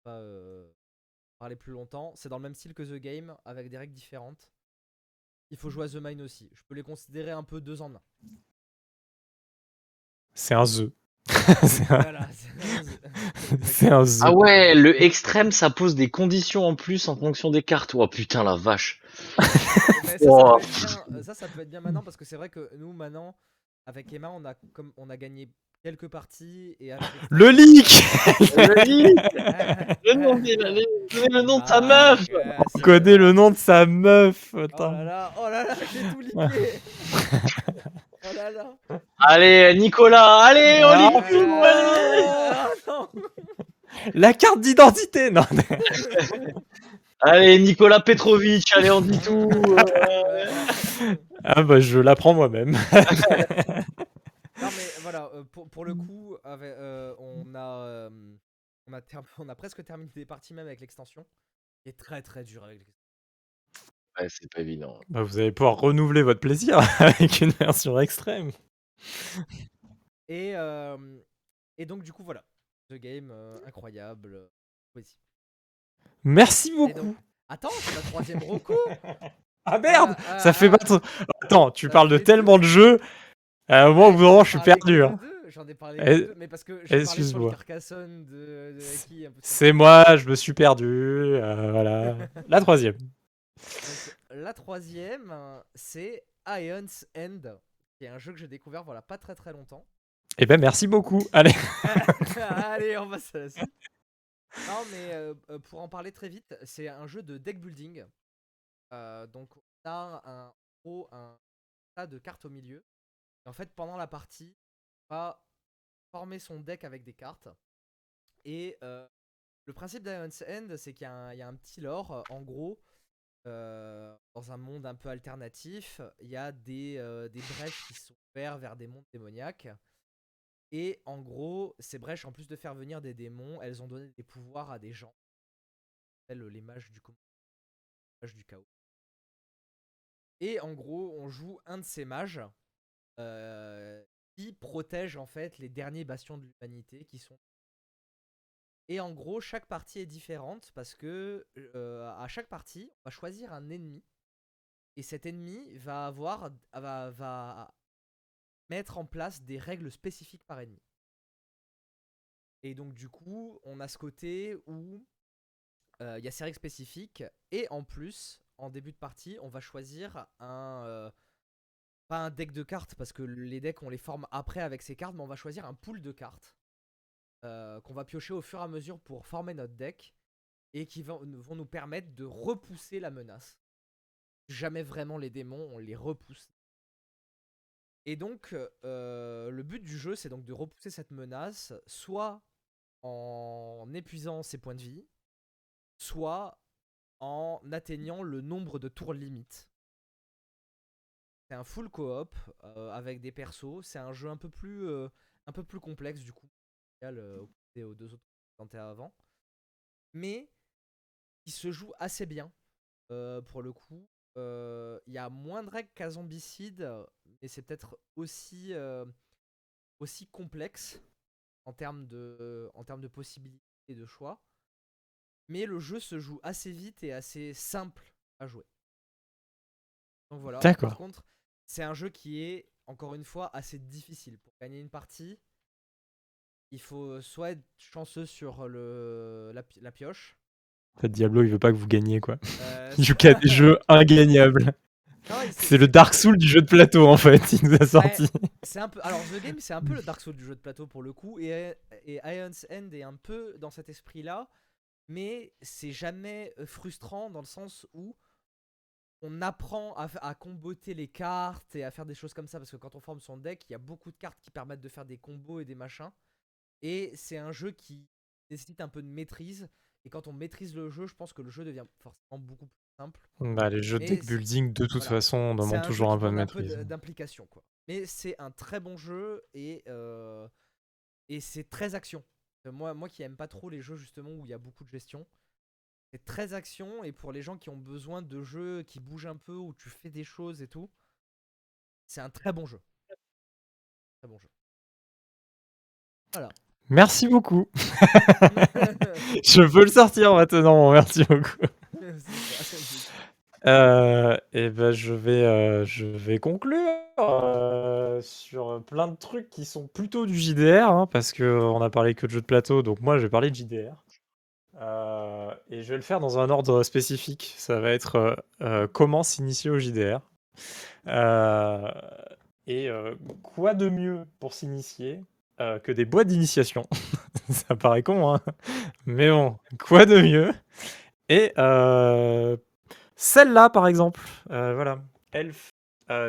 [SPEAKER 3] pas euh, parler plus longtemps. C'est dans le même style que The Game, avec des règles différentes. Il faut jouer à The Mine aussi. Je peux les considérer un peu deux en un.
[SPEAKER 1] C'est un The. c'est un,
[SPEAKER 3] Voilà. c'est-
[SPEAKER 1] c'est un The.
[SPEAKER 2] Ah ouais, le extrême, ça pose des conditions en plus en fonction des cartes. Oh putain, la vache.
[SPEAKER 3] Mais ça, ça,
[SPEAKER 2] Oh.
[SPEAKER 3] peut être bien, ça, ça peut être bien maintenant parce que c'est vrai que nous maintenant, avec Emma, on a, comme, on a gagné quelques parties et avec
[SPEAKER 1] Le leak
[SPEAKER 3] le
[SPEAKER 2] le nom de, le- le nom de sa
[SPEAKER 3] Ah,
[SPEAKER 2] meuf.
[SPEAKER 1] On connaît le nom de sa meuf.
[SPEAKER 3] Oh là là, oh là là, j'ai tout liqué. oh là là.
[SPEAKER 2] Allez, Nicolas, allez, on
[SPEAKER 1] Ah,
[SPEAKER 2] lit
[SPEAKER 1] putain.
[SPEAKER 2] tout, allez.
[SPEAKER 3] Ah, non.
[SPEAKER 1] La carte d'identité Non
[SPEAKER 2] Allez, Nicolas Petrovic, allez, on dit tout. euh.
[SPEAKER 1] Ah bah je la prends moi-même.
[SPEAKER 3] Non mais voilà, euh, pour, pour le coup, avec, euh, on, a, euh, on, a ter- on a presque terminé des parties même avec l'extension. qui est très très dur avec l'extension.
[SPEAKER 2] Ouais, c'est pas évident.
[SPEAKER 1] Bah, vous allez pouvoir renouveler votre plaisir avec une version extrême.
[SPEAKER 3] Et, euh, et donc du coup voilà, The Game, euh, incroyable.
[SPEAKER 1] Merci beaucoup.
[SPEAKER 3] donc- Attends, c'est la troisième Rocco
[SPEAKER 1] Ah merde
[SPEAKER 3] Ah,
[SPEAKER 1] Ça
[SPEAKER 3] ah,
[SPEAKER 1] fait
[SPEAKER 3] ah.
[SPEAKER 1] pas trop... Attends, tu
[SPEAKER 3] Ça
[SPEAKER 1] parles de
[SPEAKER 3] fait
[SPEAKER 1] tellement de jeux. Euh, moi, au bout d'un moment, je suis perdu. hein.
[SPEAKER 3] J'en ai parlé de deux, mais parce que j'ai parlé sur
[SPEAKER 1] excuse-moi.
[SPEAKER 3] le Carcassonne de, de un
[SPEAKER 1] C'est moi, je me suis perdu. euh, voilà. La troisième.
[SPEAKER 3] Donc, la troisième, euh, c'est Ion's End, qui est un jeu que j'ai découvert voilà pas très très longtemps.
[SPEAKER 1] Eh ben, merci beaucoup. Allez.
[SPEAKER 3] Allez, on passe à la suite. Non, mais euh, euh, pour en parler très vite, c'est un jeu de deck building. Euh, donc, on a un, gros, un tas de cartes au milieu. En fait, pendant la partie, on va former son deck avec des cartes. Et euh, le principe d'Ion's End, c'est qu'il y, a un- petit lore. euh, En gros, euh, dans un monde un peu alternatif, il y a des, brèches qui sont ouvertes vers des mondes démoniaques. Et en gros, ces brèches, en plus de faire venir des démons, elles ont donné des pouvoirs à des gens. Tels les mages du, com- les mages du chaos. Et en gros, on joue un de ces mages qui protège en fait les derniers bastions de l'humanité qui sont. Et en gros, chaque partie est différente parce que euh, à chaque partie, on va choisir un ennemi. Et cet ennemi va avoir va, mettre en place des règles spécifiques par ennemi. Et donc du coup, on a ce côté où euh, il y a ces règles spécifiques et en plus, en début de partie, on va choisir un euh, pas un deck de cartes parce que les decks on les forme après avec ces cartes, mais on va choisir un pool de cartes euh, qu'on va piocher au fur et à mesure pour former notre deck et qui vont, nous permettre de repousser la menace. Jamais vraiment les démons, on les repousse. Et donc, euh, le but du jeu, c'est donc de repousser cette menace, soit en épuisant ses points de vie, soit en atteignant le nombre de tours limite. C'est un full coop euh, avec des persos. C'est un jeu un peu plus, euh, un peu plus complexe du coup, euh, opposé aux deux autres présentés avant. mais qui se joue assez bien euh, pour le coup. Il y a moins de règles qu'à Zombicide, mais c'est peut-être aussi, aussi complexe en termes de, en termes de possibilités et de choix. Mais le jeu se joue assez vite et assez simple à jouer. Donc voilà.
[SPEAKER 1] D'accord.
[SPEAKER 3] Par contre, c'est un jeu qui est, encore une fois, assez difficile. Pour gagner une partie, il faut soit être chanceux sur le, la, pi- la pioche.
[SPEAKER 1] En fait, Diablo, il veut pas que vous gagniez, quoi.
[SPEAKER 3] euh,
[SPEAKER 1] Il joue qu'à des jeux ingagnables.
[SPEAKER 3] il-
[SPEAKER 1] C'est le Dark Souls du jeu de plateau, en fait, il nous a sorti.
[SPEAKER 3] C'est un peu. Alors, The Game, c'est un peu le Dark Souls du jeu de plateau pour le coup, et, et Ion's End est un peu dans cet esprit-là, mais c'est jamais euh, frustrant dans le sens où on apprend à, comboter les cartes et à faire des choses comme ça, parce que quand on forme son deck, il y a beaucoup de cartes qui permettent de faire des combos et des machins, et c'est un jeu qui nécessite un peu de maîtrise, et quand on maîtrise le jeu, je pense que le jeu devient forcément beaucoup plus simple.
[SPEAKER 1] Bah, les jeux de deck building, de toute
[SPEAKER 3] voilà.
[SPEAKER 1] façon, demandent toujours un peu de maîtrise.
[SPEAKER 3] d'implication quoi. Mais c'est un très bon jeu et euh, et c'est très action. Moi moi qui aime pas trop les jeux justement où il y a beaucoup de gestion, c'est très action et pour les gens qui ont besoin de jeux qui bougent un peu où tu fais des choses et tout, c'est un très bon jeu. Très bon jeu.
[SPEAKER 1] Merci beaucoup. Je peux le sortir maintenant, merci beaucoup.
[SPEAKER 3] Ça.
[SPEAKER 1] Euh, et ben je vais, euh, je vais conclure euh, sur plein de trucs qui sont plutôt du JDR, hein, parce que on a parlé que de jeux de plateau, donc moi je vais parler de JDR. Euh, et je vais le faire dans un ordre spécifique. Ça va être euh, euh, comment s'initier au JDR. Et quoi de mieux pour s'initier que des boîtes d'initiation? Ça paraît con, hein mais bon, quoi de mieux? Et celle-là, par exemple, voilà, Elf,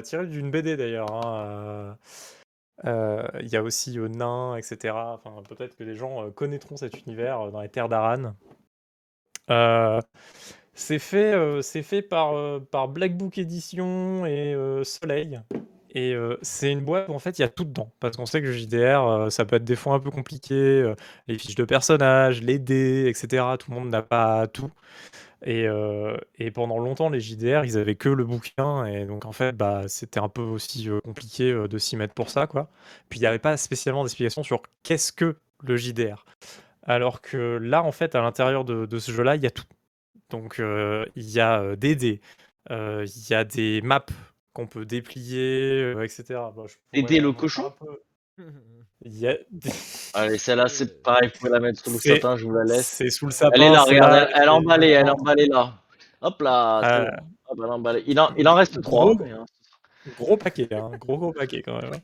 [SPEAKER 1] tirée d'une BD d'ailleurs. hein, Il y a aussi euh, Nain, etc. Enfin, peut-être que les gens euh, connaîtront cet univers euh, dans les terres d'Aran. Euh, c'est fait, euh, c'est fait par, euh, Black Book Edition et euh, Soleil. Et euh, c'est une boîte où en fait il y a tout dedans. Parce qu'on sait que le JDR, euh, ça peut être des fois un peu compliqué. euh, les fiches de personnages, les dés, etc. Tout le monde n'a pas tout. Et, euh, et pendant longtemps, les JDR, ils avaient que le bouquin. Et donc en fait, bah, c'était un peu aussi euh, compliqué euh, de s'y mettre pour ça. quoi. Puis il n'y avait pas spécialement d'explication sur qu'est-ce que le JDR. Alors que là, en fait, à l'intérieur de, de ce jeu-là, il y a tout. Donc, euh, il y a des dés, euh, il y a des maps qu'on peut déplier, euh, etc. Bah, je pourrais
[SPEAKER 2] dés le cochon
[SPEAKER 1] peu. Il y a des-
[SPEAKER 2] Allez, celle-là, c'est pareil, vous pouvez la mettre sous le sapin, je vous la laisse.
[SPEAKER 1] C'est sous le sapin.
[SPEAKER 2] Elle est là, regarde,
[SPEAKER 1] là,
[SPEAKER 2] elle, est emballée, elle est emballée là. Hop là,
[SPEAKER 1] Euh.
[SPEAKER 2] Hop, elle est emballée. Il en, il en reste trois.
[SPEAKER 1] Gros.
[SPEAKER 2] hein.
[SPEAKER 1] Gros paquet, hein, gros gros paquet quand même.
[SPEAKER 3] Là.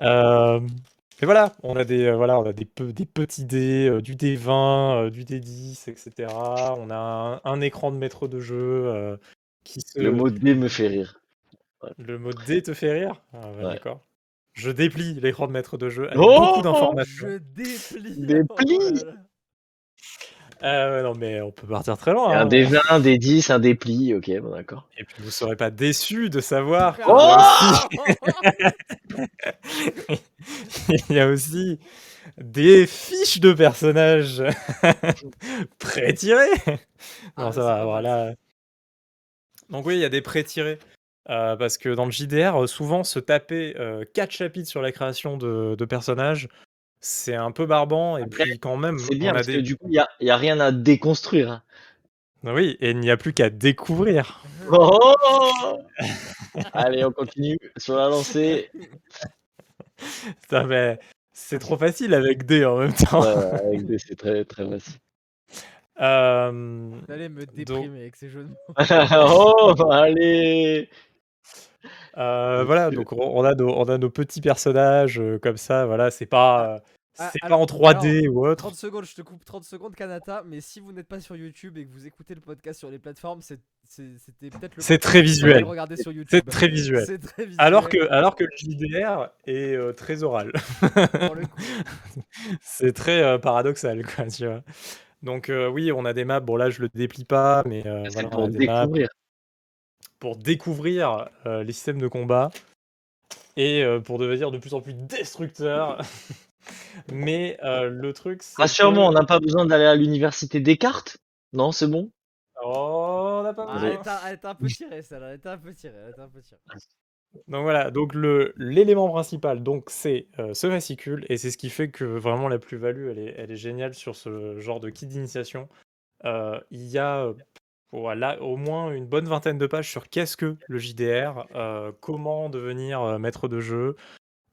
[SPEAKER 1] Euh, et voilà, on a des, euh, voilà, on a des, pe- des petits dés, euh, du D20, euh, du D10, etc. On a un, un écran de maître de jeu euh, qui se...
[SPEAKER 2] Le mot D me fait rire.
[SPEAKER 1] Le mot dé te fait rire? Ah Ouais. d'accord. Je déplie l'écran de maître de jeu avec
[SPEAKER 2] Oh
[SPEAKER 1] beaucoup d'informations.
[SPEAKER 3] Je déplie.
[SPEAKER 1] Ah non mais on peut partir très
[SPEAKER 2] Il y
[SPEAKER 1] loin.
[SPEAKER 2] a un
[SPEAKER 1] hein.
[SPEAKER 2] des 20, un des 10, un dépli, ok, bon d'accord.
[SPEAKER 1] Et puis vous serez pas déçus de savoir
[SPEAKER 2] Oh
[SPEAKER 1] il y a aussi des fiches de personnages pré-tirées. Non,
[SPEAKER 3] Ah,
[SPEAKER 1] ça
[SPEAKER 3] c'est
[SPEAKER 1] va, voilà. Donc oui, il y a des pré-tirés. Euh, parce que dans le JDR, euh, souvent se taper 4 chapitres sur la création de, de personnages, c'est un peu barbant. Et
[SPEAKER 2] Après,
[SPEAKER 1] puis quand même,
[SPEAKER 2] C'est bien
[SPEAKER 1] on a
[SPEAKER 2] parce
[SPEAKER 1] des...
[SPEAKER 2] que du coup, il n'y a, il y a rien à déconstruire. hein.
[SPEAKER 1] Oui, et il n'y a plus qu'à découvrir.
[SPEAKER 2] Oh Allez, on continue sur la lancée.
[SPEAKER 1] Putain, mais c'est trop facile avec D en même temps.
[SPEAKER 2] Ouais, avec des, c'est très très facile.
[SPEAKER 1] Euh,
[SPEAKER 3] Vous allez me
[SPEAKER 1] Donc-
[SPEAKER 3] déprimer avec ces jeux de mots.
[SPEAKER 2] oh, allez
[SPEAKER 1] euh, voilà, donc on on a nos, on a nos petits personnages euh, comme ça, voilà, c'est pas, euh,
[SPEAKER 3] Ah,
[SPEAKER 1] c'est pas en 3D ou autre.
[SPEAKER 3] 30 secondes, je te coupe 30 secondes, Kanata. Mais si vous n'êtes pas sur YouTube et que vous écoutez le podcast sur les plateformes, c'était peut-être le.
[SPEAKER 1] C'est très visuel.
[SPEAKER 3] allez regarder sur YouTube.
[SPEAKER 1] C'est très visuel.
[SPEAKER 3] Très visuel.
[SPEAKER 1] Alors que, alors que le JDR est euh, très oral. c'est très euh, paradoxal, quoi, tu vois. Donc euh, oui, on a des maps, bon là je le déplie pas, mais euh,
[SPEAKER 2] C'est
[SPEAKER 1] voilà, on a des maps
[SPEAKER 2] découvrir.
[SPEAKER 1] Pour découvrir euh, les systèmes de combat et euh, pour devenir de plus en plus destructeur. Mais euh, le truc, c'est.
[SPEAKER 2] Rassure-moi,
[SPEAKER 1] que-
[SPEAKER 2] on n'a pas besoin d'aller à l'université Descartes? Non, c'est bon?
[SPEAKER 1] Oh, on n'a pas
[SPEAKER 3] Ah,
[SPEAKER 1] besoin.
[SPEAKER 3] elle, était, elle était un peu tirée, celle-là. Elle était un peu tirée. Elle était un peu tirée.
[SPEAKER 1] Donc voilà, donc le l'élément principal, donc c'est euh, ce fascicule, et c'est ce qui fait que vraiment la plus-value, elle est, elle est géniale sur ce genre de kit d'initiation. Euh, il y a voilà, au moins une bonne vingtaine de pages sur qu'est-ce que le JDR, euh, comment devenir euh, maître de jeu,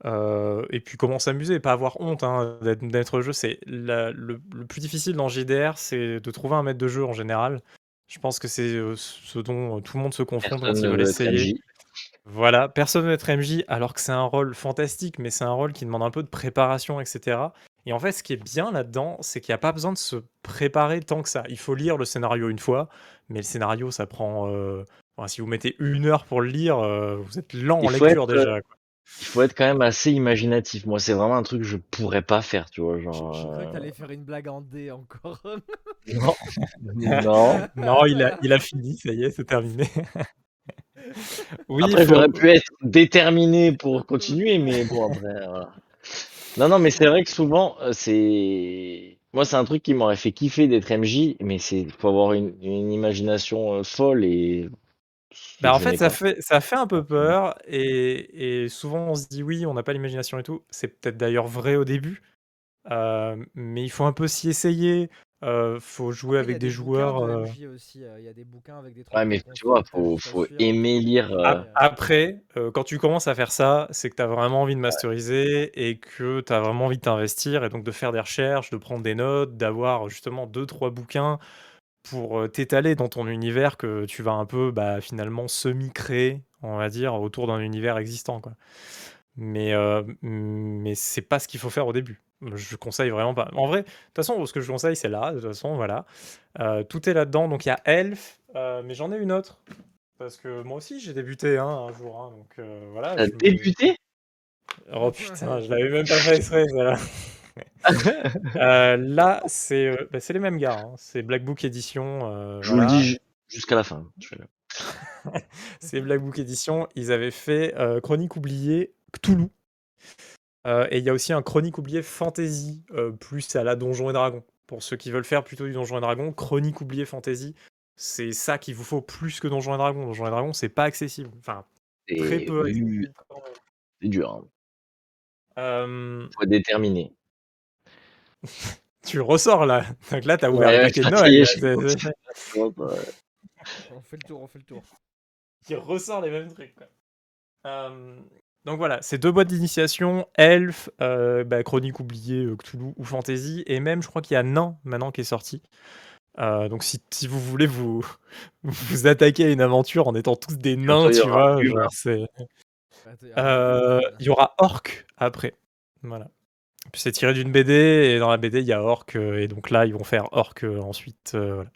[SPEAKER 1] euh, et puis comment s'amuser, pas avoir honte hein, d'être maître de jeu. C'est le, le plus difficile dans JDR, c'est de trouver un maître de jeu en général. Je pense que c'est ce dont tout le monde se confronte quand il veut l'essayer. Voilà, personne ne veut être MJ alors que c'est un rôle fantastique, mais c'est un rôle qui demande un peu de préparation, etc. Et en fait, ce qui est bien là-dedans, c'est qu'il n'y a pas besoin de se préparer tant que ça. Il faut lire le scénario une fois, mais le scénario, ça prend. euh, enfin, si vous mettez une heure pour le lire, euh, vous êtes lent en
[SPEAKER 2] Il faut
[SPEAKER 1] lecture
[SPEAKER 2] être,
[SPEAKER 1] déjà. quoi.
[SPEAKER 2] Il faut être quand même assez imaginatif. Moi, c'est vraiment un truc que je pourrais pas faire, tu vois.
[SPEAKER 3] Je,
[SPEAKER 2] Genre,
[SPEAKER 3] je croyais que
[SPEAKER 2] euh,
[SPEAKER 3] t'allais faire une blague en D encore.
[SPEAKER 2] Non. non.
[SPEAKER 1] Non, il a, il a fini, ça y est, c'est terminé. oui,
[SPEAKER 2] Après,
[SPEAKER 1] faut-
[SPEAKER 2] j'aurais pu être déterminé pour continuer, mais bon, après, voilà. Non, non, mais c'est vrai que souvent, euh, c'est. Moi, c'est un truc qui m'aurait fait kiffer d'être MJ, mais c'est faut avoir une, une imagination euh, folle et.
[SPEAKER 1] Bah, en fait,
[SPEAKER 2] n'ai
[SPEAKER 1] ça
[SPEAKER 2] pas.
[SPEAKER 1] fait, ça fait un peu peur et, et souvent on se dit oui, on n'a pas l'imagination et tout. C'est peut-être d'ailleurs vrai au début, euh, mais il faut un peu s'y essayer. Euh, faut jouer
[SPEAKER 3] Après,
[SPEAKER 1] avec des joueurs.
[SPEAKER 3] de
[SPEAKER 1] euh.
[SPEAKER 3] MJ aussi. euh, Il y a des bouquins avec des trucs.
[SPEAKER 2] Ouais, mais tu vois, faut, faut aimer lire. euh.
[SPEAKER 1] Après, euh, quand tu commences à faire ça, c'est que tu as vraiment envie de masteriser et que tu as vraiment envie de t'investir et donc de faire des recherches, de prendre des notes, d'avoir justement deux, trois bouquins pour t'étaler dans ton univers que tu vas un peu bah, finalement semi-créer, on va dire, autour d'un univers existant. Quoi. Mais, euh, mais c'est pas ce qu'il faut faire au début. Je conseille vraiment pas. En vrai, de toute façon, ce que je conseille, c'est là. De toute façon, voilà. Euh, tout est là-dedans. Donc il y a Elf, euh, mais j'en ai une autre. Parce que moi aussi, j'ai débuté hein, un jour. hein, donc euh, voilà.
[SPEAKER 2] T'as débuté?
[SPEAKER 1] Oh putain, je l'avais même pas fait exprès, là, c'est bah, c'est les mêmes gars. hein. C'est Black Book Edition.
[SPEAKER 2] Je vous le dis ju- jusqu'à la fin.
[SPEAKER 1] C'est Black Book Edition. Ils avaient fait Chronique oubliée Cthulhu. Euh, et il y a aussi un Chronique oubliée Fantasy, euh, plus à la Donjon et Dragon. Pour ceux qui veulent faire plutôt du Donjon et Dragon, Chronique oubliée Fantasy, c'est ça qu'il vous faut plus que Donjon et Dragon. Donjon et Dragon, c'est pas accessible. Enfin, très peu
[SPEAKER 2] oui,
[SPEAKER 1] accessible.
[SPEAKER 2] c'est dur. Hein.
[SPEAKER 1] Euh,
[SPEAKER 2] Faut déterminé.
[SPEAKER 1] tu ressors là. Donc là, t'as ouvert
[SPEAKER 2] Ouais,
[SPEAKER 1] le
[SPEAKER 2] ouais,
[SPEAKER 1] paquet
[SPEAKER 3] On fait le tour, on fait le tour.
[SPEAKER 1] qui ressort les mêmes trucs. quoi. Euh, donc voilà, c'est deux boîtes d'initiation, Elf, euh, bah, Chronique oubliée, euh, Cthulhu ou Fantasy, et même je crois qu'il y a Nain maintenant qui est sorti. Euh, donc si, si vous voulez vous, vous attaquer à une aventure en étant tous des nains,
[SPEAKER 2] il y
[SPEAKER 1] tu
[SPEAKER 2] aura
[SPEAKER 1] vois, Euh,
[SPEAKER 3] arrête,
[SPEAKER 1] Il y aura Orc après. Voilà. C'est tiré d'une BD, et dans la BD, il y a Orc, et donc là, ils vont faire Orc ensuite. euh, voilà.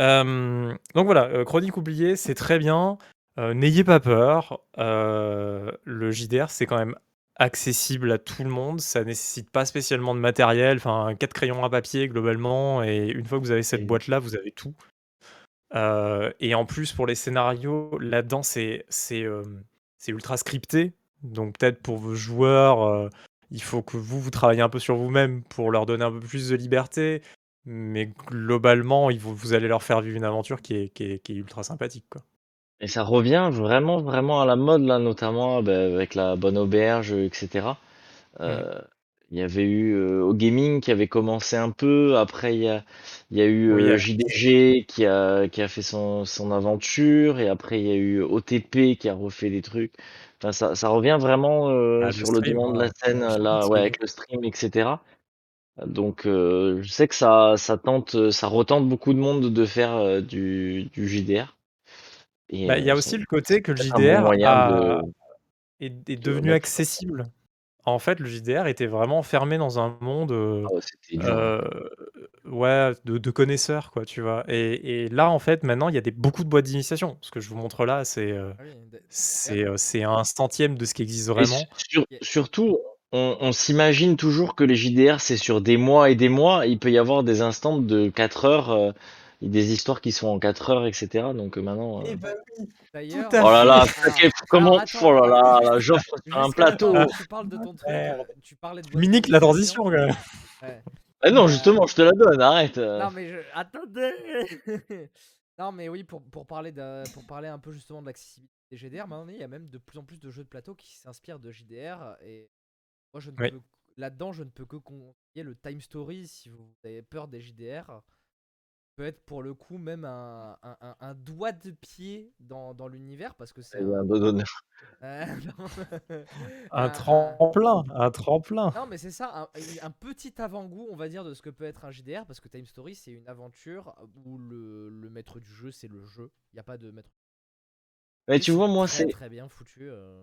[SPEAKER 1] Euh, donc voilà, Chronique oubliée, c'est très bien. Euh, N'ayez pas peur. Euh, le JDR, c'est quand même accessible à tout le monde. Ça nécessite pas spécialement de matériel. Enfin, quatre crayons à papier globalement. Et une fois que vous avez cette
[SPEAKER 2] Et-
[SPEAKER 1] boîte-là, vous avez tout. Euh, et en plus, pour les scénarios, là-dedans, c'est ultra scripté. Donc peut-être pour vos joueurs, il faut que vous, vous travaillez un peu sur vous-même pour leur donner un peu plus de liberté. Mais globalement, vous allez leur faire vivre une aventure qui est, qui est, qui est ultra sympathique. Quoi.
[SPEAKER 2] Et ça revient vraiment, vraiment à la mode, là, notamment bah, avec la bonne auberge, etc. Euh, Il y avait eu euh, au gaming qui avait commencé un peu. Après, il y a, il y a eu
[SPEAKER 1] Oui,
[SPEAKER 2] euh,
[SPEAKER 1] euh,
[SPEAKER 2] JDG qui a, qui a fait son, son aventure. Et après, il y a eu OTP qui a refait des trucs. Enfin, ça, ça revient vraiment euh,
[SPEAKER 1] Ah, le
[SPEAKER 2] sur le
[SPEAKER 1] stream,
[SPEAKER 2] devant de
[SPEAKER 1] ouais.
[SPEAKER 2] la scène, là, ouais, avec le stream, etc. Donc, euh, je sais que ça, ça tente, ça retente beaucoup de monde de faire euh, du, du JDR.
[SPEAKER 1] Bah, Il y a
[SPEAKER 2] euh,
[SPEAKER 1] aussi le côté que le
[SPEAKER 2] bon
[SPEAKER 1] JDR
[SPEAKER 2] moyen
[SPEAKER 1] a-
[SPEAKER 2] de,
[SPEAKER 1] est, est
[SPEAKER 2] de
[SPEAKER 1] devenu accessible. En fait, le JDR était vraiment fermé dans un monde euh,
[SPEAKER 2] Ah ouais, hein.
[SPEAKER 1] euh, ouais, de, de connaisseurs, quoi, tu vois. Et, et là, en fait, maintenant, il y a des, beaucoup de boîtes d'initiation. Ce que je vous montre là, c'est euh,
[SPEAKER 3] Ah
[SPEAKER 1] c'est euh, un centième de ce qui existe vraiment.
[SPEAKER 2] sur- surtout, on, on s'imagine toujours que les JDR, c'est sur des mois et des mois. Il peut y avoir des instants de 4 heures. euh, des histoires qui sont en 4 heures, etc. Donc euh, maintenant. Euh,
[SPEAKER 1] bah oui,
[SPEAKER 3] D'ailleurs,
[SPEAKER 2] Oh là là, comment
[SPEAKER 3] attends,
[SPEAKER 2] Oh là là, j'offre sur un plateau.
[SPEAKER 3] Tu parles de ton truc,
[SPEAKER 1] Ouais.
[SPEAKER 3] euh, tu parlais de de
[SPEAKER 1] la transition quand même.
[SPEAKER 3] Ouais.
[SPEAKER 2] Ah non,
[SPEAKER 3] Euh,
[SPEAKER 2] justement, je te la donne, arrête.
[SPEAKER 3] Non mais je... attendez Non mais oui pour, pour parler de, pour parler un peu justement de l'accessibilité des GDR, maintenant il y a même de plus en plus de jeux de plateau qui s'inspirent de JDR et moi je ne
[SPEAKER 1] Oui.
[SPEAKER 3] peux là-dedans je ne peux que conseiller le Time Story si vous avez peur des JDR. Peut être pour le coup même un, un, un- un doigt de pied dans, dans l'univers parce que c'est
[SPEAKER 2] Eh ben.
[SPEAKER 1] Un tremplin, un tremplin.
[SPEAKER 3] non, mais c'est ça, un, un petit avant-goût, on va dire, de ce que peut être un JDR, parce que Time Story, c'est une aventure où le, le maître du jeu, c'est le jeu. Il n'y a pas de maître.
[SPEAKER 2] Mais tu vois, moi, c'est
[SPEAKER 3] très bien foutu. euh.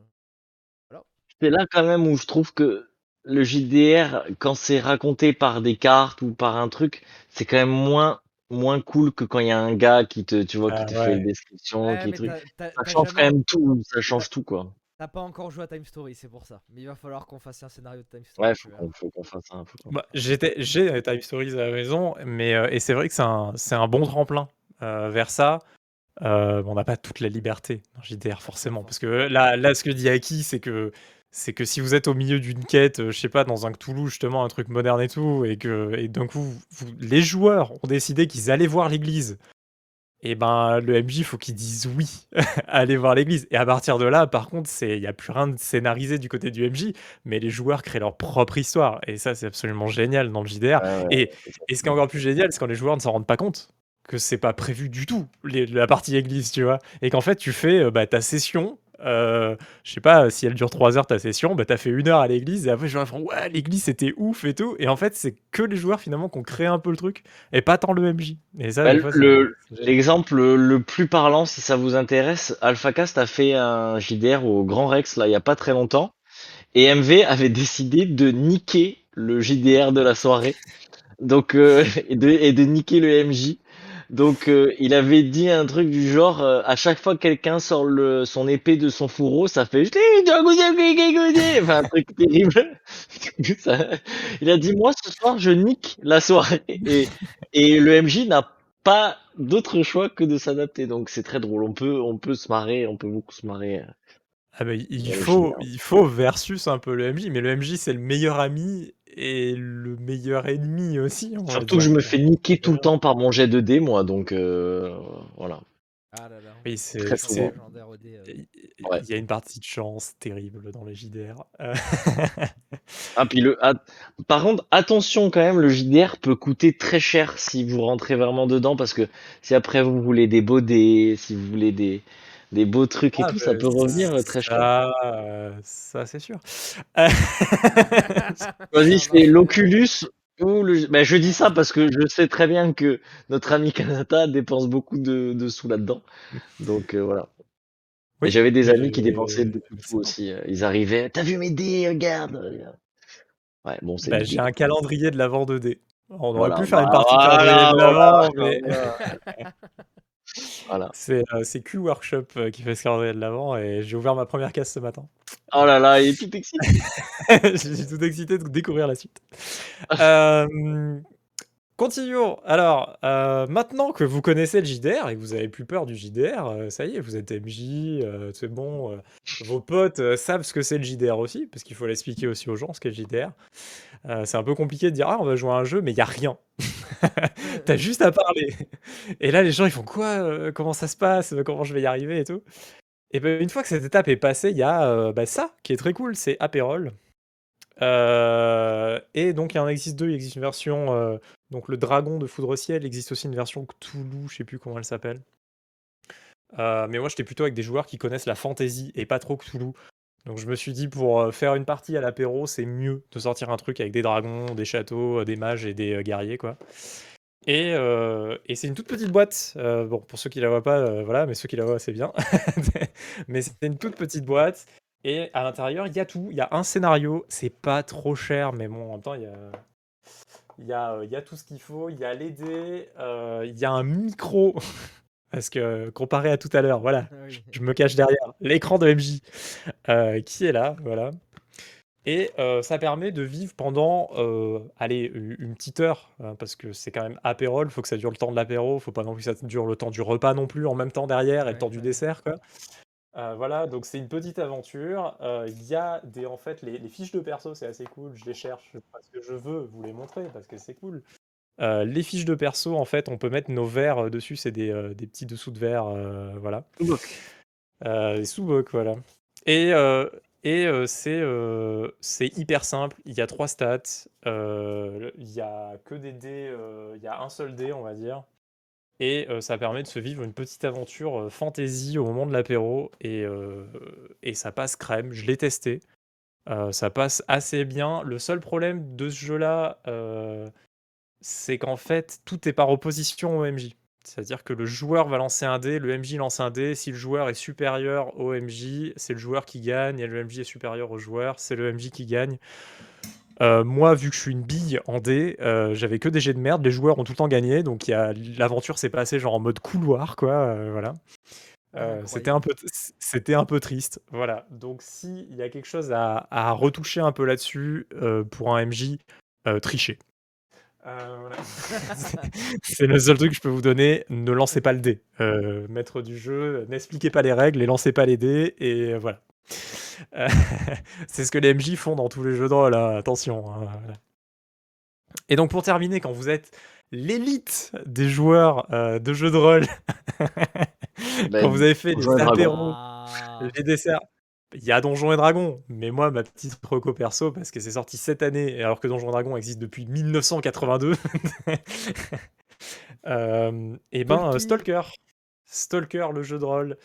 [SPEAKER 2] c'est là quand même où je trouve que le JDR, quand c'est raconté par des cartes ou par un truc, c'est quand même moins moins cool que quand il y a un gars qui te, tu vois, qui
[SPEAKER 1] Ah
[SPEAKER 2] te
[SPEAKER 1] ouais.
[SPEAKER 2] fait une description,
[SPEAKER 3] Ouais,
[SPEAKER 2] qui truc.
[SPEAKER 3] t'as- t'as-
[SPEAKER 2] Ça change
[SPEAKER 3] jamais-
[SPEAKER 2] quand même tout, ça change tout, quoi.
[SPEAKER 3] T'as pas encore joué à Time Story, c'est pour ça. Mais il va falloir qu'on fasse un scénario de Time Story.
[SPEAKER 2] Ouais, faut qu'on faut qu'on fasse un. Faut qu'on-
[SPEAKER 1] Bah, j'étais, j'ai euh, Time Stories à la maison, mais euh, et c'est vrai que c'est un, c'est un bon tremplin euh, vers ça. Euh, on n'a pas toute la liberté dans JDR forcément, parce que là, là, ce que dit Aki, c'est que c'est que si vous êtes au milieu d'une quête, euh, je sais pas, dans un Cthulhu justement, un truc moderne et tout, et que et d'un coup, vous- les joueurs ont décidé qu'ils allaient voir l'église. Et ben le MJ, faut qu'il dise oui aller voir l'église. Et à partir de là, par contre, c'est il y a plus rien de scénarisé du côté du MJ, mais les joueurs créent leur propre histoire. Et ça, c'est absolument génial dans le JDR.
[SPEAKER 2] Ouais, ouais,
[SPEAKER 1] Et, ce qui est encore plus génial, c'est quand les joueurs ne s'en rendent pas compte que c'est pas prévu du tout les- la partie église, tu vois. Et qu'en fait, tu fais euh, bah, ta session. Euh, je sais pas, si elle dure 3 heures ta session, bah t'as fait une heure à l'église et après les joueurs font ouais l'église c'était ouf et tout et en fait c'est que les joueurs finalement qui ont créé un peu le truc et pas tant le MJ et ça
[SPEAKER 2] Bah, le-. L'exemple le plus parlant, si ça vous intéresse, AlphaCast a fait un JDR au Grand Rex là il y a pas très longtemps et MV avait décidé de niquer le JDR de la soirée, donc euh, et, de, et de niquer le MJ. Donc euh, il avait dit un truc du genre euh, à chaque fois que quelqu'un sort le, son épée de son fourreau, ça fait enfin un truc terrible. Il a dit moi ce soir je nique la soirée et, et le MJ n'a pas d'autre choix que de s'adapter. Donc c'est très drôle. On peut, on peut se marrer, on peut beaucoup se marrer.
[SPEAKER 1] Ah bah, il faut, il faut versus un peu le MJ, mais le MJ c'est le meilleur ami et le meilleur ennemi aussi.
[SPEAKER 2] Surtout que je me fais niquer tout le temps par mon jet de dés, moi. Donc euh, voilà.
[SPEAKER 3] Ah là là.
[SPEAKER 1] Oui, c'est,
[SPEAKER 2] Très
[SPEAKER 1] c'est-
[SPEAKER 3] euh.
[SPEAKER 1] il
[SPEAKER 2] Ouais.
[SPEAKER 1] il y a une partie de chance terrible dans les JDR. Euh,
[SPEAKER 2] Ah puis le, ah, par contre, attention quand même, le JDR peut coûter très cher si vous rentrez vraiment dedans, parce que si après vous voulez des beaux dés, si vous voulez des, des beaux trucs et
[SPEAKER 1] ah,
[SPEAKER 2] tout, ça
[SPEAKER 1] bah,
[SPEAKER 2] peut revenir euh, très cher.
[SPEAKER 1] Ça, euh, ça c'est sûr. Euh,
[SPEAKER 2] Vas-y, c'est l'Oculus ou le. Ben, je dis ça parce que je sais très bien que notre ami Kanata dépense beaucoup de, de sous là-dedans. Donc euh, voilà.
[SPEAKER 1] Oui,
[SPEAKER 2] j'avais des amis qui
[SPEAKER 1] je-
[SPEAKER 2] dépensaient beaucoup
[SPEAKER 1] bon.
[SPEAKER 2] aussi. euh, Ils arrivaient. T'as vu mes dés Regarde. Ouais, bon, c'est.
[SPEAKER 1] Bah, j'ai un calendrier de l'avant 2D. On aurait
[SPEAKER 2] Voilà,
[SPEAKER 1] pu faire une
[SPEAKER 2] bah,
[SPEAKER 1] partie
[SPEAKER 2] voilà,
[SPEAKER 1] calendrier de l'avant, mais
[SPEAKER 2] voilà,
[SPEAKER 1] c'est, euh, c'est Q Workshop euh, qui fait ce calendrier de l'avant et j'ai ouvert ma première case ce matin.
[SPEAKER 2] Oh là là, il est tout excité.
[SPEAKER 1] Je suis tout excité de découvrir la suite. Euh, continuons. Alors, euh, maintenant que vous connaissez le JDR et que vous avez plus peur du JDR, euh, ça y est, vous êtes MJ, euh, c'est bon. euh, vos potes euh, savent ce que c'est le JDR aussi, parce qu'il faut l'expliquer aussi aux gens ce qu'est le JDR. Euh, c'est un peu compliqué de dire ah on va jouer à un jeu, mais il y a rien. T'as juste à parler. Et là, les gens ils font quoi euh, Comment ça se passe Comment je vais y arriver et tout. Et ben une fois que cette étape est passée, il y a euh, bah, ça qui est très cool, c'est Aperol. Euh, et donc il y en existe deux, il existe une version, euh, donc le dragon de Foudre Ciel, il existe aussi une version Cthulhu, je sais plus comment elle s'appelle. Euh, mais moi j'étais plutôt avec des joueurs qui connaissent la fantasy et pas trop Cthulhu. Donc je me suis dit pour euh, faire une partie à l'apéro, c'est mieux de sortir un truc avec des dragons, des châteaux, euh, des mages et des euh, guerriers quoi. Et, et c'est une toute petite boîte. bon, pour ceux qui la voient pas, voilà, mais ceux qui la voient, c'est bien. mais c'est une toute petite boîte. Et à l'intérieur, il y a tout. Il y a un scénario. C'est pas trop cher, mais bon, en même temps, il y a, il y a, il y a tout ce qu'il faut. Il y a les dés. il y a un micro. Parce que comparé à tout à l'heure, voilà,
[SPEAKER 3] Ah
[SPEAKER 1] je me cache derrière l'écran de MJ euh, qui est là, voilà. Et euh, ça permet de vivre pendant, euh, allez, une petite heure, hein, parce que c'est quand même apérole, faut que ça dure le temps de l'apéro, faut pas non plus que ça dure le temps du repas non plus en même temps derrière et le temps du dessert, quoi. Euh, voilà, donc c'est une petite aventure. Euh, Il y a des, en fait, les, les fiches de perso, c'est assez cool. Je les cherche parce que je veux vous les montrer, parce que c'est cool. Euh, les fiches de perso, en fait, on peut mettre nos verres euh, dessus, c'est des, euh, des petits dessous de verre, euh, voilà. Sous-bocs, voilà. Et, et c'est c'est hyper simple. Il y a trois stats. il y a que des dés. il y a un seul dé, on va dire. Et ça permet de se vivre une petite aventure fantasy au moment de l'apéro. Et, et ça passe crème. Je l'ai testé. Ça passe assez bien. Le seul problème de ce jeu-là, c'est qu'en fait, tout est par opposition au MJ. C'est-à-dire que le joueur va lancer un dé, le MJ lance un dé. Si le joueur est supérieur au MJ, c'est le joueur qui gagne. Et le MJ est supérieur au joueur, c'est le MJ qui gagne. Euh, moi, vu que je suis une bille en dé, euh, j'avais que des jets de merde. Les joueurs ont tout le temps gagné. Donc l'aventure s'est passée genre en mode couloir, quoi. euh, voilà. Euh, c'était un peu c'était un peu triste voilà donc s'il y a quelque chose à, à retoucher un peu là-dessus pour un MJ tricher Euh, voilà. C'est- le seul truc que je peux vous donner ne lancez pas le dé Euh, maître du jeu n'expliquez pas les règles et lancez pas les dés et voilà Euh, c'est ce que les MJ font dans tous les jeux de rôle hein, attention hein, voilà. et donc pour terminer quand vous êtes l'élite des joueurs euh, de jeux de rôle
[SPEAKER 2] Bah,
[SPEAKER 1] quand vous avez fait les apéros
[SPEAKER 3] Ah.
[SPEAKER 1] les desserts. Il y a Donjons et Dragons, mais moi, ma petite reco perso, parce que c'est sorti cette année, alors que Donjons et Dragons existe depuis 1982, euh, et ben euh, Stalker. Stalker, le jeu de rôle,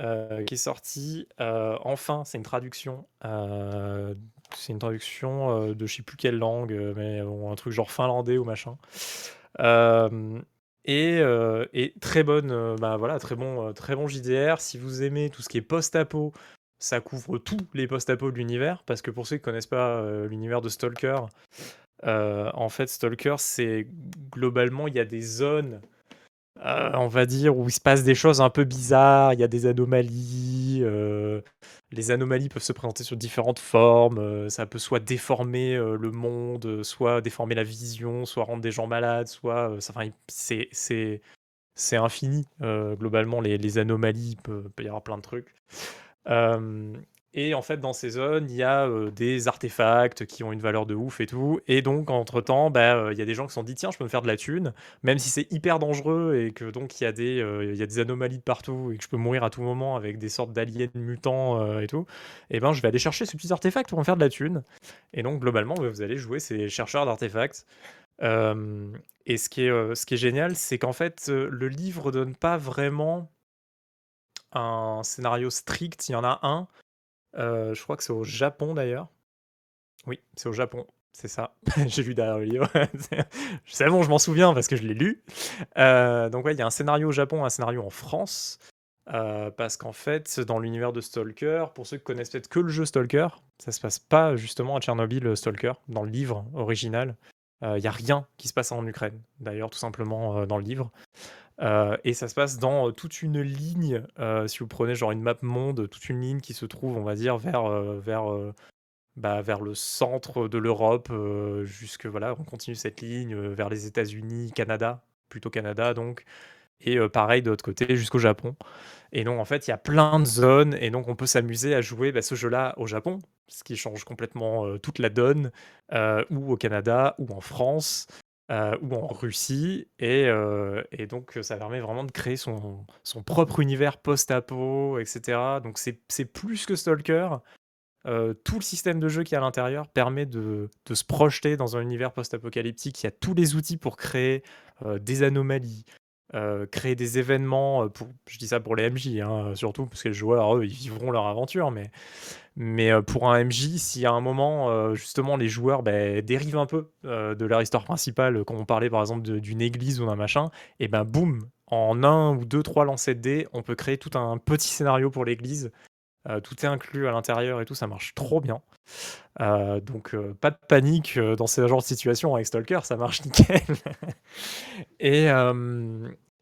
[SPEAKER 1] euh, qui est sorti. euh, enfin, c'est une traduction. c'est une traduction de je sais plus quelle langue, mais bon, un truc genre finlandais ou machin. Et, euh, et très bonne, euh, bah voilà, très bon, euh, très bon JDR. Si vous aimez tout ce qui est post-apo, ça couvre tous les post-apo de l'univers. Parce que pour ceux qui connaissent pas euh, l'univers de Stalker, euh, en fait, Stalker, c'est globalement, il y a des zones, euh, on va dire, où il se passe des choses un peu bizarres. Il y a des anomalies. les anomalies peuvent se présenter sur différentes formes. ça peut soit déformer le monde, soit déformer la vision, soit rendre des gens malades, soit. enfin, c'est c'est infini. globalement, les, anomalies, il peut y avoir plein de trucs. Euh, et en fait, dans ces zones, il y a euh, des artefacts qui ont une valeur de ouf et tout. Et donc, entre-temps, bah, euh, il y a des gens qui se sont dit, tiens, je peux me faire de la thune, même si c'est hyper dangereux et que donc il y, a des, anomalies de partout et que je peux mourir à tout moment avec des sortes d'aliens mutants et tout. Et ben, je vais aller chercher ces petits artefacts pour me faire de la thune. Et donc, globalement, bah, vous allez jouer ces chercheurs d'artefacts. Et ce qui est, ce qui est génial, c'est qu'en fait, le livre donne pas vraiment un scénario strict. Il y en a un, euh, je crois que c'est au Japon d'ailleurs. Oui, c'est au Japon, c'est ça. J'ai lu derrière le livre. c'est bon, je m'en souviens parce que je l'ai lu. Euh, donc ouais, il y a un scénario au Japon, un scénario en France. Euh, parce qu'en fait, dans l'univers de Stalker, pour ceux qui connaissent peut-être que le jeu Stalker, ça se passe pas justement à Tchernobyl, Stalker, dans le livre original. Il n'y a rien qui se passe en Ukraine, d'ailleurs, tout simplement dans le livre. Euh, et ça se passe dans euh, toute une ligne, euh, si vous prenez genre une map monde, toute une ligne qui se trouve, on va dire, vers, vers, bah, vers le centre de l'Europe, jusque, voilà, on continue cette ligne vers les États-Unis, Canada, plutôt Canada donc, et pareil de l'autre côté jusqu'au Japon. Et donc en fait, il y a plein de zones, et donc on peut s'amuser à jouer bah, ce jeu-là au Japon, ce qui change complètement toute la donne, ou au Canada, ou en France, euh, ou en Russie. Et, euh, et donc, ça permet vraiment de créer son, propre univers post-apo, etc. Donc, c'est plus que Stalker. Euh, tout le système de jeu qui est à l'intérieur permet de, se projeter dans un univers post-apocalyptique. Il y a tous les outils pour créer des anomalies, euh, créer des événements. euh, Pour, je dis ça pour les MJ, hein, surtout, parce que les joueurs, eux, ils vivront leur aventure. Mais, mais euh, pour un MJ, si à un moment, justement, les joueurs ben, dérivent un peu de leur histoire principale, quand on parlait par exemple d'une église ou d'un machin, et ben boum, en un ou deux, trois lancers de dés, on peut créer tout un petit scénario pour l'église. Tout est inclus à l'intérieur et tout, ça marche trop bien. Donc pas de panique dans ce genre de situation avec Stalker, ça marche nickel. et,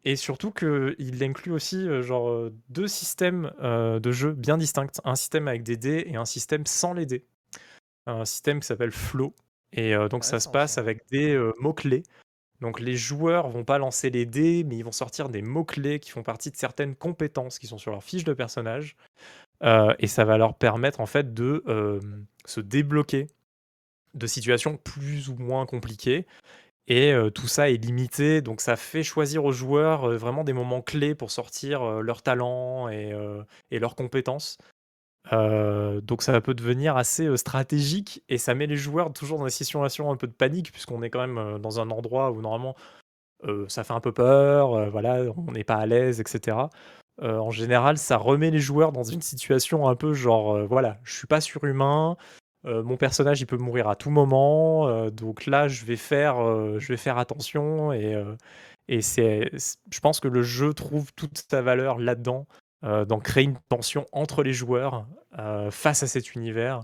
[SPEAKER 1] et surtout qu'il inclut aussi euh, genre euh, deux systèmes euh, de jeu bien distincts, un système avec des dés et un système sans les dés. un système qui s'appelle Flow. Et donc ça se passe avec des, mots-clés. Donc les joueurs vont pas lancer les dés, mais ils vont sortir des mots-clés qui font partie de certaines compétences qui sont sur leur fiche de personnage, et ça va leur permettre en fait de, se débloquer de situations plus ou moins compliquées et heu, tout ça est limité, donc ça fait choisir aux joueurs, heu, vraiment des moments clés pour sortir, heu, leurs talents et heu et leurs compétences. Donc ça peut devenir assez, stratégique et ça met les joueurs toujours dans des situations un peu de panique puisqu'on est quand même, dans un endroit où normalement, ça fait un peu peur, voilà, on n'est pas à l'aise et cetera. Heu, en général, ça remet les joueurs dans une situation un peu genre, voilà, je suis pas surhumain, heu, mon personnage, il peut mourir à tout moment, heu, donc là, je vais faire, heu, je vais faire attention et c'est je pense que le jeu trouve toute sa valeur là-dedans, dans créer une tension entre les joueurs, face à cet univers,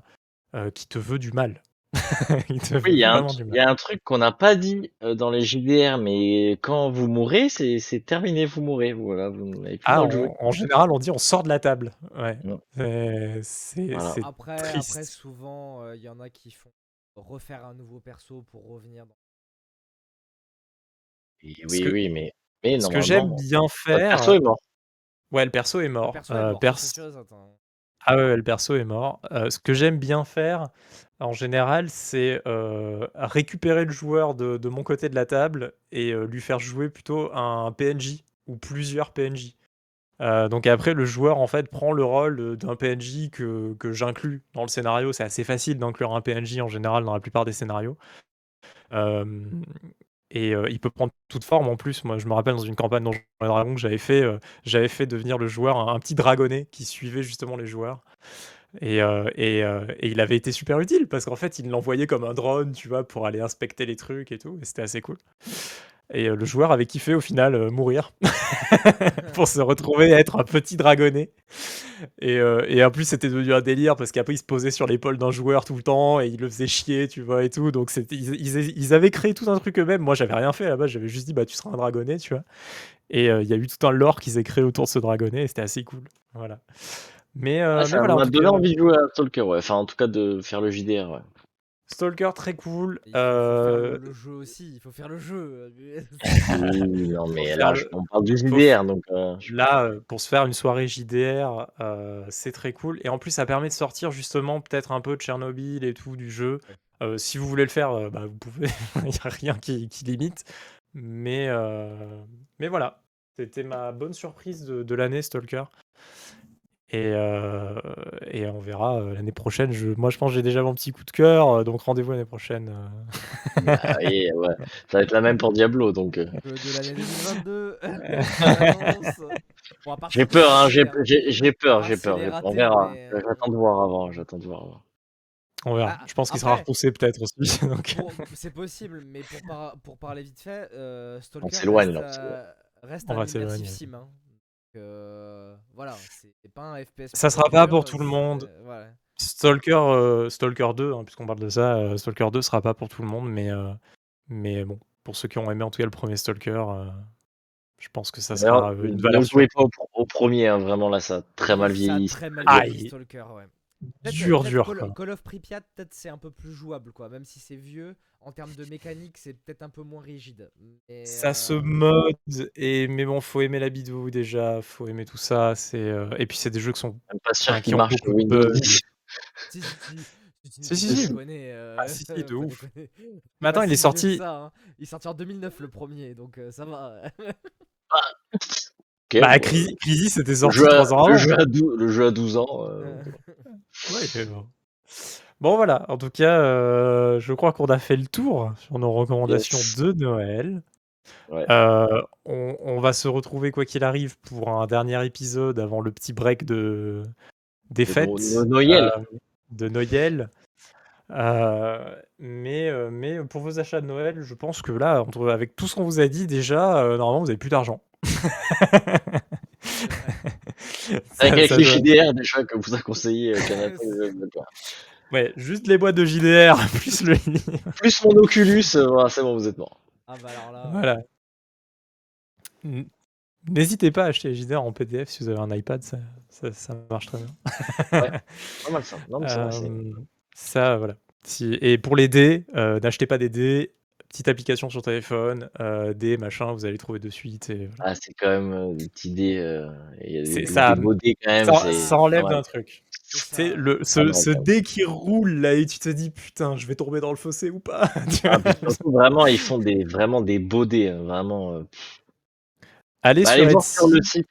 [SPEAKER 1] qui te veut du mal. Il te
[SPEAKER 2] Oui, il y a un y a truc qu'on n'a pas dit, heu, dans les JDR, mais quand vous mourrez, c'est terminé, vous mourrez, voilà, vous n'avez plus le
[SPEAKER 1] Ah, en général, on dit: «On sort de la table». Ouais, c'est
[SPEAKER 2] Voilà.
[SPEAKER 3] Après souvent, heu, il y en a qui font refaire un nouveau perso pour revenir dans
[SPEAKER 2] oui,
[SPEAKER 1] que
[SPEAKER 2] oui, mais mais
[SPEAKER 1] ce que j'aime bien
[SPEAKER 2] votre perso
[SPEAKER 1] faire
[SPEAKER 2] est mort.
[SPEAKER 1] ouais, le perso est
[SPEAKER 3] le
[SPEAKER 1] mort,
[SPEAKER 3] perso est mort, chose, attends.
[SPEAKER 1] Ah ouais, le perso est mort. Heu, ce que j'aime bien faire, en général, c'est, heu, récupérer le joueur de mon côté de la table et heu, lui faire jouer plutôt un PNJ ou plusieurs PNJ. Donc après le joueur, en fait, prend le rôle, d'un PNJ que que j'inclus dans le scénario. C'est assez facile d'inclure un PNJ en général dans la plupart des scénarios. Et il peut prendre toute forme en plus. Moi, je me rappelle dans une campagne Donjons et Dragons que j'avais fait, j'avais fait devenir le joueur un petit dragonnet qui suivait justement les joueurs et et et il avait été super utile parce qu'en fait, il l'envoyait comme un drone, tu vois, pour aller inspecter les trucs et tout et c'était assez cool et heu, le joueur avait kiffé au final, heu, mourir pour se retrouver à être un petit dragonnet et et en plus, c'était devenu un délire parce qu'après il se posait sur l'épaule d'un joueur tout le temps et il le faisait chier, tu vois et tout donc ils ils ils avaient créé tout un truc eux-mêmes. Moi, j'avais rien fait base, j'avais juste dit: «Bah, tu seras un dragonnet», tu vois? Et il y a eu tout un lore qui s'est créé autour de ce dragonnet et c'était assez cool. Voilà. Mais
[SPEAKER 2] Ah,
[SPEAKER 1] mais en cas
[SPEAKER 2] envie de jouer à Stalker, ouais, enfin, en tout cas, de faire le JDR, ouais.
[SPEAKER 1] Stalker très cool,
[SPEAKER 3] Il faut faut faire le jeu aussi, il faut faire le jeu,
[SPEAKER 2] Oui, non, mais là,
[SPEAKER 1] le
[SPEAKER 2] on parle du
[SPEAKER 1] faut
[SPEAKER 2] JDR, donc je
[SPEAKER 1] là, heu, pour se faire une soirée JDR, c'est très cool. Et en plus, ça permet de sortir justement peut-être un peu de Tchernobyl et tout du jeu. Si vous voulez le faire, bah, vous pouvez, il y a rien qui qui limite. Mais mais voilà, c'était ma bonne surprise de de l'année Stalker et heu et on verra, heu, l'année prochaine. Je moi, je pense, j'ai déjà mon petit coup de cœur, heu, donc rendez-vous l'année prochaine,
[SPEAKER 2] Bah oui, ouais, ça va être la même pour Diablo, donc heu
[SPEAKER 3] Jeu de l'année 2022, je l'annonce. Bon, à part
[SPEAKER 2] J'ai peur, hein, j'ai peur j'ai peur. On verra.
[SPEAKER 3] mais
[SPEAKER 2] J'attends de voir avant j'attends de voir avant.
[SPEAKER 1] On verra.
[SPEAKER 3] Ah,
[SPEAKER 1] Je pense qu'il sera repoussé peut-être aussi
[SPEAKER 3] c'est possible, mais pour par pour parler vite fait,
[SPEAKER 2] On
[SPEAKER 3] Stalker
[SPEAKER 2] s'éloigne
[SPEAKER 3] reste,
[SPEAKER 2] là, on s'éloigne.
[SPEAKER 3] heu, reste
[SPEAKER 1] On
[SPEAKER 3] un
[SPEAKER 1] va
[SPEAKER 3] heu, voilà, c'est pas un FPS
[SPEAKER 1] Ça sera pas pour tout le monde.
[SPEAKER 3] voilà.
[SPEAKER 1] Stalker, heu, Stalker 2, hein, puisqu'on parle de ça, heu, Stalker 2 sera pas pour tout le monde mais heu, mais bon, pour ceux qui ont aimé en tout cas le 1er Stalker, je pense que ça sera, heu, une
[SPEAKER 2] ne
[SPEAKER 1] valeur
[SPEAKER 2] jouez pas au pre au 1er, hein, vraiment là, ça a très mal
[SPEAKER 3] ça a
[SPEAKER 2] vieilli,
[SPEAKER 3] très mal vieilli! Stalker, ouais.
[SPEAKER 1] Dur,
[SPEAKER 3] peut-être
[SPEAKER 1] dur,
[SPEAKER 3] Call
[SPEAKER 1] quoi.
[SPEAKER 3] Call of Pripyat, peut-être c'est un peu plus jouable, quoi, même si c'est vieux, en termes de mécanique, c'est peut-être un peu moins rigide,
[SPEAKER 1] Ça se
[SPEAKER 3] heu
[SPEAKER 1] mode et mais bon, faut aimer la bidouille déjà, faut aimer tout ça, c'est, heu et puis c'est des jeux qui sont
[SPEAKER 2] Même pas sûr
[SPEAKER 1] enfin, qui ont
[SPEAKER 2] marche sur
[SPEAKER 1] beaucoup de
[SPEAKER 2] Windows
[SPEAKER 1] bugs.
[SPEAKER 2] 10.
[SPEAKER 3] Si, si, si, si, si, déconner,
[SPEAKER 1] Ah
[SPEAKER 3] heu,
[SPEAKER 1] si, si, de ouf. Mais attends, il est sorti
[SPEAKER 3] ça, hein. Il est sorti en 2009 le 1er, donc ça va.
[SPEAKER 2] Ah!
[SPEAKER 1] Bah, Cry Crysis c'était sorti
[SPEAKER 2] jeu a
[SPEAKER 1] 3 ans
[SPEAKER 2] le jeu a dou le jeu a 12 ans, Heu bon.
[SPEAKER 1] Ouais, mais bon. Bon voilà, en tout cas, heu, je crois qu'on a fait le tour sur nos recommandations
[SPEAKER 2] Yes.
[SPEAKER 1] de Noël.
[SPEAKER 2] Ouais.
[SPEAKER 1] On on va se retrouver quoi qu'il arrive pour un dernier épisode avant le petit break de des
[SPEAKER 2] De
[SPEAKER 1] fêtes,
[SPEAKER 2] Noël.
[SPEAKER 1] hem, de Noël. Mais mais pour vos achats de Noël, je pense que là, entre avec tout ce qu'on vous a dit déjà, normalement vous avez plus d'argent.
[SPEAKER 2] Avec les
[SPEAKER 1] doit
[SPEAKER 2] JDR déjà que vous a conseillé, heu, Canapé,
[SPEAKER 3] C'est
[SPEAKER 1] Ouais, juste les boîtes de JDR plus le.
[SPEAKER 2] Plus mon Oculus, heu, voilà, c'est bon, vous êtes morts.
[SPEAKER 3] Ah bah, alors là,
[SPEAKER 1] Voilà. N'hésitez pas à acheter les JDR en PDF si vous avez un iPad, ça ça ça marche très bien.
[SPEAKER 2] Ouais, pas mal ça. Non, mais
[SPEAKER 1] ça, voilà. Si et pour les dés, n'achetez pas des dés, petite application sur téléphone, heu, dés, machin, vous allez trouver de suite et voilà.
[SPEAKER 2] Ah, c'est quand même, heu, des petits dés, heu, il y a
[SPEAKER 1] C'est
[SPEAKER 2] des
[SPEAKER 1] ça,
[SPEAKER 2] des beaux dés quand même,
[SPEAKER 1] ça ça enlève d'un truc.
[SPEAKER 3] C'est
[SPEAKER 1] le ce ce dé qui roule là et tu te dis: «Putain, je vais tomber dans le fossé ou pas?»
[SPEAKER 2] Ah, surtout vraiment, ils font des vraiment des beaux dés, hein, vraiment,
[SPEAKER 1] Allez
[SPEAKER 2] bah,
[SPEAKER 1] sur
[SPEAKER 2] allez voir sur le site,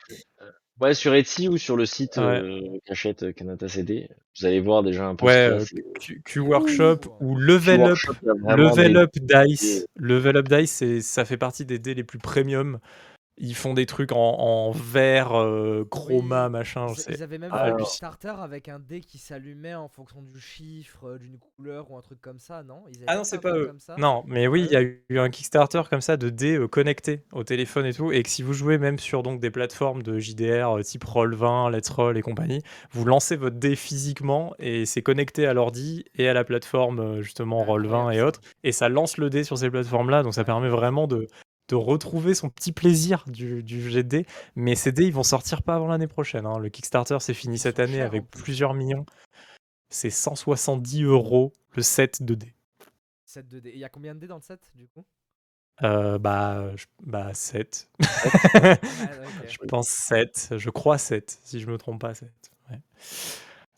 [SPEAKER 2] ouais, sur Etsy ou sur le site,
[SPEAKER 1] Ouais.
[SPEAKER 2] heu, qu'achète, heu, Kanata CD. Vous allez voir déjà un peu ce
[SPEAKER 1] Ouais,
[SPEAKER 2] qu'il y a,
[SPEAKER 1] heu,
[SPEAKER 2] c'est
[SPEAKER 1] Q Q
[SPEAKER 3] C'est
[SPEAKER 1] Workshop
[SPEAKER 3] fou, hein.
[SPEAKER 1] ou Level Up. Level
[SPEAKER 2] des
[SPEAKER 1] Up Dice. Level Up Dice, ça fait partie des dés les plus premium. Ils font des trucs en en vert, heu, chroma,
[SPEAKER 3] Oui,
[SPEAKER 1] machin,
[SPEAKER 3] ils, avaient même fait un Kickstarter avec un dé qui s'allumait en fonction du chiffre, euh, d'une couleur ou un truc comme ça, non? Ils
[SPEAKER 1] Ah non, c'est pas eux.
[SPEAKER 3] comme ça?
[SPEAKER 1] Non, mais oui, il y a eu un Kickstarter comme ça de dés, heu, connectés au téléphone et tout et que si vous jouez même sur donc des plateformes de JDR, type Roll20, Let's Roll et compagnie, vous lancez votre dé physiquement et c'est connecté à l'ordi et à la plateforme, justement Roll20
[SPEAKER 3] Incroyable
[SPEAKER 1] et autres et ça lance le dé sur ces plateformes-là, donc ça permet vraiment de de retrouver son petit plaisir du du dés. Mais ces dés, ils vont sortir pas avant l'année prochaine, hein. Le Kickstarter, c'est fini cette année avec
[SPEAKER 3] plus.
[SPEAKER 1] plusieurs millions. C'est 170 € le set de dés.
[SPEAKER 3] Set de dés. Il y a combien de dés dans le set du coup?
[SPEAKER 1] Heu, bah, je bah 7.
[SPEAKER 2] 7?
[SPEAKER 3] Ah.
[SPEAKER 1] Je pense 7, je crois 7, si je me trompe pas 7, ouais.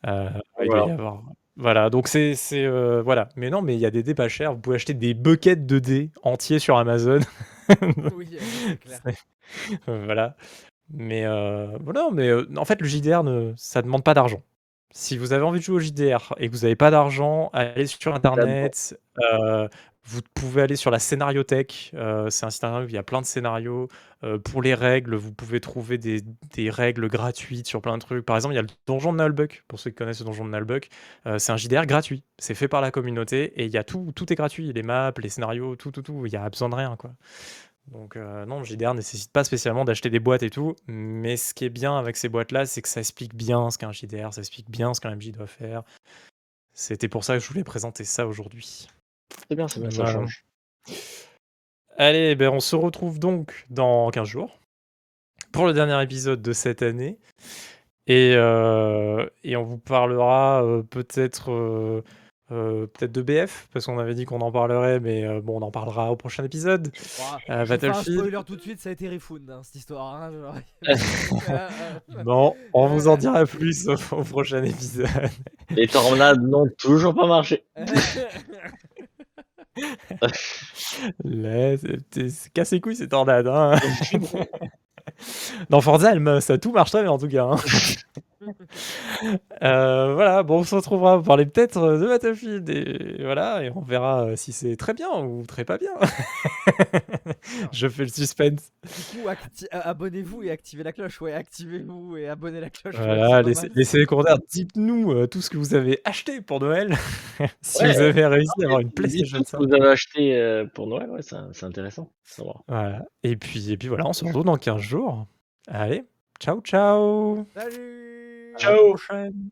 [SPEAKER 1] Heu, il doit
[SPEAKER 2] Voilà.
[SPEAKER 1] y avoir voilà, donc c'est c'est, heu, voilà. Mais non, mais il y a des dés pas chers. Vous pouvez acheter des buckets de dés entiers sur Amazon.
[SPEAKER 3] Oui, euh, c'est clair.
[SPEAKER 1] C'est voilà. Mais, heu, voilà, mais, heu, en fait, le JDR ne ça demande pas d'argent. Si vous avez envie de jouer au JDR et que vous avez pas d'argent, allez sur internet, heu, vous pouvez aller sur la Scénariothèque, heu, c'est un site internet où il y a plein de scénarios. Heu, pour les règles, vous pouvez trouver des règles gratuites sur plein de trucs. Par exemple, il y a le donjon de Nullbuck, pour ceux qui connaissent le donjon de Nullbuck, heu, c'est un JDR gratuit. C'est fait par la communauté et il y a tout tout est gratuit, les maps, les scénarios, tout, tout, tout. Il y a besoin de rien, quoi. Donc, heu, non, le JDR nécessite pas spécialement d'acheter des boîtes et tout, mais ce qui est bien avec ces boîtes-là, c'est que ça explique bien ce qu'est un JDR, ça explique bien ce qu'un MJ doit faire. C'était pour ça que je voulais présenter ça aujourd'hui.
[SPEAKER 2] C'est bien, c'est bien, ça
[SPEAKER 1] Voilà.
[SPEAKER 2] change.
[SPEAKER 1] Allez, ben, on se retrouve donc dans 15 jours pour le dernier épisode de cette année et et on vous parlera, heu, peut-être, heu, peut-être de BF parce qu'on avait dit qu'on en parlerait, mais, bon, on en parlera au prochain épisode.
[SPEAKER 3] Un
[SPEAKER 1] Battlefield.
[SPEAKER 3] spoiler tout de suite, ça a été Refund hein, cette histoire. Hein. Euh, euh,
[SPEAKER 1] Non, on vous en
[SPEAKER 3] euh,
[SPEAKER 1] dira plus au au prochain épisode.
[SPEAKER 2] Les tornades n'ont toujours pas marché.
[SPEAKER 1] Là, c'est casse les couilles ces tornades, hein. Dans Forza, elles me ça tout marche très bien en tout cas, hein. Heu, voilà, bon, on se retrouvera pour parler peut-être, de Battlefield et voilà et on verra, heu, si c'est très bien ou très pas bien. Je fais le suspense.
[SPEAKER 3] Du coup, acti- a- abonnez-vous et activez la cloche. Ouais, activez-vous et abonnez la cloche.
[SPEAKER 1] Voilà, les commentaires. Dites-nous, tout ce que vous avez acheté pour Noël. Si
[SPEAKER 2] Ouais,
[SPEAKER 1] vous avez réussi à avoir une PlayStation
[SPEAKER 2] tout ce
[SPEAKER 1] 5.
[SPEAKER 2] que vous avez acheté, pour Noël, ouais, c'est c'est intéressant.
[SPEAKER 1] Voilà et puis et puis voilà, on se retrouve dans 15 jours. Allez, ciao, ciao!
[SPEAKER 3] Salut
[SPEAKER 1] À la
[SPEAKER 2] Ciao!
[SPEAKER 1] prochaine!